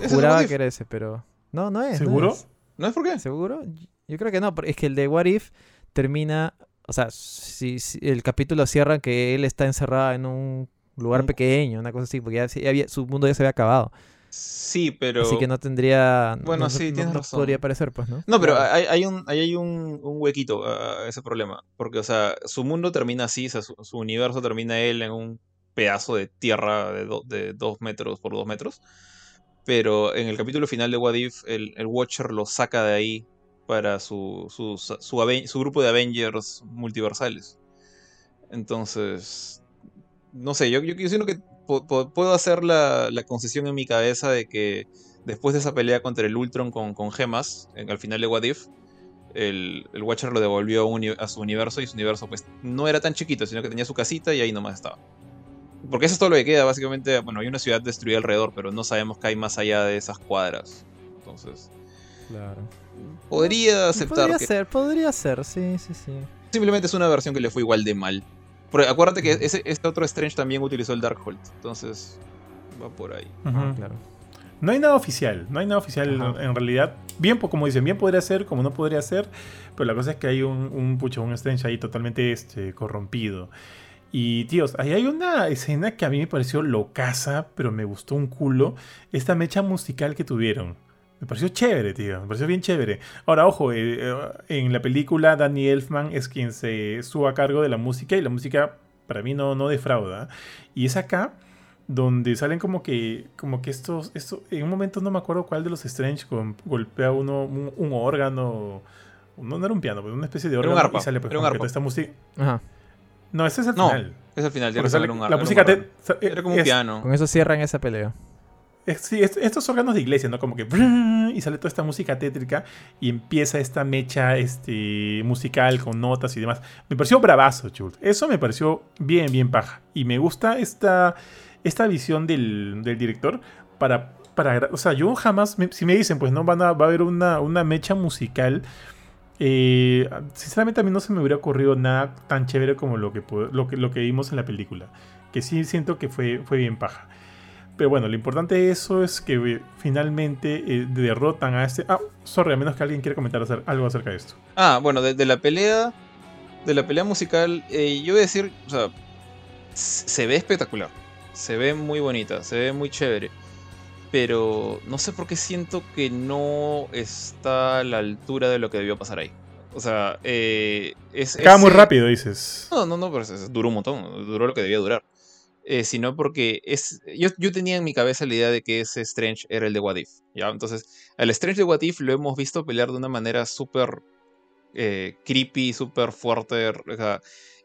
el juraba que era ese, pero. No, no es. no ¿Seguro? es. ¿No es por qué? ¿Seguro? Yo creo que no, porque es que el de What If termina. O sea, si, si el capítulo cierra que él está encerrado en un lugar Un- pequeño, una cosa así, porque ya, se- ya había, su mundo ya se había acabado. Sí, pero. Así que no tendría. Bueno, no- sí, no- tienes no razón. podría parecer, pues, ¿no? No, pero hay, hay un, ahí hay un, un huequito a ese problema. Porque, o sea, su mundo termina así, o sea, su, su universo termina él en un pedazo de tierra de, do- de dos metros por dos metros. Pero en el capítulo final de What If, el, el Watcher lo saca de ahí para su, su, su, grupo de Avengers multiversales. Entonces, no sé, yo, yo, yo siento que puedo hacer la, la concesión en mi cabeza de que después de esa pelea contra el Ultron con, con gemas, en- al final de What If, el, el Watcher lo devolvió a, un uni- a su universo y su universo pues no era tan chiquito, sino que tenía su casita y ahí nomás estaba. Porque eso es todo lo que queda, básicamente, bueno, hay una ciudad destruida alrededor, pero no sabemos qué hay más allá de esas cuadras. Entonces, Claro. podría aceptar Podría que ser, podría ser, sí, sí, sí. simplemente es una versión que le fue igual de mal. Porque acuérdate que ese, este otro Strange también utilizó el Darkhold, entonces va por ahí. Ah, claro. No hay nada oficial, no hay nada oficial Ajá. en realidad. Bien, pues, como dicen, bien podría ser, como no podría ser, pero la cosa es que hay un, un pucho, un Strange ahí totalmente este, corrompido. Y tíos, ahí hay una escena que a mí me pareció locaza, pero me gustó un culo. Esta mecha musical que tuvieron. Me pareció chévere, tío. Me pareció bien chévere. Ahora, ojo, eh, eh, en la película Danny Elfman es quien se estuvo a cargo de la música y la música para mí no, no defrauda. Y es acá donde salen como que como que estos, esto, en un momento no me acuerdo cuál de los Strange golpea uno un, órgano no, era un piano pero una especie de órgano y sale pues, un esta música no ese es el final es el final la música era como un piano con eso cierran esa pelea estos órganos de iglesia, ¿no? Como que y sale toda esta música tétrica y empieza esta mecha este, musical con notas y demás. Me pareció bravazo, chul. Eso me pareció bien, bien paja. Y me gusta esta, esta visión del, director para, para... O sea, yo jamás... si me dicen, pues no, van a, va a haber una, una mecha musical... Eh, sinceramente a mí no se me hubiera ocurrido nada tan chévere como lo que, lo que, lo que vimos en la película. Que sí siento que fue, fue bien paja. Pero bueno, lo importante de eso es que eh, finalmente eh, derrotan a este. Ah, sorry, a menos que alguien quiera comentar algo acerca de esto. Ah, bueno, de, la pelea. De la pelea musical, yo voy a decir, o sea, se ve espectacular se ve muy bonita, se ve muy chévere. Pero no sé por qué siento que no está a la altura de lo que debió pasar ahí. O sea, eh, es. Acaba muy rápido, dices. No, no, no, pero duró un montón, duró lo que debía durar. Eh, sino porque es. Yo, yo, tenía en mi cabeza la idea de que ese Strange era el de What If. ¿ya? Entonces, al Strange de What If lo hemos visto pelear de una manera súper eh, creepy, súper fuerte.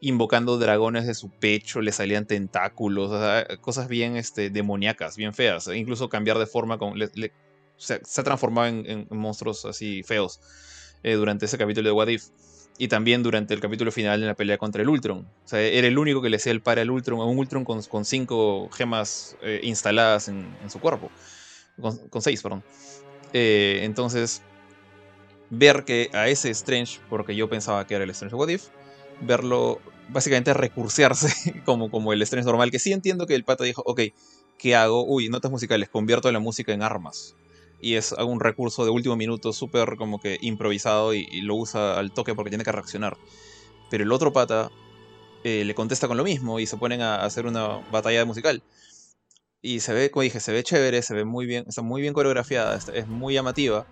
Invocando dragones de su pecho, le salían tentáculos, cosas bien este, demoníacas, bien feas. E incluso cambiar de forma, con, se, ha transformado en, monstruos así feos eh, durante ese capítulo de What If. Y también durante el capítulo final en la pelea contra el Ultron. O sea, era el único que le hacía el par al Ultron, un Ultron con, con cinco gemas eh, instaladas en, su cuerpo. Con, seis, perdón. Eh, entonces, ver que a ese Strange, porque yo pensaba que era el Strange What If, verlo básicamente recursearse como, como el estrés normal, que sí entiendo que el pata dijo, ok, ¿qué hago? Uy, notas musicales, convierto la música en armas. Y es un recurso de último minuto súper como que improvisado y, lo usa al toque porque tiene que reaccionar. Pero el otro pata eh, le contesta con lo mismo y se ponen a hacer una batalla musical. Y se ve, como dije, se ve chévere, se ve muy bien, está muy bien coreografiada, es muy llamativa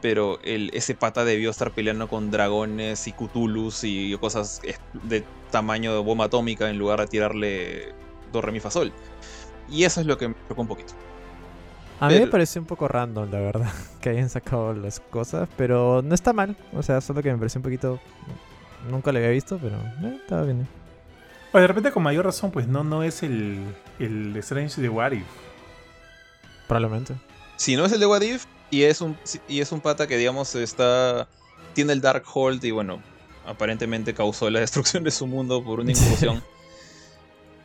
pero el, ese pata debió estar peleando con dragones y cutulus y cosas de tamaño de bomba atómica en lugar de tirarle do, re, mi, fa, sol. Y eso es lo que me preocupa un poquito. A mí me pareció un poco random, la verdad, que hayan sacado las cosas, pero no está mal. O sea, solo que me pareció un poquito... Nunca lo había visto, pero eh, estaba bien. O de repente con mayor razón, pues no, no es el, el Strange de What If. Probablemente. Si no es el de What If, y es un, y es un pata que, digamos, está. Tiene el Dark Hold y, bueno, aparentemente causó la destrucción de su mundo por una incursión.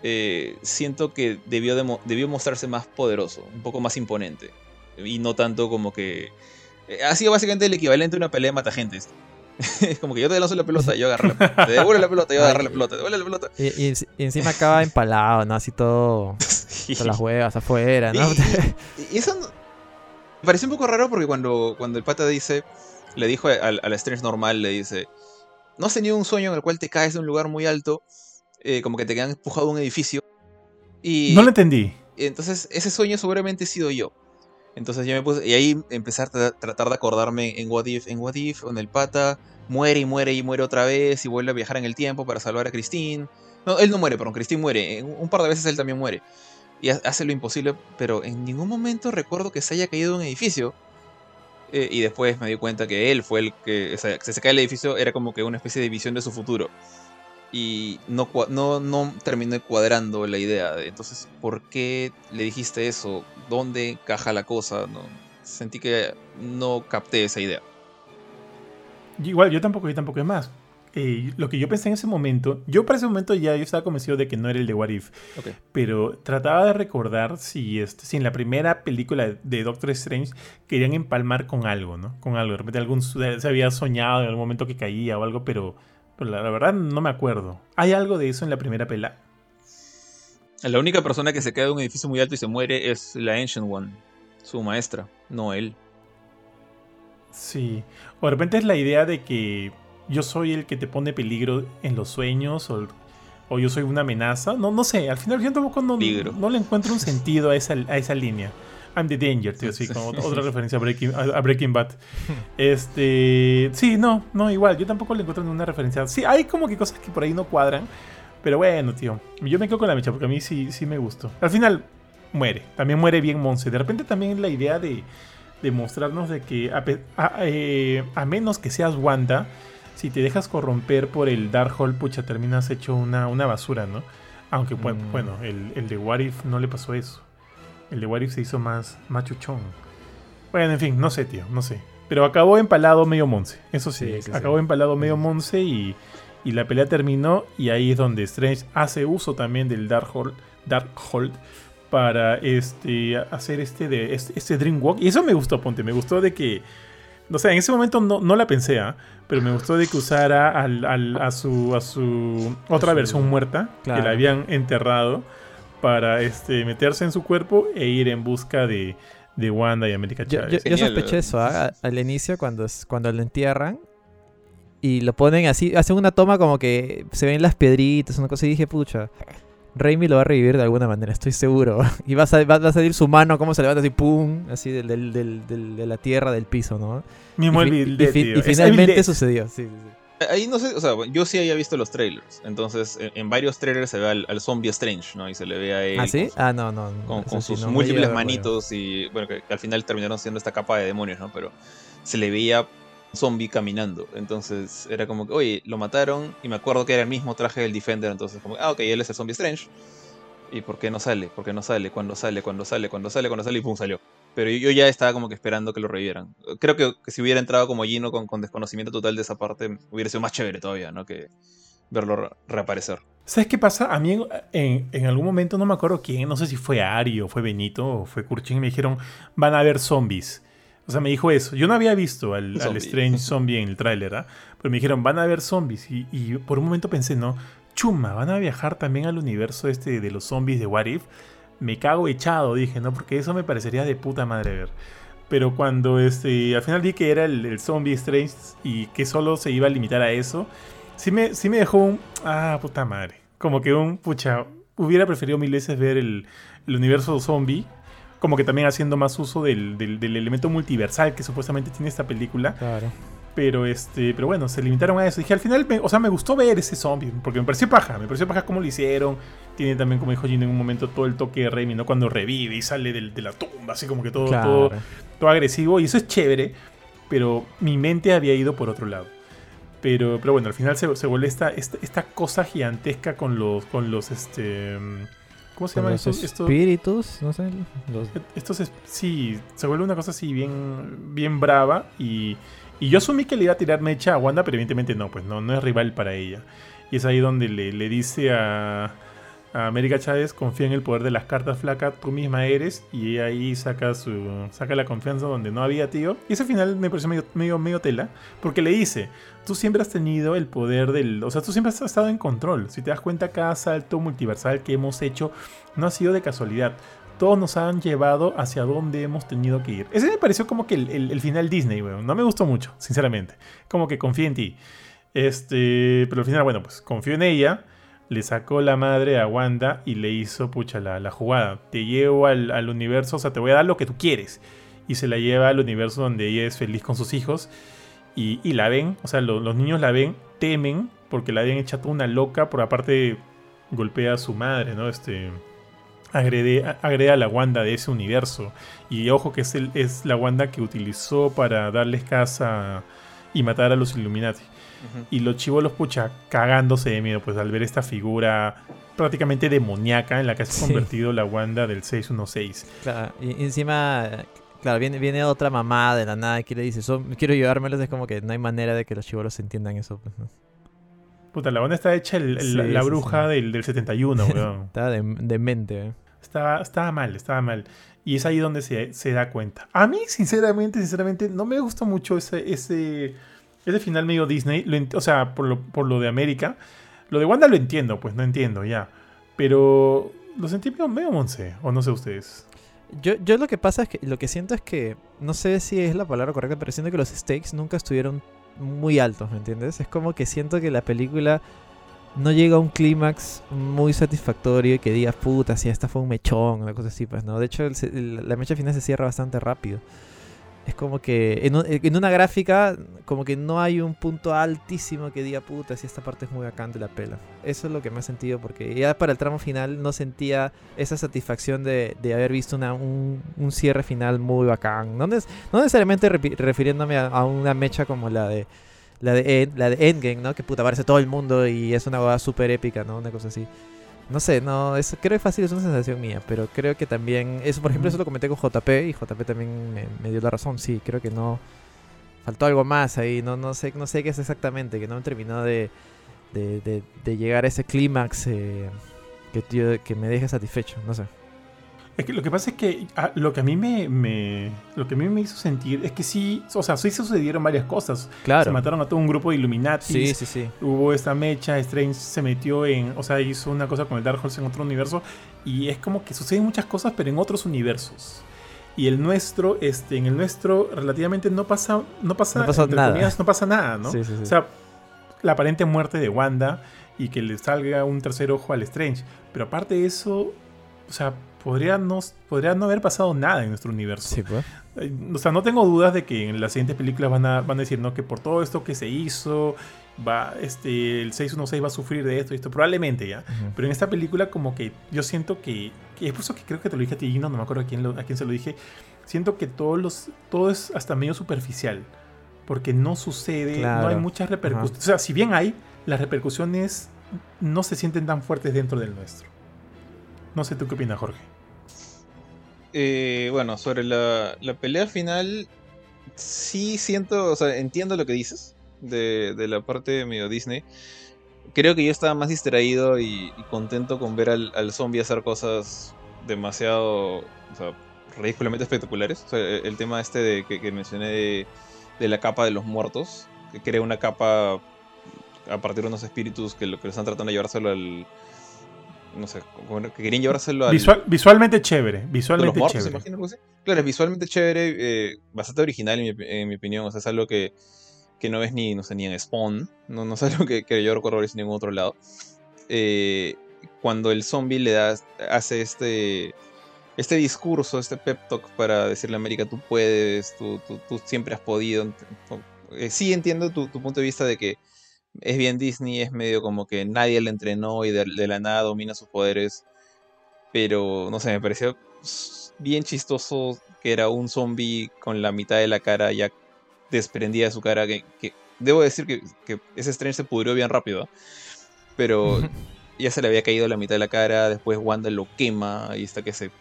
Eh, siento que debió, debió mostrarse más poderoso, un poco más imponente. Y no tanto como que. Eh, ha sido básicamente el equivalente a una pelea de matagentes. es como que yo te lanzo la pelota, yo agarro la pelota. Te devuelvo la pelota, yo agarro la pelota. Te devuelvo la pelota. Y, encima acaba empalado, ¿no? Así todo. Con las huevas afuera, ¿no? y, eso me pareció un poco raro porque cuando, cuando el pata dice, le dijo al, al Strange normal, le dice, ¿no has tenido un sueño en el cual te caes de un lugar muy alto, eh, como que te han empujado a un edificio? Y, no lo entendí. Entonces, ese sueño seguramente he sido yo. Entonces ya me puse, y ahí empezar a tratar de acordarme en What If, en What If, donde el pata muere y muere y muere otra vez y vuelve a viajar en el tiempo para salvar a Christine. No, él no muere, perdón, Christine muere. Un par de veces él también muere y hace lo imposible, pero en ningún momento recuerdo que se haya caído un edificio. Eh, y después me di cuenta que él fue el que, o sea, que se cae el edificio era como que una especie de visión de su futuro. Y no, no, no terminé cuadrando la idea. De, entonces, ¿por qué le dijiste eso? ¿Dónde caja la cosa? No, sentí que no capté esa idea. Igual, yo tampoco, yo tampoco es más. Eh, lo que yo pensé en ese momento, yo para ese momento ya yo estaba convencido de que no era el de What If, pero trataba de recordar si, este, si en la primera película de Doctor Strange querían empalmar con algo, ¿no? Con algo, de repente algún, se había soñado en algún momento que caía o algo, pero, la, verdad no me acuerdo. ¿Hay algo de eso en la primera pela? La única persona que se queda en un edificio muy alto y se muere es la Ancient One, su maestra, no él. Sí, o de repente es la idea de que yo soy el que te pone peligro en los sueños o, o yo soy una amenaza. No, no sé, al final yo tampoco no, no, le encuentro un sentido a esa, a esa línea. I'm the Danger, tío, sí, como otra referencia a Breaking, a, Breaking Bad. Este, sí, no, no, igual, yo tampoco le encuentro ninguna referencia. Sí, hay como que cosas que por ahí no cuadran, pero bueno, tío, yo me quedo con la mecha porque a mí sí, sí me gustó. Al final, muere, también muere bien Monse. De repente también la idea de, de mostrarnos de que a, eh, a menos que seas Wanda, si te dejas corromper por el Darkhold, pucha, terminas hecho una, una basura, ¿no? Aunque, bueno, mm. bueno el, el, de Warif no le pasó eso. El de Warif se hizo más, machuchón. Bueno, en fin, no sé, tío, no sé. Pero acabó empalado medio Monse. Eso sí, acabó empalado medio Monse y, y, la pelea terminó. Y ahí es donde Strange hace uso también del Darkhold, Darkhold para este, hacer este, de, este, este Dream Walk. Y eso me gustó, Ponte. Me gustó de que o sea, en ese momento no, no la pensé, ¿ah? pero me gustó de que usara al, a, su, a su otra versión muerta, que la habían enterrado, para este, meterse en su cuerpo e ir en busca de, de Wanda y América Chávez. Yo, sospeché eso ¿ah? al inicio, cuando, cuando lo entierran, y lo ponen así, hacen una toma como que se ven las piedritas, una cosa, y dije, pucha, Raimi lo va a revivir de alguna manera, estoy seguro. Y va a, va, a salir su mano, como se levanta así, pum, así del, de la tierra, del piso, ¿no? y, finalmente sucedió, sí, Ahí no sé, o sea, yo sí había visto los trailers. Entonces, en, varios trailers se ve al, zombie Strange, ¿no? Y se le ve a él. ¿Ah, sí? ah, no, no. Con, sus múltiples manitos y, bueno, que, al final terminaron siendo esta capa de demonios, ¿no? Pero se le veía zombie caminando. Entonces era como que, oye, lo mataron y me acuerdo que era el mismo traje del Defender. Entonces, como, ah, ok, él es el zombie Strange. ¿Y por qué no sale? ¿Por qué no sale? Cuando sale? Cuando sale? Cuando sale? Cuando sale? Y pum, salió. Pero yo ya estaba como que esperando que lo revivieran. Creo que, si hubiera entrado como Gino con, con, desconocimiento total de esa parte, hubiera sido más chévere todavía, ¿no? Que verlo reaparecer. ¿Sabes qué pasa? A mí en, en, algún momento, no me acuerdo quién, no sé si fue Ari o fue Benito o fue Kurchin, me dijeron, van a haber zombies. O sea, me dijo eso. Yo no había visto al, Strange Zombie en el tráiler, ¿ah? Pero me dijeron, van a haber zombies. Y, por un momento pensé, no, chuma, van a viajar también al universo este de los zombies de What If. Me cago echado, dije, ¿no? Porque eso me parecería de puta madre ver. Pero cuando este, al final vi que era el, zombie Strange y que solo se iba a limitar a eso, sí me, sí me dejó un... Ah, puta madre. Como que un... Pucha, hubiera preferido mil veces ver el, el universo zombie como que también haciendo más uso del, elemento multiversal que supuestamente tiene esta película. Claro. Pero este, pero bueno, se limitaron a eso. Dije, al final, o sea, me gustó ver ese zombie, porque me pareció paja, me pareció paja cómo lo hicieron. Tiene también, como dijo en un momento, todo el toque de Remy, ¿no? Cuando revive y sale de la tumba, así como que todo, todo, todo agresivo. Y eso es chévere, pero mi mente había ido por otro lado. Pero, pero bueno, al final se, se vuelve esta, esta, esta, cosa gigantesca con los, con los, este... ¿Cómo se llaman estos? Espíritus, no sé. Estos, sí, se vuelve una cosa así bien, bien brava. Y, y yo asumí que le iba a tirar mecha a Wanda, pero evidentemente no, pues no, no es rival para ella. Y es ahí donde le, le dice a, a América Chávez confía en el poder de las cartas flacas, tú misma eres, y ahí saca su saca la confianza donde no había, tío. Y ese final me pareció medio, medio, medio tela, porque le dice, tú siempre has tenido el poder del... O sea, tú siempre has estado en control. Si te das cuenta, cada salto multiversal que hemos hecho no ha sido de casualidad. Todos nos han llevado hacia donde hemos tenido que ir. Ese me pareció como que el, final Disney, weón. No me gustó mucho, sinceramente. Como que confía en ti. Este, pero al final, bueno, pues confío en ella le sacó la madre a Wanda y le hizo, pucha, la, la jugada. Te llevo al, universo, o sea, te voy a dar lo que tú quieres. Y se la lleva al universo donde ella es feliz con sus hijos. Y, la ven, o sea, los niños la ven, temen, porque la habían echado una loca, por aparte golpea a su madre, ¿no? Este, agrede, agrede, a la Wanda de ese universo. Y ojo que es, el, es la Wanda que utilizó para darles casa y matar a los Illuminati. Y los chivolos, pucha, cagándose de miedo, pues al ver esta figura prácticamente demoníaca en la que se ha convertido la Wanda del 616. Claro, y encima, claro, viene, viene otra mamá de la nada que le dice, quiero llevármelos, es como que no hay manera de que los chivolos entiendan eso, pues, Puta, la Wanda está hecha la bruja Del, del, 71, weón. estaba demente, de eh. Estaba, estaba mal, estaba mal. Y es ahí donde se, se, da cuenta. A mí, sinceramente, sinceramente, no me gusta mucho ese, ese ese final medio Disney, o sea, por lo, por lo de América. Lo de Wanda lo entiendo, pues no entiendo ya. Pero lo sentí medio, medio monce, o no sé ustedes. Yo, yo lo que pasa es que lo que siento es que, no sé si es la palabra correcta, pero siento que los stakes nunca estuvieron muy altos, ¿me entiendes? Es como que siento que la película no llega a un clímax muy satisfactorio y que digas, puta, si esta fue un mechón, una cosa así, pues no. De hecho, el la mecha final se cierra bastante rápido. Es como que en, un- una gráfica, como que no hay un punto altísimo que diga, puta, si esta parte es muy bacán de la pela. Eso es lo que me ha sentido, porque ya para el tramo final no sentía esa satisfacción de, de haber visto una- un, un cierre final muy bacán. No, no necesariamente refiriéndome a, una mecha como la de la de, la de Endgame, ¿no? Que puta, aparece todo el mundo y es una boda súper épica, ¿no? Una cosa así. No sé, no, es, creo que fácil es una sensación mía, pero creo que también, eso por ejemplo, eso lo comenté con JP y JP también me, me dio la razón, sí, creo que no, faltó algo más ahí, no, no sé, no sé qué es exactamente, que no me terminó de, de, de- de llegar a ese clímax eh, que, que me deje satisfecho, no sé. Es que lo que pasa es que ah, lo que a mí me, me- lo que a mí me hizo sentir es que sí, o sea, sí sucedieron varias cosas. Se Claro. mataron a todo un grupo de Illuminati. Sí, sí, sí. Hubo esta mecha, Strange se metió en, o sea, hizo una cosa con el Dark Horse en otro universo y es como que suceden muchas cosas pero en otros universos. Y el nuestro, este, en el nuestro relativamente no pasa, no pasa, No pasa entre nada. comillas, no pasa nada, ¿no? Sí, sí, sí. O sea, la aparente muerte de Wanda y que le salga un tercer ojo al Strange. Pero aparte de eso, o sea, podría no, podría no haber pasado nada en nuestro universo. Sí, pues. Eh, O sea, no tengo dudas de que en las siguientes películas van a, van a decir, ¿no? Que por todo esto que se hizo, va, este, el 616 va a sufrir de esto y esto, probablemente ya. Pero en esta película como que yo siento que, que es por eso que creo que te lo dije a ti, Gino, no me acuerdo a quién, lo- a quién se lo dije, siento que todos los, todo es hasta medio superficial, porque no sucede, no hay muchas repercusiones. O sea, si bien hay, las repercusiones no se sienten tan fuertes dentro del nuestro. No sé tú qué opinas, Jorge. Eh, bueno, sobre la, la pelea final, sí siento, o sea, entiendo lo que dices de, de la parte medio Disney. Creo que yo estaba más distraído y, y contento con ver al, al zombie hacer cosas demasiado, o sea, ridículamente espectaculares. O sea, el, el tema este de, que, que mencioné de, de la capa de los muertos, que crea una capa a partir de unos espíritus que lo que están tratando de llevárselo al... No sé, que querían llevárselo al... Visual- visualmente chévere, visualmente chévere. imagino algo así. Claro, es visualmente chévere, eh, bastante original en mi, en mi opinión. O sea, es algo que, que no ves ni, no sé, ni en Spawn. No, no es algo que, que yo recuerdo ver en ningún otro lado. Eh, cuando el zombie le da, hace este, este discurso, este pep talk para decirle a América, tú puedes, tú, tú, tú siempre has podido. Eh, sí entiendo tu, tu punto de vista de que es bien Disney, es medio como que nadie le entrenó y de, de la nada domina sus poderes. Pero, no sé, me pareció bien chistoso que era un zombie con la mitad de la cara ya desprendida de su cara. Que, que- debo decir que, que ese Strange se pudrió bien rápido. Pero ya se le había caído la mitad de la cara. Después Wanda lo quema y está que se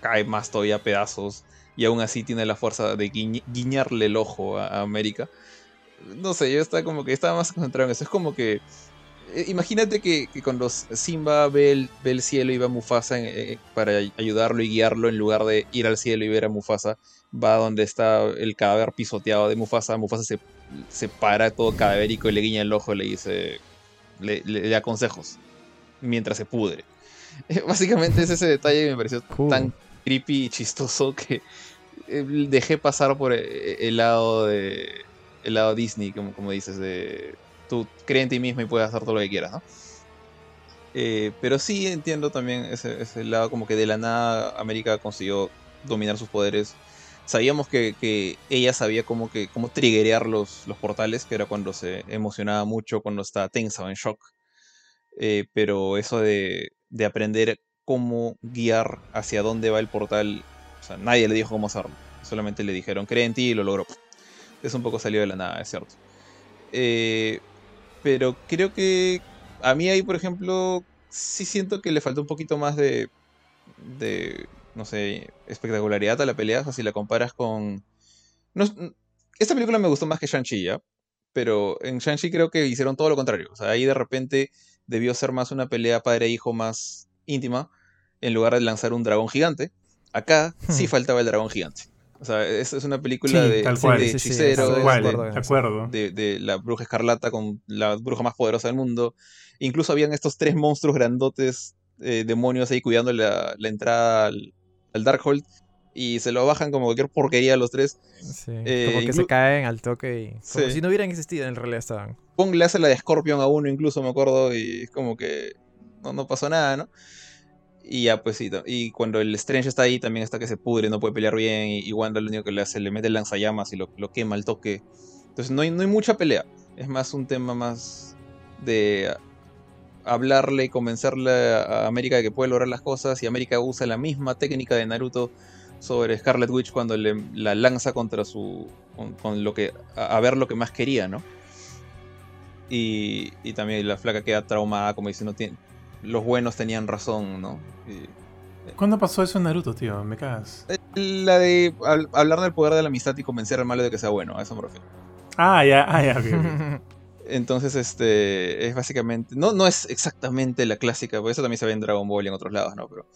cae más todavía a pedazos. Y aún así tiene la fuerza de guiñ- guiñarle el ojo a, a América. No sé, yo estaba como que estaba más concentrado en eso. Es como que. eh, Imagínate que, que cuando Simba ve el, ve el cielo y va a Mufasa en- eh, para ay- ayudarlo y guiarlo, en lugar de ir al cielo y ver a Mufasa, va donde está el cadáver pisoteado de Mufasa. Mufasa se, se para todo cadavérico y le guiña el ojo y le dice. Le, le- le da consejos mientras se pudre. Básicamente es ese detalle que me pareció Cool. tan creepy y chistoso que eh, dejé pasar por eh, el lado de el lado Disney, como, como dices, de tú cree en ti mismo y puedes hacer todo lo que quieras, ¿no? Eh, pero sí entiendo también ese, ese lado como que de la nada América consiguió dominar sus poderes. Sabíamos que, que ella sabía cómo, que, cómo triggerear los, los portales, que era cuando se emocionaba mucho, cuando estaba tensa o en shock. Eh, pero eso de, de aprender cómo guiar hacia dónde va el portal, o sea, nadie le dijo cómo hacerlo. Solamente le dijeron, cree en ti y lo logró. Es un poco salido de la nada, es cierto. Eh, pero creo que a mí ahí, por ejemplo, sí siento que le faltó un poquito más de, de no sé, espectacularidad a la pelea. O sea, si la comparas con... No, esta película me gustó más que Shang-Chi, ¿ya? Pero en Shang-Chi creo que hicieron todo lo contrario. O sea, ahí de repente debió ser más una pelea padre-hijo más íntima, en lugar de lanzar un dragón gigante. Acá sí Hmm. faltaba el dragón gigante. O sea, es una película Sí, de, tal de cual. Sí, sí, sí, hechiceros, estoy Tal cual, de de acuerdo. de, de la bruja escarlata con la bruja más poderosa del mundo. Incluso habían estos tres monstruos grandotes, eh, demonios ahí cuidando la, la entrada al, al Darkhold. y se lo bajan como cualquier porquería a los tres. Sí, Eh, como que se caen al toque y. Como Sí. si no hubieran existido, en realidad estaban. Kong le hace la de Scorpion a uno, incluso me acuerdo, y es como que no, no pasó nada, ¿no? Y ya, pues sí, y cuando el Strange está ahí, también está que se pudre, no puede pelear bien, y, Wanda lo único que le hace, le mete lanzallamas y lo, lo quema al toque. Entonces no hay, no hay mucha pelea, es más un tema más de hablarle y convencerle a América de que puede lograr las cosas, y América usa la misma técnica de Naruto sobre Scarlet Witch cuando le, la lanza contra su... con, con lo que... A, ver lo que más quería, ¿no? Y, y también la flaca queda traumada, como diciendo, "Tien- los buenos tenían razón, ¿no? Y- ¿Cuándo pasó eso en Naruto, tío? Me cagas. la de hab- hablar del poder de la amistad y convencer al malo de que sea bueno, a eso me refiero. Ah, ya, ah, ya, ok, ok. Entonces, este, es básicamente, no, no es exactamente la clásica, porque eso también se ve en Dragon Ball y en otros lados, ¿no? Pero,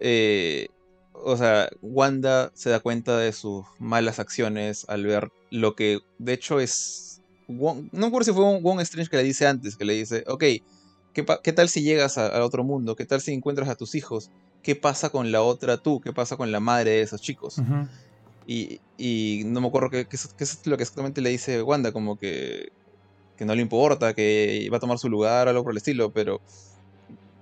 eh, o sea, Wanda se da cuenta de sus malas acciones al ver lo que, de hecho, es, Wong- no me acuerdo si fue un Wong Strange que le dice antes, que le dice, ok, ¿qué, tal si llegas a- al otro mundo? ¿Qué tal si encuentras a tus hijos? ¿Qué pasa con la otra tú? ¿Qué pasa con la madre de esos chicos? Y, y no me acuerdo qué es, lo que exactamente le dice Wanda, como que, que no le importa, que va a tomar su lugar o algo por el estilo, pero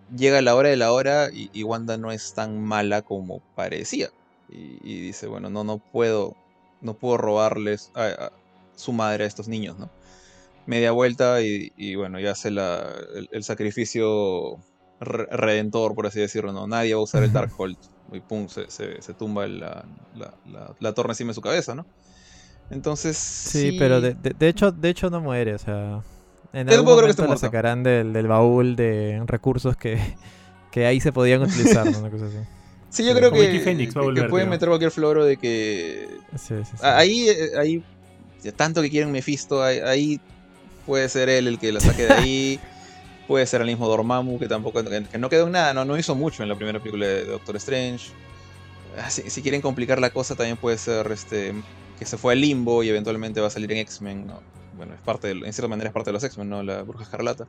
llega la hora de la hora y, y Wanda no es tan mala como parecía. Y, y dice, bueno, no, no puedo, no puedo robarles a, a su madre a estos niños, ¿no? Media vuelta y, y bueno, ya hace la, el, el sacrificio re- redentor, por así decirlo, ¿no? Nadie va a usar el Darkhold. Y pum, se, se- se tumba la, la, la- la torre encima de su cabeza, ¿no? Entonces. Sí, pero de, de- de hecho, de hecho no muere, o sea. En Yo algún creo que la sacarán del, del baúl de recursos que, que ahí se podían utilizar, ¿no? Una cosa así. Sí, yo Sí, creo que, Phoenix pueden meter cualquier floro de que. Sí, sí, Ahí, eh, ahí. Tanto que quieren Mephisto, ahí, ahí puede ser él el que la saque de ahí. puede ser el mismo Dormammu, que tampoco. que, no quedó en nada, no, no hizo mucho en la primera película de Doctor Strange. Ah, Si, si quieren complicar la cosa, también puede ser este que se fue al limbo y eventualmente va a salir en X-Men. ¿no? Bueno, es parte del- en cierta manera es parte de los X-Men, ¿no? La Bruja Escarlata.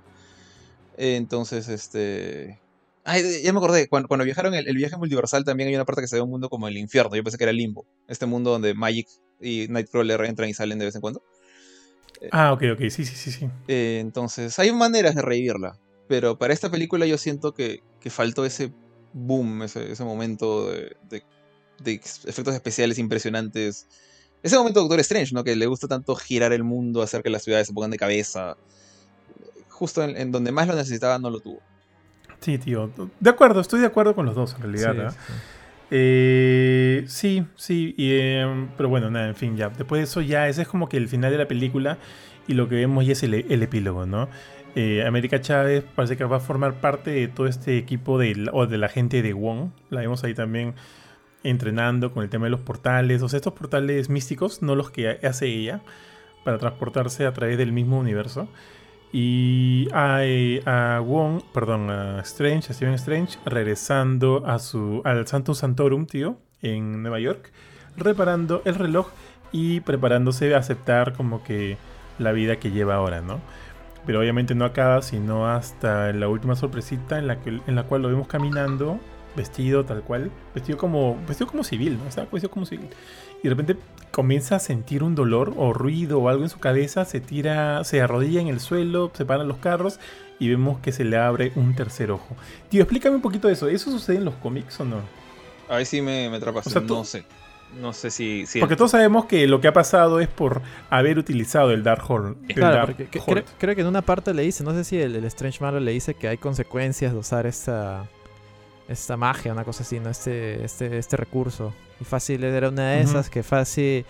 Entonces, este. Ay, ya me acordé, cuando, cuando viajaron el, el viaje multiversal también hay una parte que se ve un mundo como el infierno. Yo pensé que era el limbo. Este mundo donde Magic y Nightcrawler entran y salen de vez en cuando. Ah, ok, ok, sí, sí, sí, sí. Eh, entonces, hay maneras de revivirla. Pero para esta película yo siento que, que faltó ese boom, ese, ese momento de, de- efectos especiales impresionantes. Ese momento de Doctor Strange, ¿no? Que le gusta tanto girar el mundo, hacer que las ciudades se pongan de cabeza. Justo en, en donde más lo necesitaba no lo tuvo. Sí, tío. De acuerdo, estoy de acuerdo con los dos, en realidad. Sí, sí, sí. Eh, sí, sí, y, eh, pero bueno, nada, en fin, ya. Después de eso, ya ese es como que el final de la película y lo que vemos ya es el, epílogo, ¿no? Eh, América Chávez parece que va a formar parte de todo este equipo de, o de la gente de Wong. La vemos ahí también entrenando con el tema de los portales, o sea, estos portales místicos, no los que hace ella, para transportarse a través del mismo universo. Y a, a Wong, perdón, a Strange, a Steven Strange, regresando a su, al Santum Santorum, tío, en Nueva York, reparando el reloj y preparándose a aceptar como que la vida que lleva ahora, ¿no? Pero obviamente no acaba, sino hasta la última sorpresita en la, que, en la cual lo vemos caminando, vestido tal cual, vestido como, vestido como civil, ¿no? Estaba vestido como civil. Y de repente comienza a sentir un dolor o ruido o algo en su cabeza, se tira, se arrodilla en el suelo, se paran los carros y vemos que se le abre un tercer ojo. Tío, explícame un poquito de eso. ¿Eso sucede en los cómics o no? Ahí sí me, me. O sea, tú- no sé. No sé si. si Porque todos sabemos que lo que ha pasado es por haber utilizado el Claro, Dark porque Hold. creo, creo que en una parte le dice, no sé si el, el Strange malo le dice que hay consecuencias de usar esta esta magia, una cosa así, ¿no? Este, este, este recurso. Y fácil era una de esas que fácil.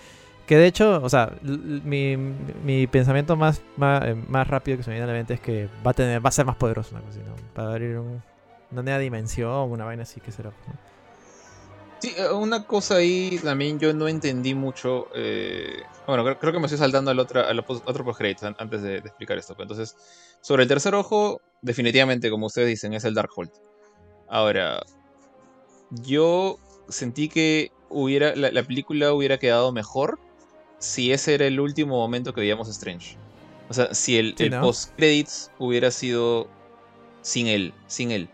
Que de hecho, o sea, mi, mi pensamiento más, más, eh, más rápido que se me viene a la mente es que va a tener, va a ser más poderoso una cosa ¿no? Va a abrir un- una nueva dimensión, una vaina así que será. ¿no? Sí, eh, una cosa ahí también yo no entendí mucho. eh, bueno, creo, creo que me estoy saltando al, otra, al otro post an- antes de, de explicar esto. pero Entonces, sobre el tercer ojo, definitivamente, como ustedes dicen, es el Darkhold. Ahora, yo sentí que hubiera, la, la película hubiera quedado mejor si ese era el último momento que veíamos a Strange. O sea, si el, Sí, el ¿no? post-credits hubiera sido sin él, sin él.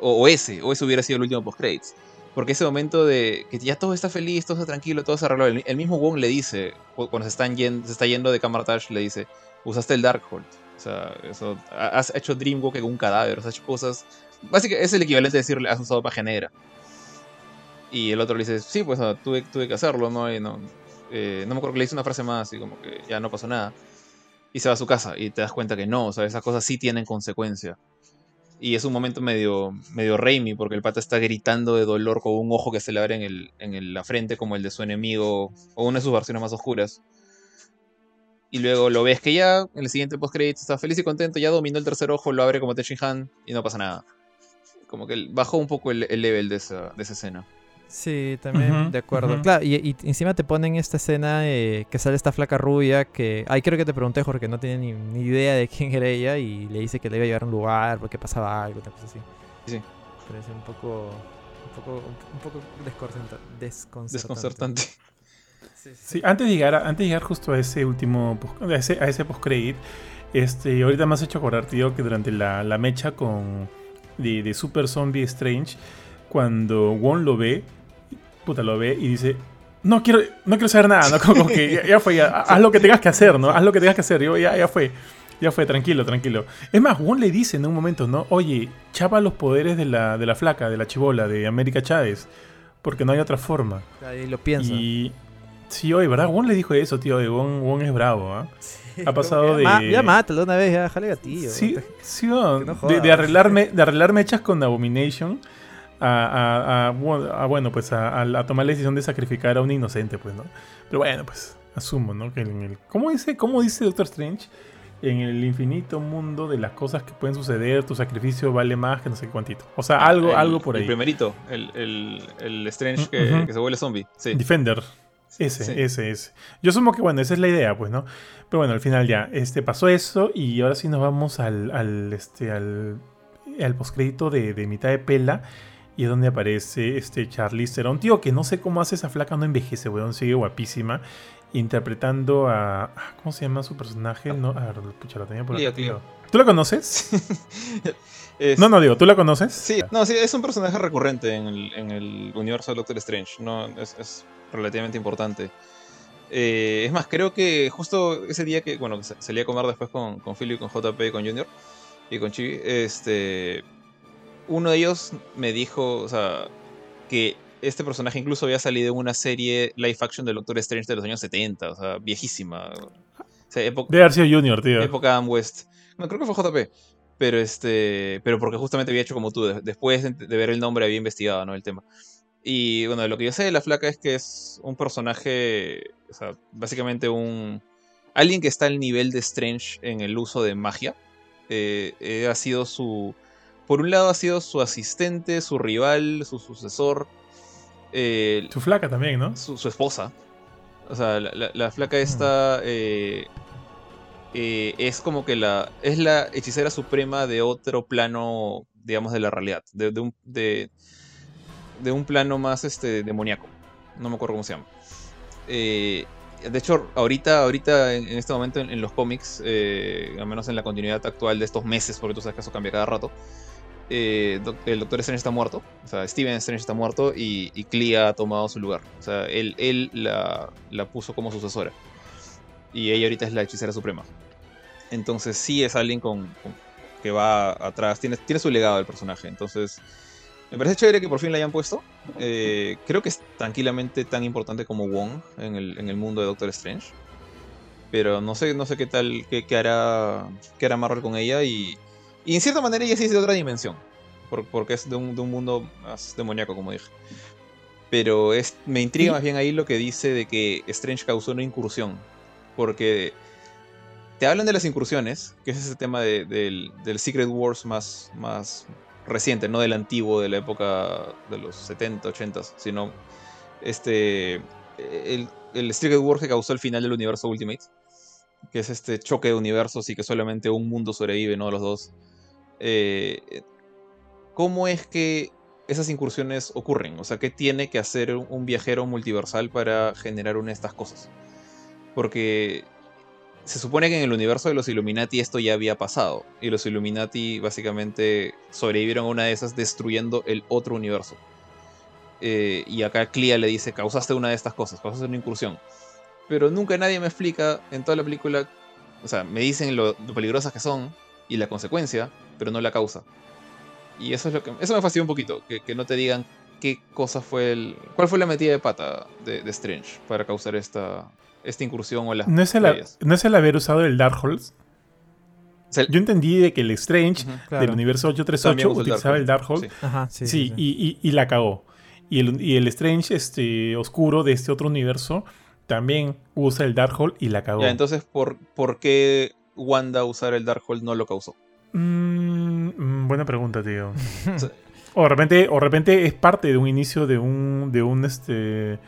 O, o ese, o ese hubiera sido el último post-credits. Porque ese momento de que ya todo está feliz, todo está tranquilo, todo se arregló. El, el mismo Wong le dice, cuando se, están yendo, se está yendo de Camartage, le dice, usaste el Darkhold. O sea, eso, has hecho Dreamwalk con un cadáver, has hecho cosas... Básicamente es el equivalente a decirle, has usado paja negra. Y el otro le dice, sí, pues tuve, tuve que hacerlo, ¿no? Y no, eh, no me acuerdo que le dice una frase más y como que ya no pasó nada. Y se va a su casa y te das cuenta que no, o sea, esas cosas sí tienen consecuencia. Y es un momento medio, medio Raimi, porque el pata está gritando de dolor con un ojo que se le abre en, el, en la frente, como el de su enemigo, o una de sus versiones más oscuras. Y luego lo ves que ya, en el siguiente post-credit, está feliz y contento, ya dominó el tercer ojo, lo abre como Tenshin Han y no pasa nada. Como que bajó un poco el, el level de esa, de esa escena. Sí, también, de acuerdo. Claro, y, encima te ponen esta escena eh, que sale esta flaca rubia que... Ay, creo que te pregunté, Jorge, no tiene ni, idea de quién era ella y le dice que le iba a llevar a un lugar porque pasaba algo, cosa así. Sí. Parece un poco... Un poco, un, poco desconcertante. Desconcertante. Sí, antes, de llegar antes de llegar justo a ese último... A ese, a ese post-credit, este, ahorita me has hecho acordar, tío, que durante la, la mecha con... De, de Super Zombie Strange, cuando Won lo ve, puta, lo ve y dice, no quiero, no quiero saber nada, ¿no? Como que ya, fue, haz lo que tengas que hacer, ¿no? Haz lo que tengas que hacer, yo, ya, ya fue. Ya fue, tranquilo, tranquilo. Es más, Won le dice en un momento, ¿no? Oye, chapa los poderes de la, de la flaca, de la chivola, de América Chávez. Porque no hay otra forma. Ahí lo piensa. Y. Sí, oye, ¿verdad? Won le dijo eso, tío. Won, Won es bravo, ¿ah? ha pasado de. ya mátalo una vez, ya, jale gatillo. Sí, sí, de, de, arreglarme, de arreglarme hechas con Abomination a, bueno, pues a, tomar la decisión de sacrificar a un inocente, pues, ¿no? Pero bueno, pues asumo, ¿no? Que en el, ¿cómo, dice, ¿Cómo dice Doctor Strange? En el infinito mundo de las cosas que pueden suceder, tu sacrificio vale más que no sé cuántito. O sea, algo, algo por ahí. El primerito, el, el, Strange que, se vuelve zombie. Sí. Defender. Ese, ese, ese. Yo asumo que, bueno, esa es la idea, pues, ¿no? Pero bueno, al final ya, este, pasó eso y ahora sí nos vamos al, al este, al, al postcrédito de, de mitad de pela y es donde aparece este Charlize Theron, tío, que no sé cómo hace esa flaca, no envejece, weón, sigue guapísima. Interpretando a. Ah, ¿Cómo se llama su personaje? No, a ver, pucha, la tenía por aquí. ¿Tú la conoces? No, no, digo, ¿tú la conoces? Sí, no, sí, es un personaje recurrente en el, universo de Doctor Strange. No, es, relativamente importante. Eh, es más, creo que justo ese día que, bueno, salí a comer después con, con Philly, con JP, con Junior y con Chibi, este uno de ellos me dijo, o sea, que este personaje incluso había salido en una serie live action del Doctor Strange de los años 70, o sea, viejísima. O sea, época, de García Junior, tío. Época Adam West. No, creo que fue JP. Pero este. Pero porque justamente había hecho como tú. Después de ver el nombre había investigado, ¿no? El tema. Y bueno, lo que yo sé de la flaca es que es un personaje. O sea, básicamente un. Alguien que está al nivel de Strange en el uso de magia. Eh, eh, ha sido su por un lado ha sido su asistente, su rival, su sucesor. Eh, su flaca también, ¿no? Su, esposa. O sea, la, flaca esta eh, eh, es como que la. Es la hechicera suprema de otro plano, digamos, de la realidad. De, un, de, un plano más este, demoníaco. No me acuerdo cómo se llama. de hecho, ahorita, ahorita en, este momento en, los cómics, al menos en la continuidad actual de estos meses, porque tú sabes que eso cambia cada rato, eh, el Doctor Strange está muerto, o sea, Steven Strange está muerto y, y Clea ha tomado su lugar. O sea, él, la, puso como sucesora. Y ella ahorita es la hechicera suprema. Entonces sí es alguien con, que va atrás, tiene, su legado el personaje. Entonces me parece chévere que por fin la hayan puesto. Eh, creo que es tranquilamente tan importante como Wong en el, mundo de Doctor Strange. Pero no sé, no sé qué tal, qué hará, qué hará Marvel con ella y y en cierta manera ella sí es de otra dimensión. porque es de un, mundo más demoníaco, como dije. Pero es, me intriga más bien ahí lo que dice de que Strange causó una incursión. Porque te hablan de las incursiones, que es ese tema del, Secret Wars más, más reciente, no del antiguo, de la época de los 70, 80, sino este, el, el Secret Wars que causó el final del universo Ultimate, que es este choque de universos y que solamente un mundo sobrevive, no los dos. Eh, ¿cómo es que esas incursiones ocurren? O sea, ¿qué tiene que hacer un viajero multiversal para generar una de estas cosas? Porque se supone que en el universo de los Illuminati esto ya había pasado. Y los Illuminati básicamente sobrevivieron a una de esas destruyendo el otro universo. eh, y acá Clea le dice, causaste una de estas cosas, causaste una incursión. Pero nunca nadie me explica en toda la película, o sea, me dicen lo, lo peligrosas que son y la consecuencia, pero no la causa. Y eso es lo que eso me fastidia un poquito, que, que no te digan qué cosa fue el. ¿Cuál fue la metida de pata de, de Strange para causar esta, esta incursión o las ¿No es, el, playas? ¿No es el haber usado el Darkhold? O sea, Yo entendí de que el Strange. Claro. del universo También 838 usó el utilizaba el Darkhold, Darkhold. sí. Ajá, sí. Sí, sí, Y, y- y la cagó. Y el, y el Strange este, oscuro de este otro universo también usa el Darkhold y la cagó. Ya, entonces, ¿por, ¿por qué Wanda usar el Darkhold no lo causó? Mm, mm, buena pregunta, tío. O de repente, o de repente es parte de un inicio de un, de un este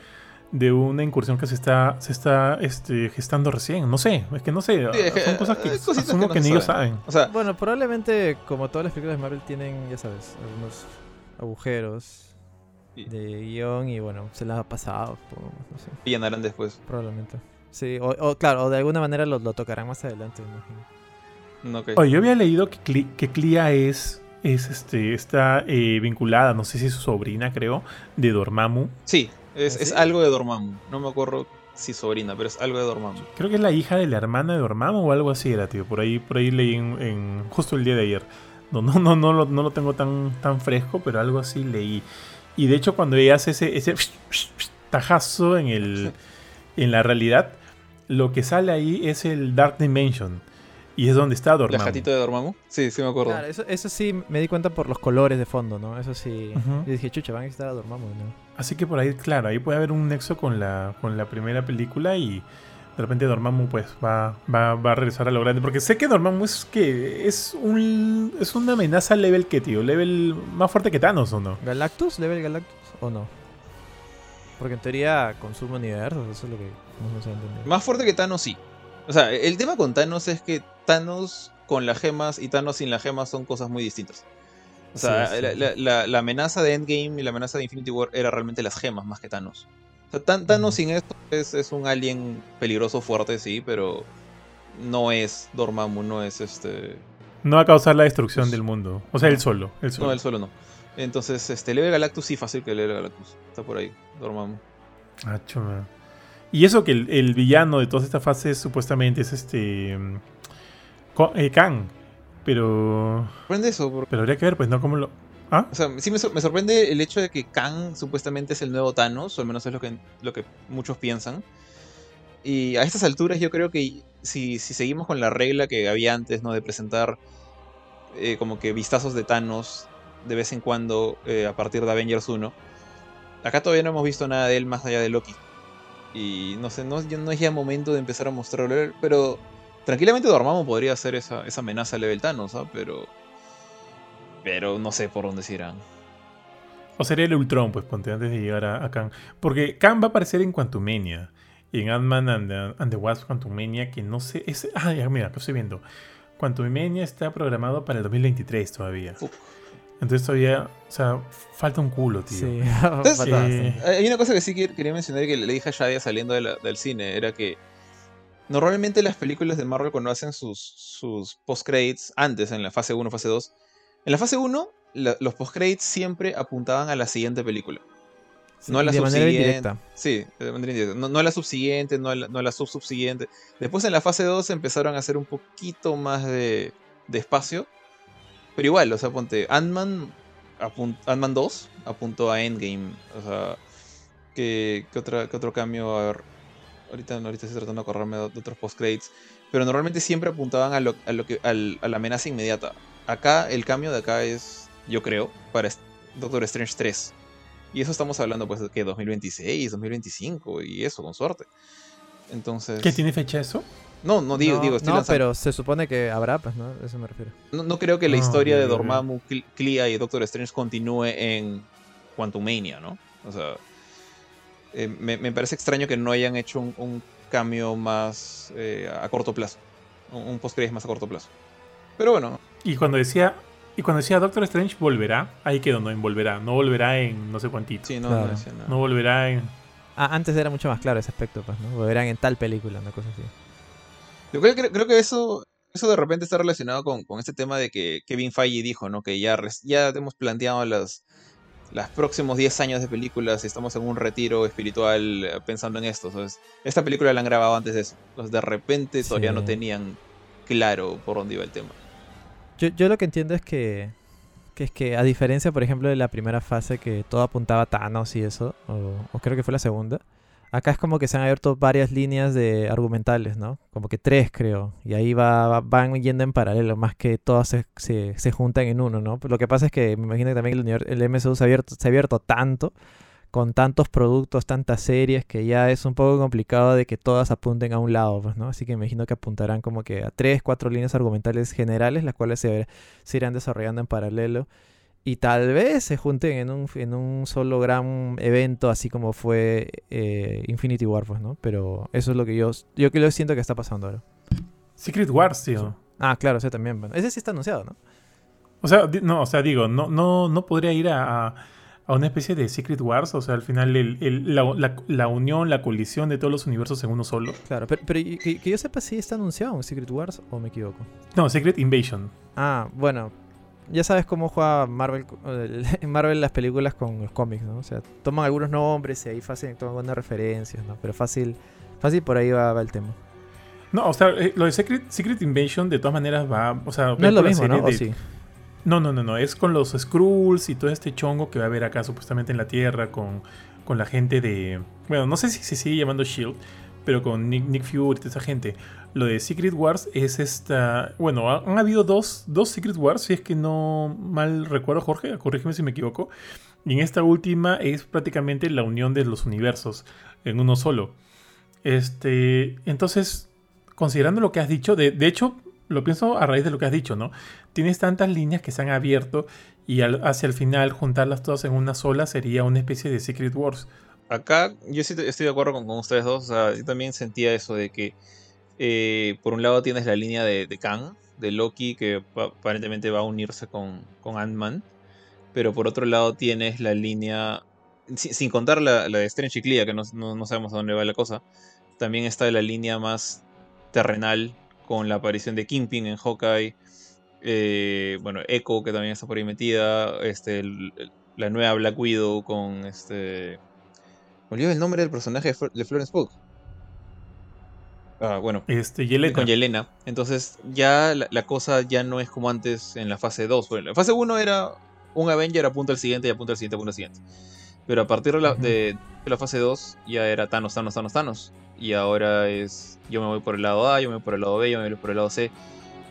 de una incursión que se está, se está este, gestando recién. No sé, es que no sé. Sí, es que, son cosas que eh, asumo que ni ellos saben. o sea, Bueno, probablemente, como todas las películas de Marvel, tienen, ya sabes, algunos agujeros Y- de guion y bueno, se las ha pasado, no sé, llenarán después. probablemente. Sí, o, o, claro, o de alguna manera lo, lo tocarán más adelante, me imagino. Oye, yo había leído que, que Clea es, es este, está eh, vinculada, no sé si es su sobrina, creo, de Dormammu. Sí, es, ¿Ah, es sí? algo de Dormammu. No me acuerdo si sobrina, pero es algo de Dormammu. Creo que es la hija de la hermana de Dormammu o algo así era, tío. Por ahí, por ahí leí en, en- justo el día de ayer. No, no, no, no, lo, no lo tengo tan, tan fresco, pero algo así leí. Y de hecho, cuando ella hace ese, ese tajazo en el, en la realidad, lo que sale ahí es el Dark Dimension. Y es donde está ¿La Dormammu. gatita de Dormammu? Sí, sí me acuerdo. Claro, eso, eso sí me di cuenta por los colores de fondo, ¿no? Eso sí. Yo dije, chucha, van a estar a Dormammu, ¿no? Así que por ahí, claro, ahí puede haber un nexo con la, con la primera película y de repente Dormammu pues va, va, va a regresar a lo grande. Porque sé que Dormammu es que es un es una amenaza level que, tío, level más fuerte que Thanos, ¿o no? ¿Galactus? ¿Level Galactus o no? Porque en teoría consume universos, eso es lo que no se ha entendido. Más fuerte que Thanos, sí. O sea, el tema con Thanos es que Thanos con las gemas y Thanos sin las gemas son cosas muy distintas. O sea, Sí, sí, la, sí. la- la- la amenaza de Endgame y la amenaza de Infinity War era realmente las gemas más que Thanos. O sea, Tan- Thanos sin esto es, es un alien peligroso, fuerte, sí, pero no es Dormammu, no es este... No va a causar la destrucción Pues, del mundo. O sea, él solo. Él solo. No, él solo no. Entonces, este, Level Galactus sí, fácil que Level Galactus. Está por ahí, Dormammu. Ah, chuma. Y eso que el, el villano de todas estas fases supuestamente es este. mm, eh, Kang. Pero. Sorprende eso, porque, Pero habría que ver, pues, ¿no? ¿Cómo lo.? ¿Ah? o sea, sí me sorprende el hecho de que Kang supuestamente es el nuevo Thanos, o al menos es lo que, lo que muchos piensan. Y a estas alturas yo creo que si, si seguimos con la regla que había antes, ¿no? De presentar eh, como que vistazos de Thanos de vez en cuando eh, a partir de Avengers 1. Acá todavía no hemos visto nada de él más allá de Loki. Y no sé, no, es ya momento de empezar a mostrarlo. Pero tranquilamente Dormammu podría ser esa, esa amenaza level Thanos, ¿ah? Pero. Pero no sé por dónde se irán. O sería el Ultron, pues, ponte, antes de llegar a, a Kang. Porque Kang va a aparecer en Quantumania. Y en Ant-Man and, the- and the Wasp Quantumania, que no sé. Es, ah, ya, mira, que estoy viendo. Quantumania está programado para el 2023 todavía. Fuck. Entonces todavía. O sea, falta un culo, tío. Sí, Entonces, eh, Hay una cosa que sí que- quería mencionar y que le dije a Shadia saliendo de la- del cine, era que normalmente las películas de Marvel cuando hacen sus, sus post-credits, antes en la fase 1, fase 2, en la fase 1 la- los post-credits siempre apuntaban a la siguiente película. Sí, no a la de manera subsiguiente. indirecta. Sí, de manera indirecta. No, no a la subsiguiente, no a la, no a la sub-subsiguiente. Después en la fase 2 empezaron a hacer un poquito más de, de espacio. Pero igual, o sea, ponte, Ant-Man Ant-Man 2 apuntó a Endgame. O sea, ¿qué, qué otra, qué otro cambio? A ver, ahorita, ahorita estoy tratando de acordarme de, otros post-credits. Pero normalmente siempre apuntaban a, lo, a, lo que, al- a la amenaza inmediata. Acá, el cambio de acá es, yo creo, para Doctor Strange 3. Y eso estamos hablando, pues, de que 2026, 2025 y eso, con suerte. Entonces. ¿Qué tiene fecha eso? No, no digo, no, digo, estoy no, lanzando. pero se supone que habrá, pues, ¿no? A eso me refiero. No, no creo que la Ah, historia de. Dormammu, Cl- Clea y Doctor Strange continúe en Quantumania, ¿no? O sea, eh, me, me parece extraño que no hayan hecho un, un cambio más eh, a corto plazo. Un, un post más a corto plazo. Pero bueno, Y cuando decía. Y cuando decía Doctor Strange volverá, ahí quedó, no en volverá. No volverá en no sé cuántito. sí, no, Claro. no decía nada. No volverá en. Ah, antes era mucho más claro ese aspecto, pues, ¿no? Volverán en tal película, una cosa así. Yo creo, creo- creo que eso, eso de repente está relacionado con, con este tema de que Kevin Feige dijo, ¿no? Que ya, ya hemos planteado las, los próximos 10 años de películas estamos en un retiro espiritual eh, pensando en esto. ¿sabes? Esta película la han grabado antes de eso. Entonces, de repente todavía no tenían claro por dónde iba el tema. Yo, yo lo que entiendo es que, que es que a diferencia, por ejemplo, de la primera fase que todo apuntaba a Thanos y eso, o creo que fue la segunda, Acá es como que se han abierto varias líneas de argumentales, ¿no? Como que tres, creo. Y ahí va, van yendo en paralelo, más que todas se, se, juntan en uno, ¿no? lo que pasa es que me imagino que también el, el MSU se ha, abierto, se ha abierto tanto, con tantos productos, tantas series, que ya es un poco complicado de que todas apunten a un lado, pues, ¿no? Así que me imagino que apuntarán como que a tres, cuatro líneas argumentales generales, las cuales se, se irán desarrollando en paralelo y tal vez se junten en un, en un solo gran evento, así como fue eh, Infinity War, pues, ¿no? Pero eso es lo que yo, yo que lo siento que está pasando ahora. Secret Wars, tío. Ah, claro, ese también. ese sí está anunciado, ¿no? O sea, no, o sea, digo, no, no, no podría ir a, a, una especie de Secret Wars, o sea, al final el, la, la, unión, la colisión de todos los universos en uno solo. Claro, pero, pero que, que, yo sepa si está anunciado un Secret Wars o me equivoco. No, Secret Invasion. Ah, bueno, ya sabes cómo juega Marvel, Marvel las películas con los cómics, ¿no? O sea, toman algunos nombres y ahí fácil toman algunas referencias, ¿no? Pero fácil, fácil por ahí va, el tema. No, o sea, eh, lo de Secret, Secret, Invasion de todas maneras va, o sea, no es lo mismo, ¿no? sí? No, no, no, no, es con los Skrulls y todo este chongo que va a haber acá supuestamente en la Tierra con, con la gente de, bueno, no sé si se sigue llamando Shield, pero con Nick, Nick Fury y toda esa gente. Lo de Secret Wars es esta. Bueno, han habido dos, dos Secret Wars, si es que no mal recuerdo, Jorge, corrígeme si me equivoco. Y en esta última es prácticamente la unión de los universos en uno solo. Este. Entonces, considerando lo que has dicho, de, de hecho, lo pienso a raíz de lo que has dicho, ¿no? Tienes tantas líneas que se han abierto y hacia el final juntarlas todas en una sola sería una especie de Secret Wars. Acá yo sí estoy de acuerdo con, ustedes dos, yo también sentía eso de que eh, por un lado tienes la línea de, Kang, de Loki, que aparentemente va a unirse con, Ant-Man. Pero por otro lado tienes la línea, sin, contar la, de Strange y Clea, que no, sabemos a dónde va la cosa. También está la línea más terrenal, con la aparición de Kingpin en Hawkeye. Eh, bueno, Echo, que también está por ahí metida. Este, la nueva Black Widow con este... Me el nombre del personaje de Florence Pugh. Ah, bueno. Este, Yelena. Con Yelena. Entonces ya la, cosa ya no es como antes en la fase 2. Bueno, la fase 1 era un Avenger apunta al siguiente y apunta al siguiente, apunta al siguiente. Pero a partir de la, de, la, fase 2 ya era Thanos, Thanos, Thanos, Thanos. Y ahora es yo me voy por el lado A, yo me voy por el lado B, yo me voy por el lado C.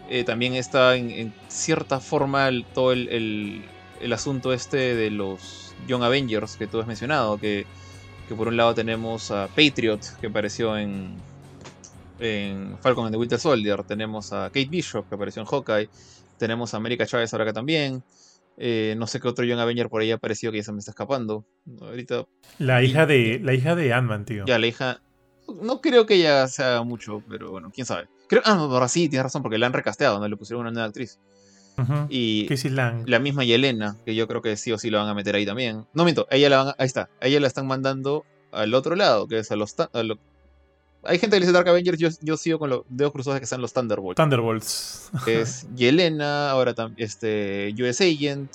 Eh, también está en, cierta forma todo el, el, asunto este de los Young Avengers que tú has mencionado. Que, que por un lado tenemos a Patriot, que apareció en, en Falcon and the Winter Soldier. Tenemos a Kate Bishop, que apareció en Hawkeye. Tenemos a América Chávez ahora acá también. Eh, no sé qué otro Young Avenger por ahí ha aparecido que ya se me está escapando. Ahorita. La hija de. La hija de Ant-Man, tío. Ya, la hija. No creo que ella sea mucho, pero bueno, quién sabe. Creo, ah, ahora sí, tienes razón, porque la han recasteado, ¿no? Le pusieron una nueva actriz. Y la misma Yelena, que yo creo que sí o sí la van a meter ahí también. No miento, ella la van ahí está. ella la están mandando al otro lado, que es a los, a, hay gente que dice Dark Avengers, yo, yo sigo con los dedos cruzados de que están los Thunderbolts. Thunderbolts. Es Yelena, ahora también este, US Agent.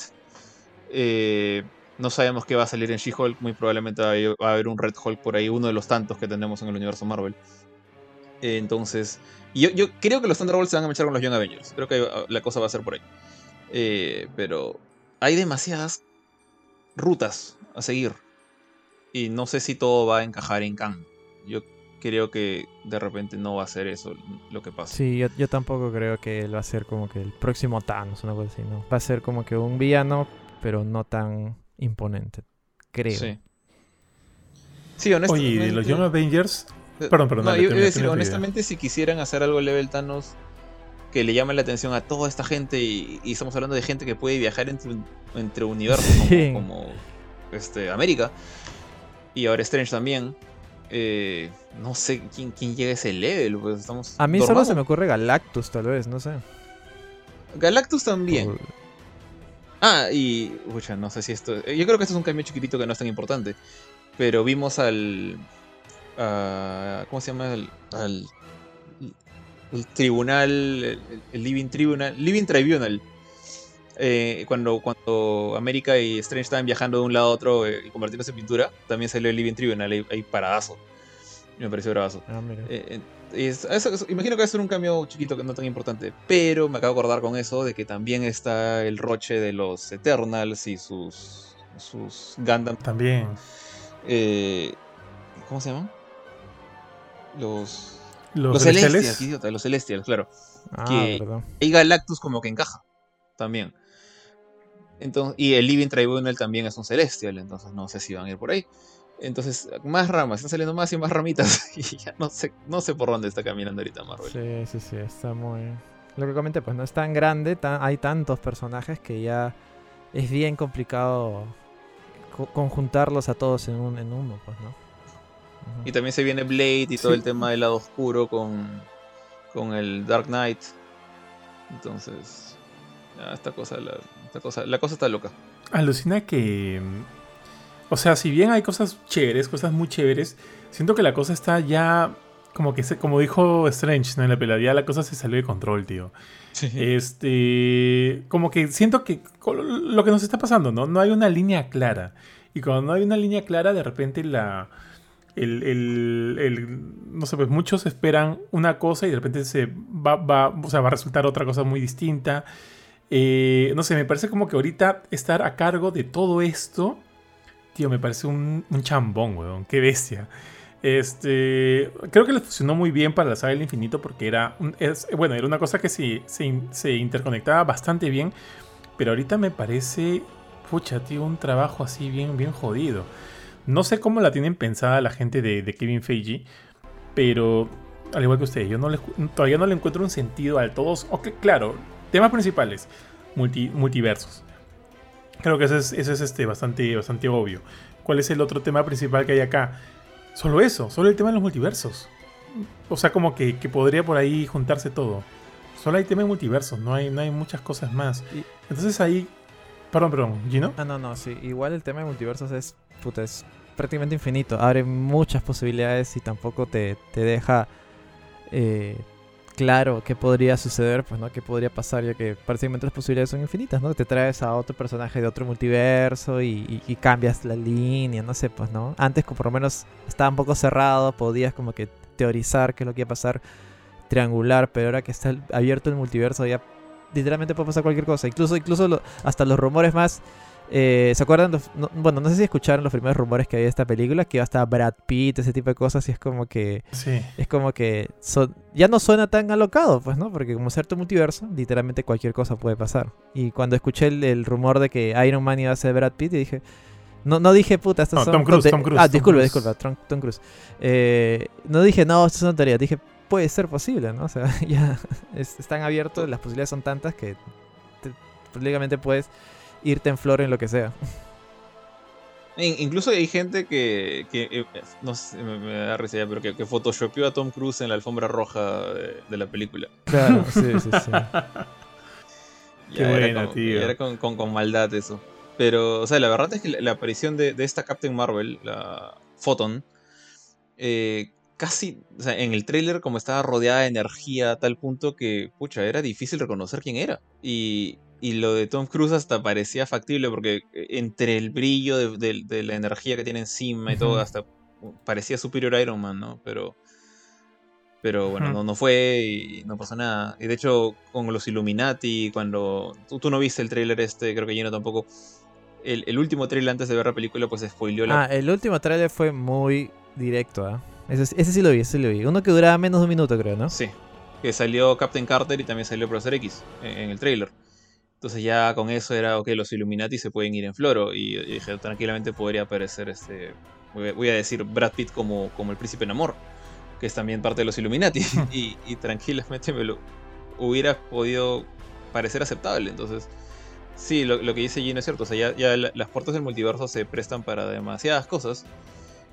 Eh, no sabemos qué va a salir en She-Hulk, muy probablemente va a haber un Red Hulk por ahí, uno de los tantos que tenemos en el universo Marvel. Eh, entonces, yo, yo, creo que los Thunderbolts se van a echar con los Young Avengers. Creo que la cosa va a ser por ahí. Eh, pero hay demasiadas rutas a seguir. Y no sé si todo va a encajar en Kang. Yo creo que de repente no va a ser eso lo que pasa. Sí, yo, tampoco creo que él va a ser como que el próximo Thanos, una cosa así, ¿no? Va a ser como que un villano, pero no tan imponente, creo. Sí. Sí, honestamente. Oye, de los Young Avengers. Perdón, perdón. No, yo decir, honestamente, si quisieran hacer algo level Thanos que le llame la atención a toda esta gente, y, estamos hablando de gente que puede viajar entre, entre universos como, este, América, y ahora Strange también eh, no sé quién, quién llega a ese level. Pues estamos a mí solo se me ocurre Galactus, tal vez, no sé. Galactus también. Ah, y. Pucha, no sé si esto. Yo creo que esto es un cambio chiquitito que no es tan importante. Pero vimos al. ¿Cómo se llama? Al. el tribunal. El, Living Tribunal. Living Tribunal. Eh, cuando, cuando América y Strange estaban viajando de un lado a otro eh, y convirtiéndose en pintura, también salió el Living Tribunal ahí, ahí paradazo. Me pareció bravazo. Ah. Eh, eh, es- imagino que va a ser un cambio chiquito que no tan importante, pero me acabo de acordar con eso de que también está el roche de los Eternals y sus sus Gundam. También. ¿Cómo se llaman? Los Los. Celestials, idiota, los Celestials, claro. Ah, que- perdón. Y Galactus como que encaja también. Entonces, y el Living Tribunal también es un Celestial, entonces no sé si van a ir por ahí. Entonces, más ramas, están saliendo más y más ramitas. Y ya no sé, no sé por dónde está caminando ahorita Marvel. Sí, sí, sí, está muy... Lo que comenté, pues no es tan grande, tan- hay tantos personajes que ya es bien complicado co- conjuntarlos a todos en, un, en uno, pues, ¿no? Y también se viene Blade y todo el tema del lado oscuro con, con el Dark Knight. Entonces, ya, esta cosa, la, esta cosa, la cosa está loca. Alucina que. O sea, si bien hay cosas chéveres, cosas muy chéveres, siento que la cosa está ya. Como que se, como dijo Strange ¿no? en la pelea, ya la cosa se salió de control, tío. Este. Como que siento que lo que nos está pasando, ¿no? No hay una línea clara. Y cuando no hay una línea clara, de repente la. El, el- el- no sé, pues muchos esperan una cosa y de repente se va, va, o sea, va a resultar otra cosa muy distinta. Eh, no sé, me parece como que ahorita estar a cargo de todo esto, tío, me parece un, un chambón, weón, qué bestia. Este, creo que le funcionó muy bien para la saga del infinito porque era, un- es- bueno, era una cosa que se, se, in- se interconectaba bastante bien, pero ahorita me parece, pucha, tío, un trabajo así bien, bien jodido. No sé cómo la tienen pensada la gente de, de Kevin Feige, pero al igual que ustedes, yo no le, todavía no le encuentro un sentido al todos. Ok, claro, temas principales, multi- multiversos. Creo que eso es, eso es este, bastante, bastante obvio. ¿Cuál es el otro tema principal que hay acá? Solo eso, solo el tema de los multiversos. O sea, como que, que podría por ahí juntarse todo. Solo hay tema de multiversos, no hay, no hay muchas cosas más. Entonces ahí. Perdón, perdón, Gino. Ah, no, no, sí. Igual el tema de multiversos es, puta, es prácticamente infinito. Abre muchas posibilidades y tampoco te, te deja eh, claro qué podría suceder, pues, ¿no? Qué podría pasar, ya que prácticamente las posibilidades son infinitas, ¿no? Te traes a otro personaje de otro multiverso y, cambias la línea, no sé, pues, ¿no? Antes, como por lo menos estaba un poco cerrado, podías como que teorizar qué es lo que iba a pasar, triangular, pero ahora que está abierto el multiverso ya literalmente puede pasar cualquier cosa. Incluso, incluso hasta los rumores más. Eh, ¿Se acuerdan? los- no- bueno, no sé si escucharon los primeros rumores que había de esta película, que iba a estar Brad Pitt, ese tipo de cosas, y es como que. Sí. Es como que. son- ya no suena tan alocado, pues, ¿no? Porque como cierto multiverso, literalmente cualquier cosa puede pasar. Y cuando escuché el, el rumor de que Iron Man iba a ser Brad Pitt, dije. No, no dije, puta, estas No, son. Tom Cruise, Tom Cruise, Ah, disculpa, disculpa, Tom, Tom Cruise. Eh, no dije, no, esto es una teoría. Dije, puede ser posible, ¿no? O sea, ya es- están abiertos, las posibilidades son tantas que te- prácticamente puedes irte en flor en lo que sea. In- incluso hay gente que, que, eh, no sé, me, me da risa ya, pero que, que photoshopeó a Tom Cruise en la alfombra roja de, de la película. Claro, sí, sí, sí. Qué Ya era buena, con- tío. Era con, con- con maldad eso. Pero, o sea, la verdad es que la, la aparición de, de esta Captain Marvel, la Photon, eh, casi, o sea, en el tráiler como estaba rodeada de energía a tal punto que, pucha, era difícil reconocer quién era. Y, y lo de Tom Cruise hasta parecía factible porque eh, entre el brillo de, de- de la energía que tiene encima y todo, hasta parecía superior a Iron Man, ¿no? Pero... Pero bueno, no, no fue y no pasó nada. Y de hecho, con los Illuminati, cuando. Tú, tú no viste el tráiler este, creo que Gino tampoco. El, el último tráiler antes de ver la película, pues spoileó la. Ah, el último trailer fue muy directo, ¿ah? Ese, ese sí lo vi, ese sí lo vi. Uno que duraba menos de un minuto, creo, ¿no? Sí. Que salió Captain Carter y también salió Profesor X en, en el tráiler. Entonces ya con eso era, ok, los Illuminati se pueden ir en floro. Y, y dije, tranquilamente podría aparecer este. Voy a, decir Brad Pitt como, como el príncipe en amor. Que es también parte de los Illuminati. y, y tranquilamente me lo hubiera podido parecer aceptable. Entonces, sí, lo, lo que dice Gino es cierto. O sea, ya, ya la- las puertas del multiverso se prestan para demasiadas cosas.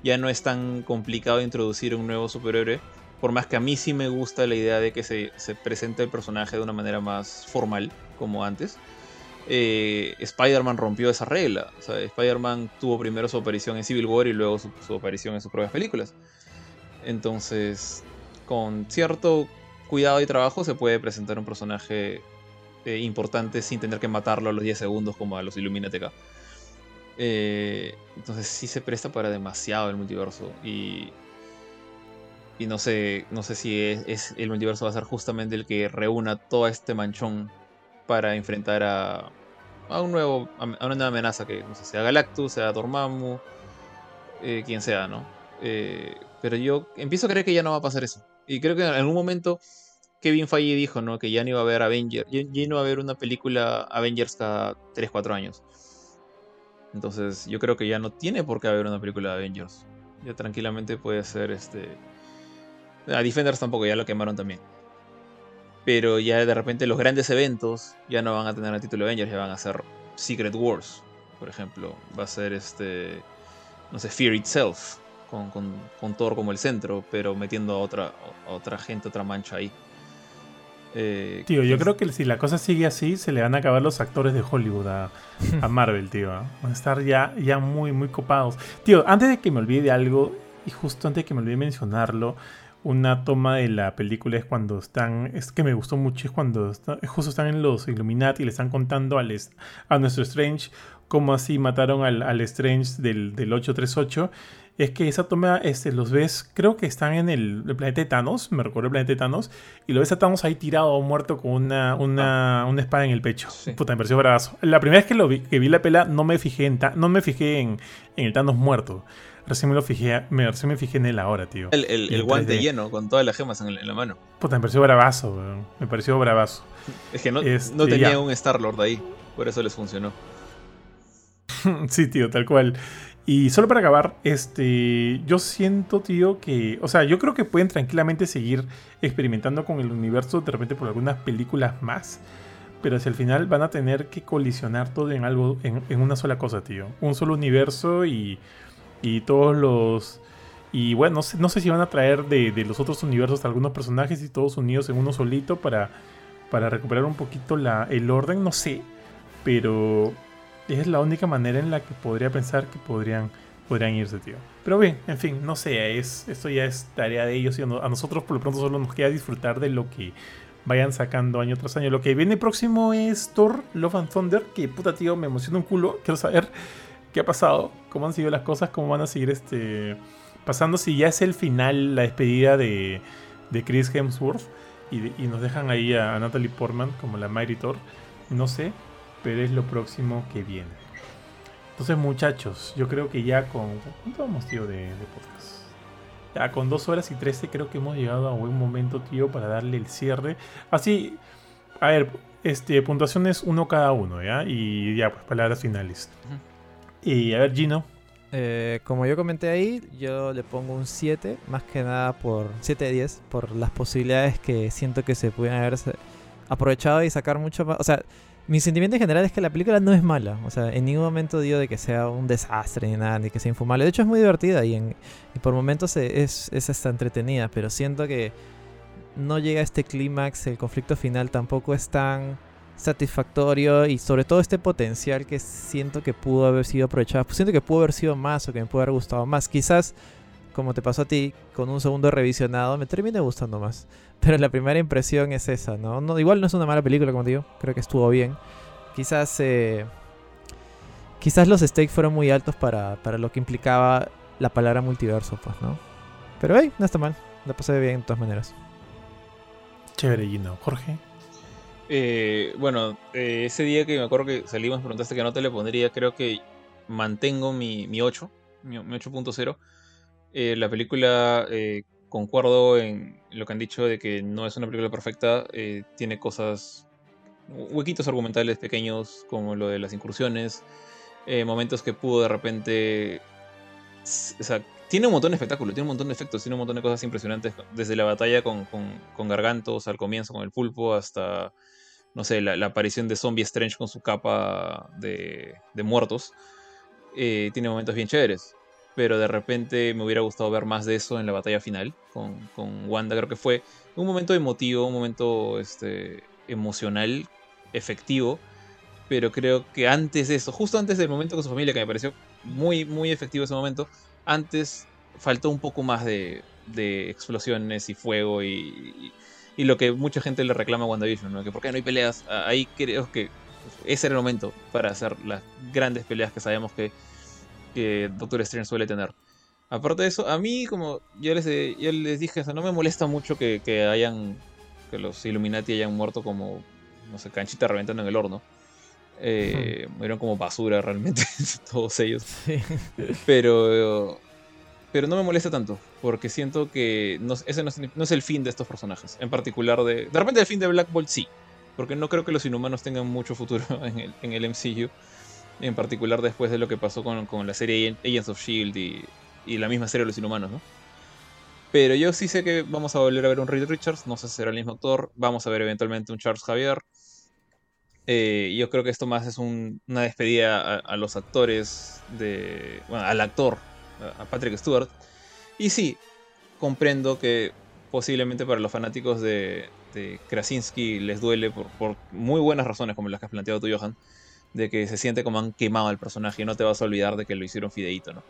Ya no es tan complicado introducir un nuevo superhéroe. Por más que a mí sí me gusta la idea de que se, se presente el personaje de una manera más formal, como antes. eh, Spider-Man rompió esa regla. O Spider-Man tuvo primero su aparición en Civil War y luego su, aparición en sus propias películas. Entonces, con cierto cuidado y trabajo se puede presentar un personaje eh, importantes sin tener que matarlo a los 10 segundos como a los Illuminati acá. Eh, entonces sí se presta para demasiado el multiverso. Y, y no sé, no sé si es, el multiverso va a ser justamente el que reúna todo este manchón para enfrentar a, a un nuevo, a una nueva amenaza que no sé, sea Galactus, sea Dormammu, eh, quien sea, ¿no? Eh, pero yo empiezo a creer que ya no va a pasar eso. Y creo que en algún momento Kevin Feige dijo, ¿no? Que ya no iba a haber Avengers, ya, no iba a haber una película Avengers cada 3, 4 años. Entonces yo creo que ya no tiene por qué haber una película de Avengers. Ya tranquilamente puede ser este... A Defenders tampoco, ya lo quemaron también. Pero ya de repente los grandes eventos ya no van a tener el título Avengers, ya van a ser Secret Wars, por ejemplo. Va a ser este... No sé, Fear Itself, con, con, Thor como el centro, pero metiendo a otra, a otra gente, otra mancha ahí. Eh, tío, yo creo que si la cosa sigue así, se le van a acabar los actores de Hollywood a, Marvel, tío. ¿ah? Van a estar ya, ya muy, muy copados. Tío, antes de que me olvide algo, y justo antes de que me olvide mencionarlo, una toma de la película es cuando están, es que me gustó mucho, es cuando justo están en los Illuminati y le están contando al, a nuestro Strange cómo así mataron al, al Strange del, del 838 es que esa toma este, los ves, creo que están en el, planeta de Thanos, me recuerdo el planeta de Thanos, y lo ves a Thanos ahí tirado, muerto con una, una, ah. una espada en el pecho. Puta, me pareció bravazo. La primera vez que, lo vi, que vi la pela no me fijé en, no me fijé en, en el Thanos muerto. Recién me lo fijé, me, recién me fijé en él ahora, tío. El, el, guante lleno, con todas las gemas en, la mano. Puta, me pareció bravazo, Me pareció bravazo. Es que no, no este, tenía un Star-Lord ahí, por eso les funcionó. sí, tío, tal cual. Y solo para acabar, este, yo siento, tío, que, o sea, yo creo que pueden tranquilamente seguir experimentando con el universo de repente por algunas películas más, pero si al final van a tener que colisionar todo en algo, en, una sola cosa, tío, un solo universo y, y todos los, y bueno, no sé, no sé si van a traer de, de, los otros universos algunos personajes y todos unidos en uno solito para, para recuperar un poquito la, el orden, no sé, pero es la única manera en la que podría pensar que podrían, podrían irse, tío. Pero bien, en fin, no sé, es, esto ya es tarea de ellos y a nosotros por lo pronto solo nos queda disfrutar de lo que vayan sacando año tras año. Lo que viene próximo es Thor, Love and Thunder, que puta tío, me emociona un culo. Quiero saber qué ha pasado, cómo han sido las cosas, cómo van a seguir este pasando, si ya es el final, la despedida de, de Chris Hemsworth y, nos dejan ahí a, Natalie Portman como la Mighty. No sé, pero es lo próximo que viene. Entonces, muchachos, yo creo que ya con. ¿Cuánto vamos, tío, de, podcast? Ya con dos horas y trece creo que hemos llegado a buen momento, tío, para darle el cierre. Así, a ver, este, puntuaciones uno cada uno, ¿ya? Y ya, pues palabras finales. Y a ver, Gino. Eh, como yo comenté ahí, yo le pongo un 7, más que nada por 7 de 10, por las posibilidades que siento que se pueden haber aprovechado y sacar mucho más. O sea, mi sentimiento en general es que la película no es mala. O sea, en ningún momento digo de que sea un desastre ni nada, ni que sea infumable. De hecho, es muy divertida y, en, por momentos es, es hasta entretenida. Pero siento que no llega a este clímax. El conflicto final tampoco es tan satisfactorio. Y sobre todo este potencial que siento que pudo haber sido aprovechado. siento que pudo haber sido más o que me pudo haber gustado más. Quizás, como te pasó a ti, con un segundo revisionado, me termine gustando más. Pero la primera impresión es esa, ¿no? ¿no? Igual no es una mala película, como digo. Creo que estuvo bien. Quizás. Eh, quizás los stakes fueron muy altos para, para lo que implicaba la palabra multiverso, pues, ¿no? Pero hey, no está mal. La pasé bien de todas maneras. Chévere, Gino. Jorge. Eh, bueno, eh, ese día que me acuerdo que salimos, preguntaste qué nota le pondría. Creo que mantengo mi, mi 8, mi, mi 8.0. la película concuerdo en lo que han dicho de que no es una película perfecta, eh, tiene cosas, huequitos argumentales pequeños como lo de las incursiones, eh, momentos que pudo de repente... O sea, tiene un montón de espectáculo, tiene un montón de efectos, tiene un montón de cosas impresionantes, desde la batalla con, con, Gargantos al comienzo con el pulpo hasta, no sé, la, aparición de Zombie Strange con su capa de, de muertos. Eh, tiene momentos bien chéveres pero de repente me hubiera gustado ver más de eso en la batalla final con, con Wanda. Creo que fue un momento emotivo, un momento este, emocional, efectivo, pero creo que antes de eso, justo antes del momento con su familia, que me pareció muy, muy efectivo ese momento, antes faltó un poco más de, de explosiones y fuego y, Y lo que mucha gente le reclama a WandaVision, ¿no? Que por qué no hay peleas. Ahí creo que ese era el momento para hacer las grandes peleas que sabemos que, que Doctor Strange suele tener. Aparte de eso, a mí, como yo les, yo les dije, no me molesta mucho que, que, hayan. que los Illuminati hayan muerto como. no sé, canchita reventando en el horno. Eh, Murieron como basura realmente, todos ellos. Pero. Pero no me molesta tanto, porque siento que ese no es, el fin de estos personajes. En particular de. De repente el fin de Black Bolt sí. Porque no creo que los inhumanos tengan mucho futuro en el, en el MCU. En particular después de lo que pasó con, con la serie Agents of Shield y, y la misma serie de los inhumanos, ¿no? Pero yo sí sé que vamos a volver a ver un Reed Richards, no sé si será el mismo actor, vamos a ver eventualmente un Charles Javier. Eh, yo creo que esto más es un, una despedida a, los actores, de, bueno, al actor, a Patrick Stewart. Y sí, comprendo que posiblemente para los fanáticos de, de Krasinski les duele por, por, muy buenas razones, como las que has planteado tú, Johan, de que se siente como han quemado al personaje y no te vas a olvidar de que lo hicieron fideíto, ¿no?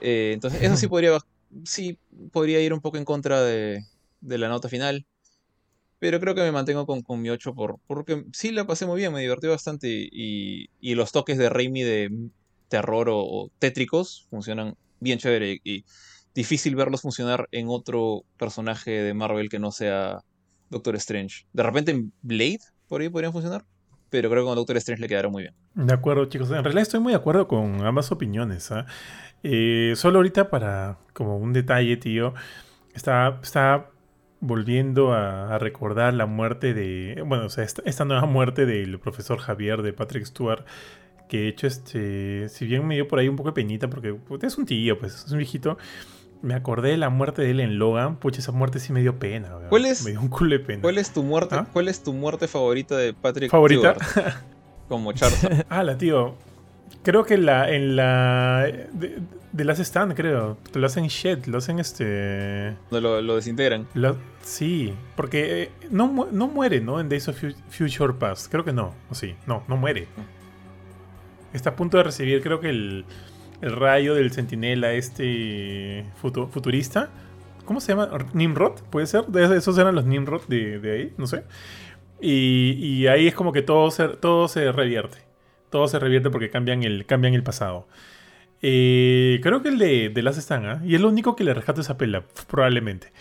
Eh, entonces, eso sí podría, sí podría ir un poco en contra de, la nota final. Pero creo que me mantengo con, con mi 8 por, porque sí la pasé muy bien, me divertí bastante y, y los toques de Raimi de terror o, tétricos funcionan bien chévere y difícil verlos funcionar en otro personaje de Marvel que no sea Doctor Strange. De repente en Blade por ahí podrían funcionar, pero creo que con Doctor Strange le quedaron muy bien. De acuerdo, chicos. En realidad estoy muy de acuerdo con ambas opiniones. ¿eh? Eh, solo ahorita para como un detalle, tío, está, está volviendo a, recordar la muerte de, bueno, o sea, esta, nueva muerte del profesor Javier de Patrick Stewart, que de hecho, este, si bien me dio por ahí un poco de penita, porque pues, es un tío, pues es un viejito, me acordé de la muerte de él en Logan, pucha, esa muerte sí me dio pena, ¿Cuál es, me dio un culo de pena. ¿Cuál es tu muerte, ¿Ah? ¿cuál es tu muerte favorita de Patrick ¿Favorita? Stewart? Como Charles. ah, la tío. Creo que la, en la. De, de las Stand, creo. Lo hacen Shed, lo hacen este. Lo, lo desintegran. sí, porque eh, no, no muere, ¿no? En Days of Future Past. Creo que no. O sí, no, no muere. Está a punto de recibir, creo que el, el rayo del centinela, este. futurista. ¿Cómo se llama? ¿Nimrod? ¿Puede ser? Esos eran los Nimrod de, de ahí, no sé. Y, y, ahí es como que todo se, todo se revierte todo se revierte porque cambian el, cambian el pasado. Eh, creo que el de, de Las están, ¿ah? Y es lo único que le rescato esa pela, probablemente.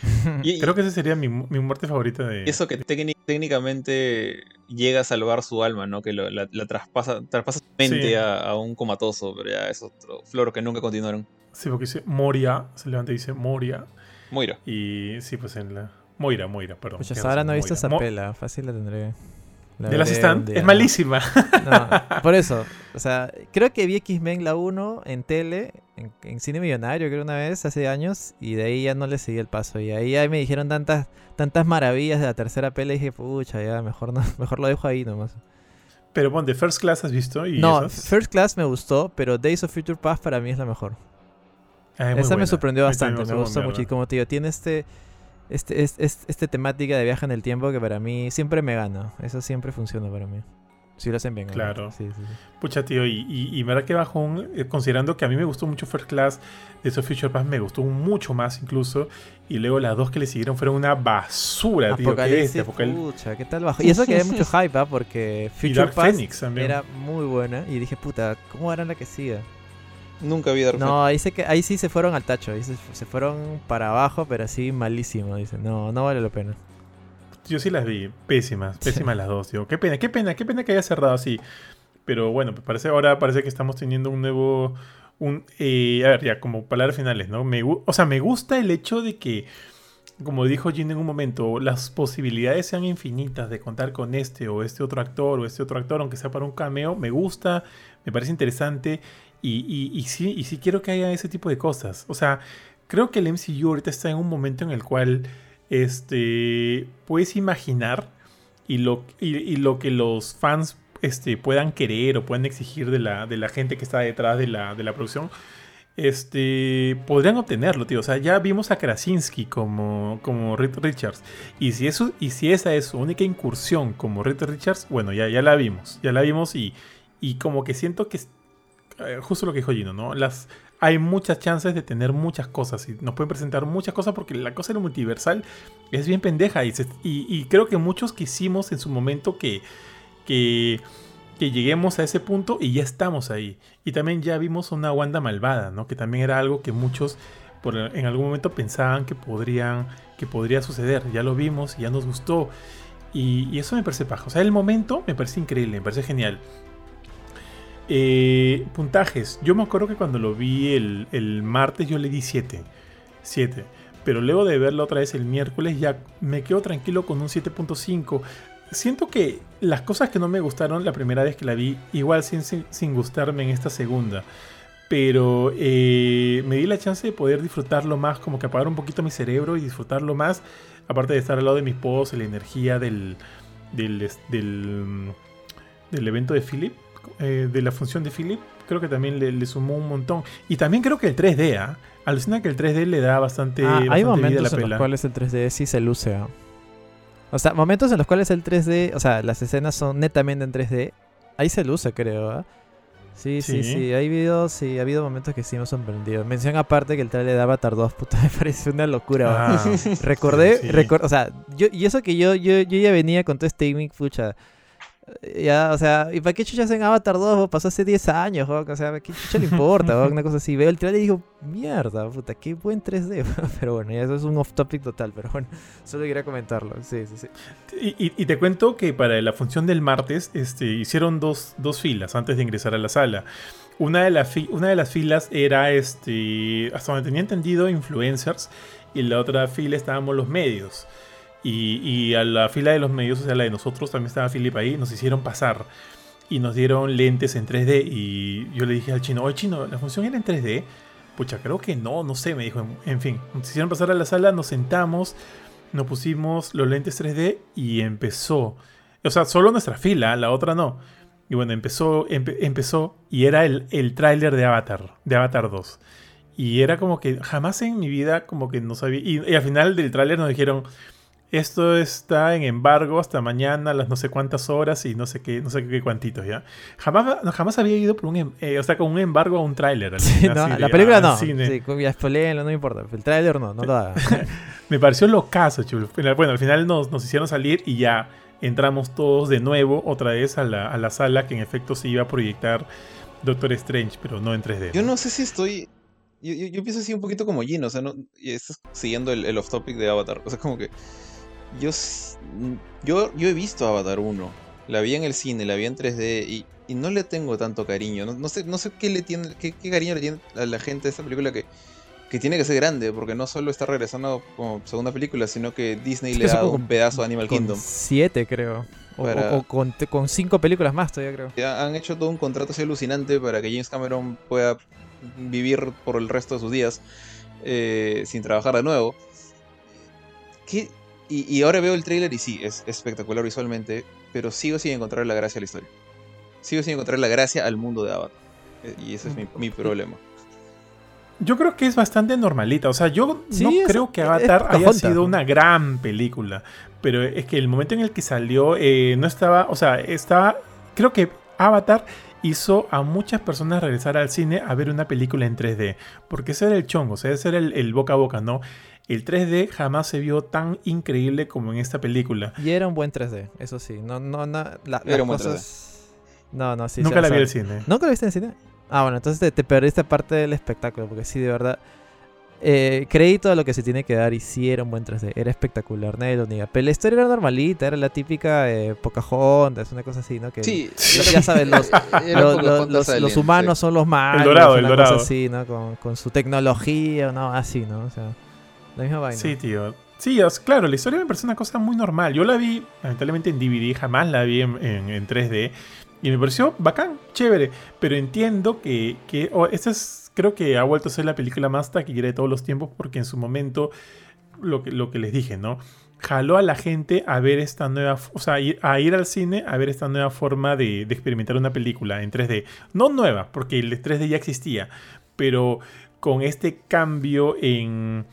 creo que esa sería mi, mi, muerte favorita de. Eso que técnicamente llega a salvar su alma, ¿no? Que la, traspasa, traspasa su mente a, un comatoso, pero ya es otro flor que nunca continuaron. Sí, porque dice Moria, se levanta y dice Moria. Moira. Y sí, pues en la. Moira, Moira, perdón. Pues ahora no he visto esa pela, fácil la tendré de las Stand es malísima. por eso. O sea, creo que vi X-Men la 1 en tele, en, cine millonario, creo una vez, hace años, y de ahí ya no le seguí el paso. Y ahí ya me dijeron tantas, tantas maravillas de la tercera pele y dije, pucha, ya mejor no, mejor lo dejo ahí nomás. Pero bueno, de First Class has visto? ¿Y no, First Class me gustó, pero Days of Future Past para mí es la mejor. Ah, Esa me sorprendió bastante, me gustó mucho. Y como te digo, tiene este este, este, este, temática de viaje en el tiempo que para mí siempre me gana. Eso siempre funciona para mí. Si lo hacen bien. Claro. Sí, sí, Pucha, tío, y, y, y verdad que bajón, eh, considerando que a mí me gustó mucho First Class, de esos Future Pass me gustó mucho más incluso, y luego las dos que le siguieron fueron una basura, tío. ¿qué Pucha, ¿qué tal bajo? Y eso que había mucho hype, ¿ah? Porque Future Pass era muy buena, y dije, puta, ¿cómo harán la que siga? Nunca vi Dark No, ahí, que, ahí sí se fueron al tacho. Ahí se, fueron para abajo, pero así malísimo. Dicen, no, no vale la pena. Yo sí las vi, pésimas, pésimas las dos. Digo, qué pena, qué pena, qué pena que haya cerrado así. Pero bueno, parece ahora parece que estamos teniendo un nuevo. Un, eh, a ver, ya, como palabras finales, ¿no? Me, o sea, me gusta el hecho de que, como dijo Jin en un momento, las posibilidades sean infinitas de contar con este o este otro actor o este otro actor, aunque sea para un cameo. Me gusta, me parece interesante. Y, y, sí, y sí quiero que haya ese tipo de cosas. O sea, creo que el MCU ahorita está en un momento en el cual este, puedes imaginar y lo, y, lo que los fans este, puedan querer o puedan exigir de la, de la gente que está detrás de la, de la producción, este, podrían obtenerlo, tío. O sea, ya vimos a Krasinski como, como Richards. Y si, eso, y si esa es su única incursión como Reed Richards, bueno, ya, ya la vimos. Ya la vimos y, y como que siento que justo lo que dijo Gino, ¿no? Las, hay muchas chances de tener muchas cosas y nos pueden presentar muchas cosas porque la cosa de lo multiversal es bien pendeja y, y, creo que muchos quisimos en su momento que, que, que, lleguemos a ese punto y ya estamos ahí. Y también ya vimos una Wanda malvada, ¿no? Que también era algo que muchos por, en algún momento pensaban que, podrían, que podría suceder. Ya lo vimos, ya nos gustó. Y, y eso me parece paja. O sea, el momento me parece increíble, me parece genial. Eh, puntajes. Yo me acuerdo que cuando lo vi el, martes yo le di 7. 7. Pero luego de verlo otra vez el miércoles ya me quedo tranquilo con un 7.5. Siento que las cosas que no me gustaron la primera vez que la vi, igual sin, sin, gustarme en esta segunda. Pero eh, me di la chance de poder disfrutarlo más, como que apagar un poquito mi cerebro y disfrutarlo más. Aparte de estar al lado de mis posts, la energía del, del, del, del evento de Philip eh, de la función de Philip, creo que también le, sumó un montón. Y también creo que el 3D, ¿ah? Alucina que el 3D le da bastante. Ah, hay momentos en los cuales el 3D sí se luce. ¿ah? O sea, momentos en los cuales el 3D, o sea, las escenas son netamente en 3D. Ahí se luce, creo. ¿ah? Sí, sí, sí, Hay videos, sí, ha habido momentos que sí me han sorprendido. Mención aparte que el trailer de Avatar 2, puta, me parece una locura. Ah, Recordé, o sea, yo, y eso que yo, yo, yo ya venía con todo este gimmick, pucha. Ya, o sea, ¿y para qué chuchas en Avatar 2? Pasó hace 10 años, o sea, ¿qué chucha le importa? Una cosa así. Veo el trailer y digo, mierda, puta, qué buen 3D. pero bueno, ya eso es un off topic total, pero bueno, solo quería comentarlo. Sí, sí, sí. Y, y, te cuento que para la función del martes este, hicieron dos, dos filas antes de ingresar a la sala. Una de, la una de las filas era, este, hasta donde tenía entendido, influencers, y la otra fila estábamos los medios. Y, a la fila de los medios, o sea, la de nosotros, también estaba Philip ahí, nos hicieron pasar. Y nos dieron lentes en 3D. Y yo le dije al chino, oye chino, ¿la función era en 3D? Pucha, creo que no, no sé, me dijo. En fin, nos hicieron pasar a la sala, nos sentamos, nos pusimos los lentes 3D y empezó. O sea, solo nuestra fila, la otra no. Y bueno, empezó, empezó y era el, el tráiler de Avatar, de Avatar 2. Y era como que jamás en mi vida como que no sabía. Y, y al final del tráiler nos dijeron, esto está en embargo hasta mañana, las no sé cuántas horas y no sé qué, no sé qué cuantitos, ¿ya? Jamás, jamás había ido por un, em, eh, o sea, con un embargo a un tráiler. la película no. Sí, ya no importa. El tráiler no, no lo haga. Me pareció locazo, chulo. Bueno, al final nos, nos, hicieron salir y ya entramos todos de nuevo otra vez a la, a la sala que en efecto se iba a proyectar Doctor Strange, pero no en 3D. Yo no sé si estoy yo, yo, pienso así un poquito como Gino, o sea, no, estás siguiendo el, el off-topic de Avatar. O sea, como que yo, yo, yo he visto Avatar 1. La vi en el cine, la vi en 3D y, y no le tengo tanto cariño. No, no, sé, no sé qué le tiene, qué, qué, cariño le tiene a la gente a esta película que, que tiene que ser grande, porque no solo está regresando como segunda película, sino que Disney le ha dado un pedazo a Animal Kingdom. Siete, creo. O, con, con, cinco películas más todavía, creo. Han hecho todo un contrato así alucinante para que James Cameron pueda vivir por el resto de sus días eh, sin trabajar de nuevo. ¿Qué, y, ahora veo el trailer y sí, es espectacular visualmente, pero sigo sin encontrar la gracia a la historia. Sigo sin encontrar la gracia al mundo de Avatar. Eh, y ese es mi, problema. Yo creo que es bastante normalita. O sea, yo no creo que Avatar haya sido una gran película. Pero es que el momento en el que salió eh, no estaba. O sea, estaba. Creo que Avatar hizo a muchas personas regresar al cine a ver una película en 3D. Porque ese era el chongo, o sea, ese era el boca a boca, ¿no? El 3D jamás se vio tan increíble como en esta película. Y era un buen 3D, eso sí. No, no, no. era un buen 3D. No, no, sí. Nunca la vi en el cine. ¿Nunca la viste en el cine? Ah, bueno, entonces te, perdiste parte del espectáculo, porque sí, de verdad. Eh, crédito a lo que se tiene que dar y sí era un buen 3D, era espectacular, nadie lo niega. Pero la historia era normalita, era la típica eh, Pocahontas, una cosa así, ¿no? Que, sí, ya sabes, los, los, humanos son los malos. El dorado, el dorado. así, ¿no? Con, con, su tecnología, ¿no? Así, ¿no? O sea, la misma vaina. Sí, tío. Sí, claro, la historia me parece una cosa muy normal. Yo la vi, lamentablemente en DVD, jamás la vi en, 3D. Y me pareció bacán, chévere. Pero entiendo que, que esta es, creo que ha vuelto a ser la película más taquillera de todos los tiempos porque en su momento, lo que, lo que les dije, ¿no? Jaló a la gente a ver esta nueva, o sea, a ir al cine a ver esta nueva forma de, experimentar una película en 3D. No nueva, porque el 3D ya existía, pero con este cambio en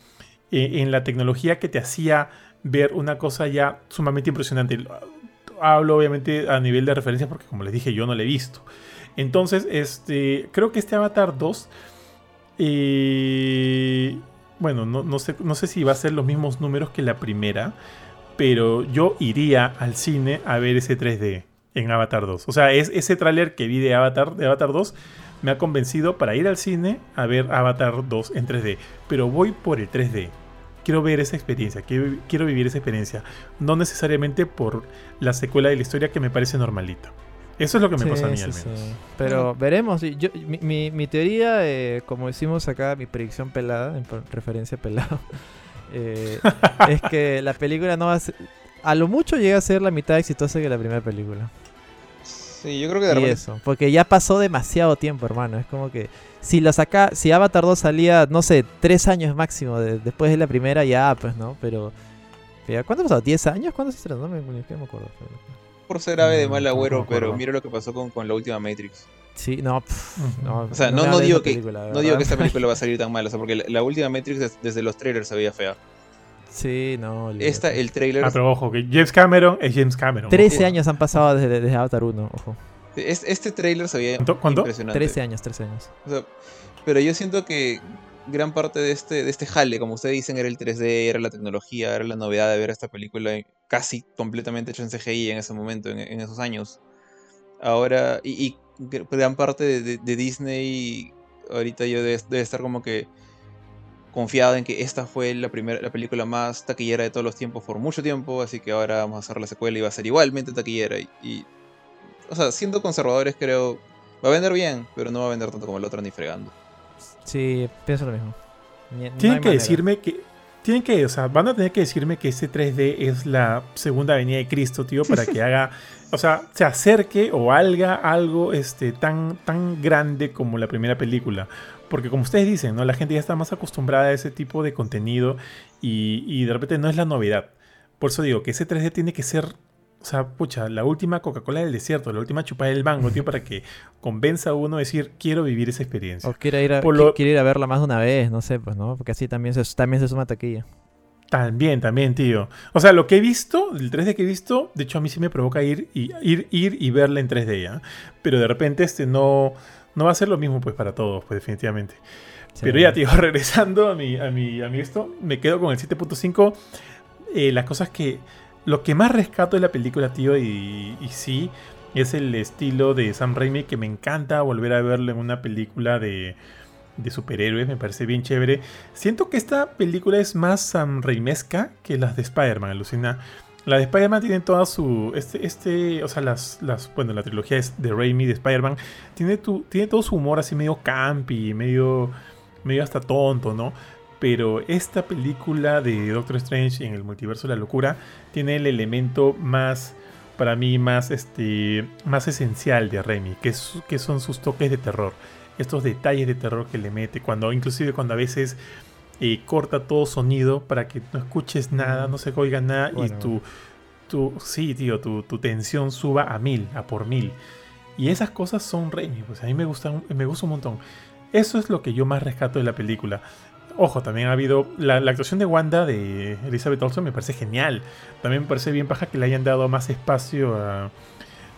eh, en la tecnología que te hacía ver una cosa ya sumamente impresionante. Hablo obviamente a nivel de referencia porque como les dije yo no la he visto. Entonces, este, creo que este Avatar 2 eh, bueno, no, sé, no sé si va a ser los mismos números que la primera, pero yo iría al cine a ver ese 3D en Avatar 2. O sea, es ese tráiler que vi de Avatar, de Avatar 2 me ha convencido para ir al cine a ver Avatar 2 en 3D. Pero voy por el 3D. Quiero ver esa experiencia, quiero, quiero vivir esa experiencia. No necesariamente por la secuela de la historia que me parece normalita. Eso es lo que me Sí, pasa a mí sí, al menos. sí. Pero veremos. y Yo, mi, mi, mi teoría, eh, como decimos acá, mi predicción pelada, en referencia a pelado, eh, es que la película no va a ser... A lo mucho llega a ser la mitad exitosa que la primera película. Sí, yo creo que de Y repente eso, porque ya pasó demasiado tiempo, hermano. Es como que si lo saca, si Avatar 2 salía, no sé, tres años máximo de- después de la primera, ya, pues, ¿no? Pero, pero ¿cuánto ha pasado? ¿10 años? ¿Cuándo se estrenó? No me, siquiera me acuerdo. Por ser ave de Mm, mal agüero, pero mira lo que pasó con, con la última Matrix. Sí, no, pff, Ujú. no. O sea, no, no digo que película, no digo que esta película va a salir tan mal, o sea, porque la, la última Matrix des- desde los trailers se veía fea. Sí, no. Esta, el trailer, Ah, pero ojo, que James Cameron es James Cameron. 13 Ojo. años han pasado desde, desde Avatar 1, ojo. es- este trailer se veía ¿Cuánto- cuánto? impresionante. 13 años, 13 años. O sea, pero yo siento que gran parte de este, de este jale, como ustedes dicen, era el 3D, era la tecnología, era la novedad de ver esta película casi completamente hecha en CGI en ese momento, en, esos años. Ahora, y, y gr- gran parte de, Disney, ahorita yo debe, estar como que confiado en que esta fue la primera la película más taquillera de todos los tiempos por mucho tiempo, así que ahora vamos a hacer la secuela y va a ser igualmente taquillera. O sea, siendo conservadores creo, va a vender bien, pero no va a vender tanto como la otra ni fregando. Sí, pienso lo mismo. No Tienen que manera. decirme que. Tienen que, o sea, van a tener que decirme que ese 3D es la segunda venida de Cristo, tío, para que haga, o sea, se acerque o haga algo este, tan, tan grande como la primera película. Porque como ustedes dicen, ¿no? La gente ya está más acostumbrada a ese tipo de contenido y, y de repente no es la novedad. Por eso digo que ese 3D tiene que ser, o sea, pucha, la última Coca-Cola del desierto, la última chupada del mango, tío, para que convenza a uno a decir, quiero vivir esa experiencia. O quiere ir, a, Por qui- lo- quiere ir a verla más de una vez, no sé, pues, ¿no? Porque así también se, también se suma taquilla. También, también, tío. O sea, lo que he visto, el 3D que he visto, de hecho a mí sí me provoca ir y, ir, ir y verla en 3D, ¿ya? Pero de repente este no, no va a ser lo mismo pues para todos, pues definitivamente. Sí. Pero ya, tío, regresando a mi, a mi, a mi esto, me quedo con el 7.5. Eh, las cosas que... Lo que más rescato de la película, tío, y, y sí, es el estilo de Sam Raimi, que me encanta volver a verlo en una película de, de superhéroes, me parece bien chévere. Siento que esta película es más Sam Raimesca que las de Spider-Man, alucina. La de Spider-Man tiene toda su. Este, este, o sea, las, las. Bueno, la trilogía es de Raimi, de Spider-Man. Tiene, tiene todo su humor así medio campi, medio. medio hasta tonto, ¿no? Pero esta película de Doctor Strange en el multiverso de la locura tiene el elemento más. Para mí, más este. más esencial de Raimi, que, es, que son sus toques de terror. Estos detalles de terror que le mete. Cuando, inclusive cuando a veces eh, corta todo sonido para que no escuches nada, no se oiga nada Bueno. y tu, tu, sí, tío, tu, tu tensión suba a mil, a por mil. Y esas cosas son Raimi, pues a mí me gustan, me gusta un montón. Eso es lo que yo más rescato de la película. Ojo, también ha habido la, actuación de Wanda de Elizabeth Olsen me parece genial. También me parece bien paja que le hayan dado más espacio a,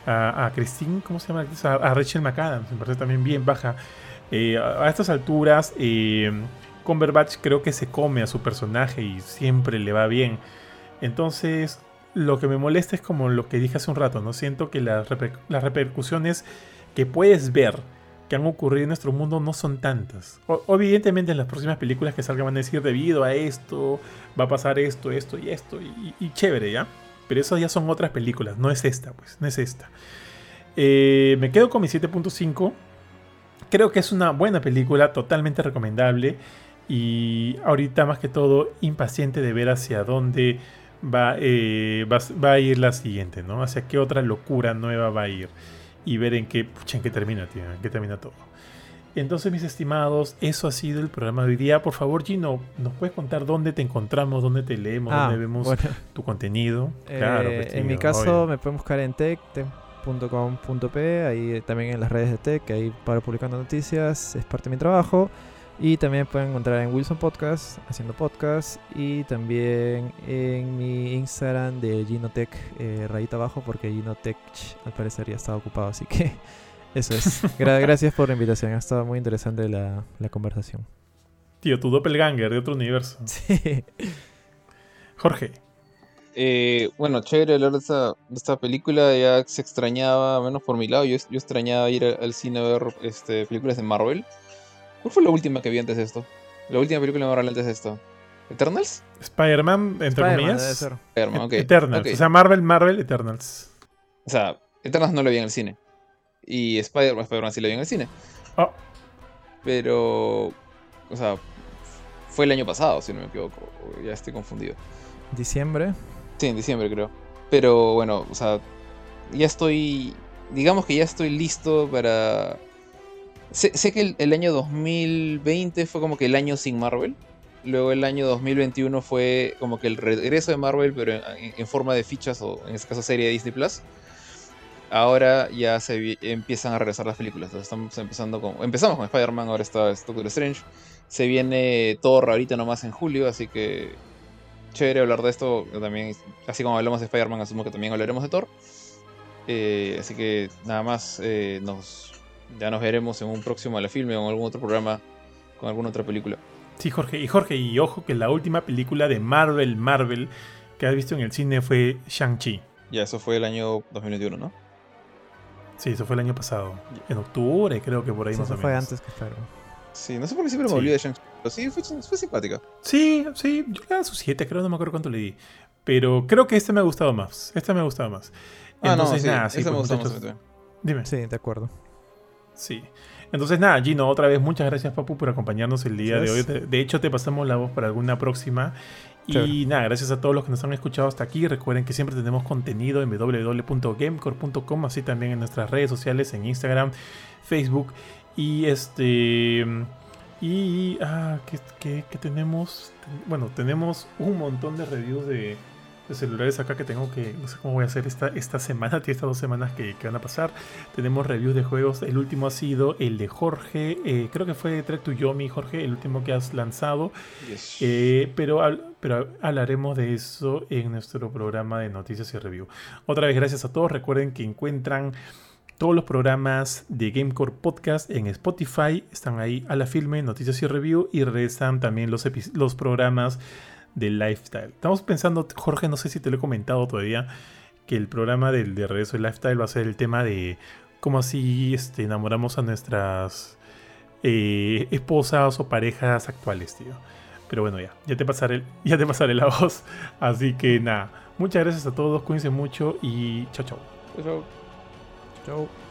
a, Christine, ¿cómo se llama? A, Rachel McAdams, me parece también bien baja. Eh, a, estas alturas, eh, Cumberbatch creo que se come a su personaje y siempre le va bien. Entonces, lo que me molesta es como lo que dije hace un rato, ¿no? Siento que las, las repercusiones que puedes ver que han ocurrido en nuestro mundo no son tantas. O- evidentemente en las próximas películas que salgan van a decir debido a esto, va a pasar esto, esto y esto, y, chévere, ¿ya? Pero eso ya son otras películas, no es esta, pues, no es esta. Eh, me quedo con mi 7.5. Creo que es una buena película, totalmente recomendable. Y ahorita más que todo, impaciente de ver hacia dónde va, eh, va, va a ir la siguiente, ¿no? Hacia qué otra locura nueva va a ir. Y ver en qué, pucha, en qué termina, tío, en qué termina todo. Entonces, mis estimados, eso ha sido el programa de hoy día. Por favor, Gino, ¿nos puedes contar dónde te encontramos, dónde te leemos, Ah, dónde vemos bueno. tu contenido? Eh, Claro, pues, en mi caso obvio. me pueden buscar en tech, tech.com.p, ahí también en las redes de tech, ahí paro publicando noticias, es parte de mi trabajo. Y también pueden encontrar en Wilson Podcast, haciendo podcast, y también en mi Instagram de Ginotech, eh, rayita abajo, porque Ginotech al parecer ya estaba ocupado, así que Eso es. Gra- gracias por la invitación. Ha estado muy interesante la, la conversación. Tío, tu doppelganger de otro universo. Sí. Jorge. Eh, bueno, chévere hablar de esta, de esta película. Ya se extrañaba, al menos por mi lado, yo, yo extrañaba ir al, al cine a ver este, películas de Marvel. ¿Cuál fue la última que vi antes de esto? La última película Marvel antes de esto. ¿Eternals? Spider-Man, entre comillas. debe ser. Eternals. O sea, Marvel, Marvel, Eternals. O sea, Eternals no la vi en el cine. Y Spider-Man Spider-Man sí la vi en el cine. Oh, Pero, o sea, fue el año pasado, si no me equivoco. Ya estoy confundido. Diciembre. Sí, en diciembre creo. Pero bueno, o sea, ya estoy, digamos que ya estoy listo para... Sé, que el, el año 2020 fue como que el año sin Marvel. Luego el año 2021 fue como que el regreso de Marvel, pero en, forma de fichas o en este caso serie de Disney Plus. Ahora ya se empiezan a regresar las películas. Entonces estamos empezando con. Empezamos con Spider-Man, ahora está Doctor Strange. Se viene Thor ahorita nomás en julio, así que. Chévere hablar de esto. También, así como hablamos de Spider-Man, asumo que también hablaremos de Thor. Eh, así que nada más, eh, nos, ya nos veremos en un próximo a la filme o en algún otro programa con alguna otra película. sí, Jorge. Y Jorge, y ojo que la última película de Marvel, Marvel, que has visto en el cine fue Shang-Chi. Ya, eso fue el año 2021, ¿no? Sí, eso fue el año pasado. En octubre, creo que por ahí Sí, más eso o fue menos. antes que Spider-Man. Sí, no sé por qué siempre me Sí. olvido de Shang-Chi. Pero sí, fue, fue simpática. Sí, sí, yo le daba sus 7, creo, no me acuerdo cuánto le di. Pero creo que este me ha gustado más. Este me ha gustado más. Ah, no, sí, nada, sí, esa me pues, gustó muchachos. Dime. Sí, de acuerdo. Sí. Entonces, nada, Gino, otra vez muchas gracias, Papu, por acompañarnos el día de hoy. De, hecho, te pasamos la voz para alguna próxima. Y nada, gracias a todos los que nos han escuchado hasta aquí. Recuerden que siempre tenemos contenido en www.gamecore.com, así también en nuestras redes sociales, en Instagram, Facebook. Y este. Y. Ah, ¿qué, qué- qué tenemos? Bueno, tenemos un montón de reviews de celulares acá que tengo que. No sé cómo voy a hacer esta, esta semana, estas dos semanas que, que van a pasar. Tenemos reviews de juegos. El último ha sido el de Jorge. eh, creo que fue Trek to Yomi, Jorge, el último que has lanzado. Yes. Eh, pero, pero hablaremos de eso en nuestro programa de noticias y review. Otra vez, gracias a todos. Recuerden que encuentran todos los programas de Gamecore Podcast en Spotify. Están ahí a la filme, noticias y review. Y regresan también los, los programas de Lifestyle. Estamos pensando, Jorge, no sé si te lo he comentado todavía, que el programa del de regreso de Lifestyle va a ser el tema de cómo así este, enamoramos a nuestras eh, esposas o parejas actuales, tío. Pero bueno, ya, ya te pasaré, ya te pasaré la voz. Así que nada, muchas gracias a todos, cuídense mucho y chao, chao. Chao, chao. Chau.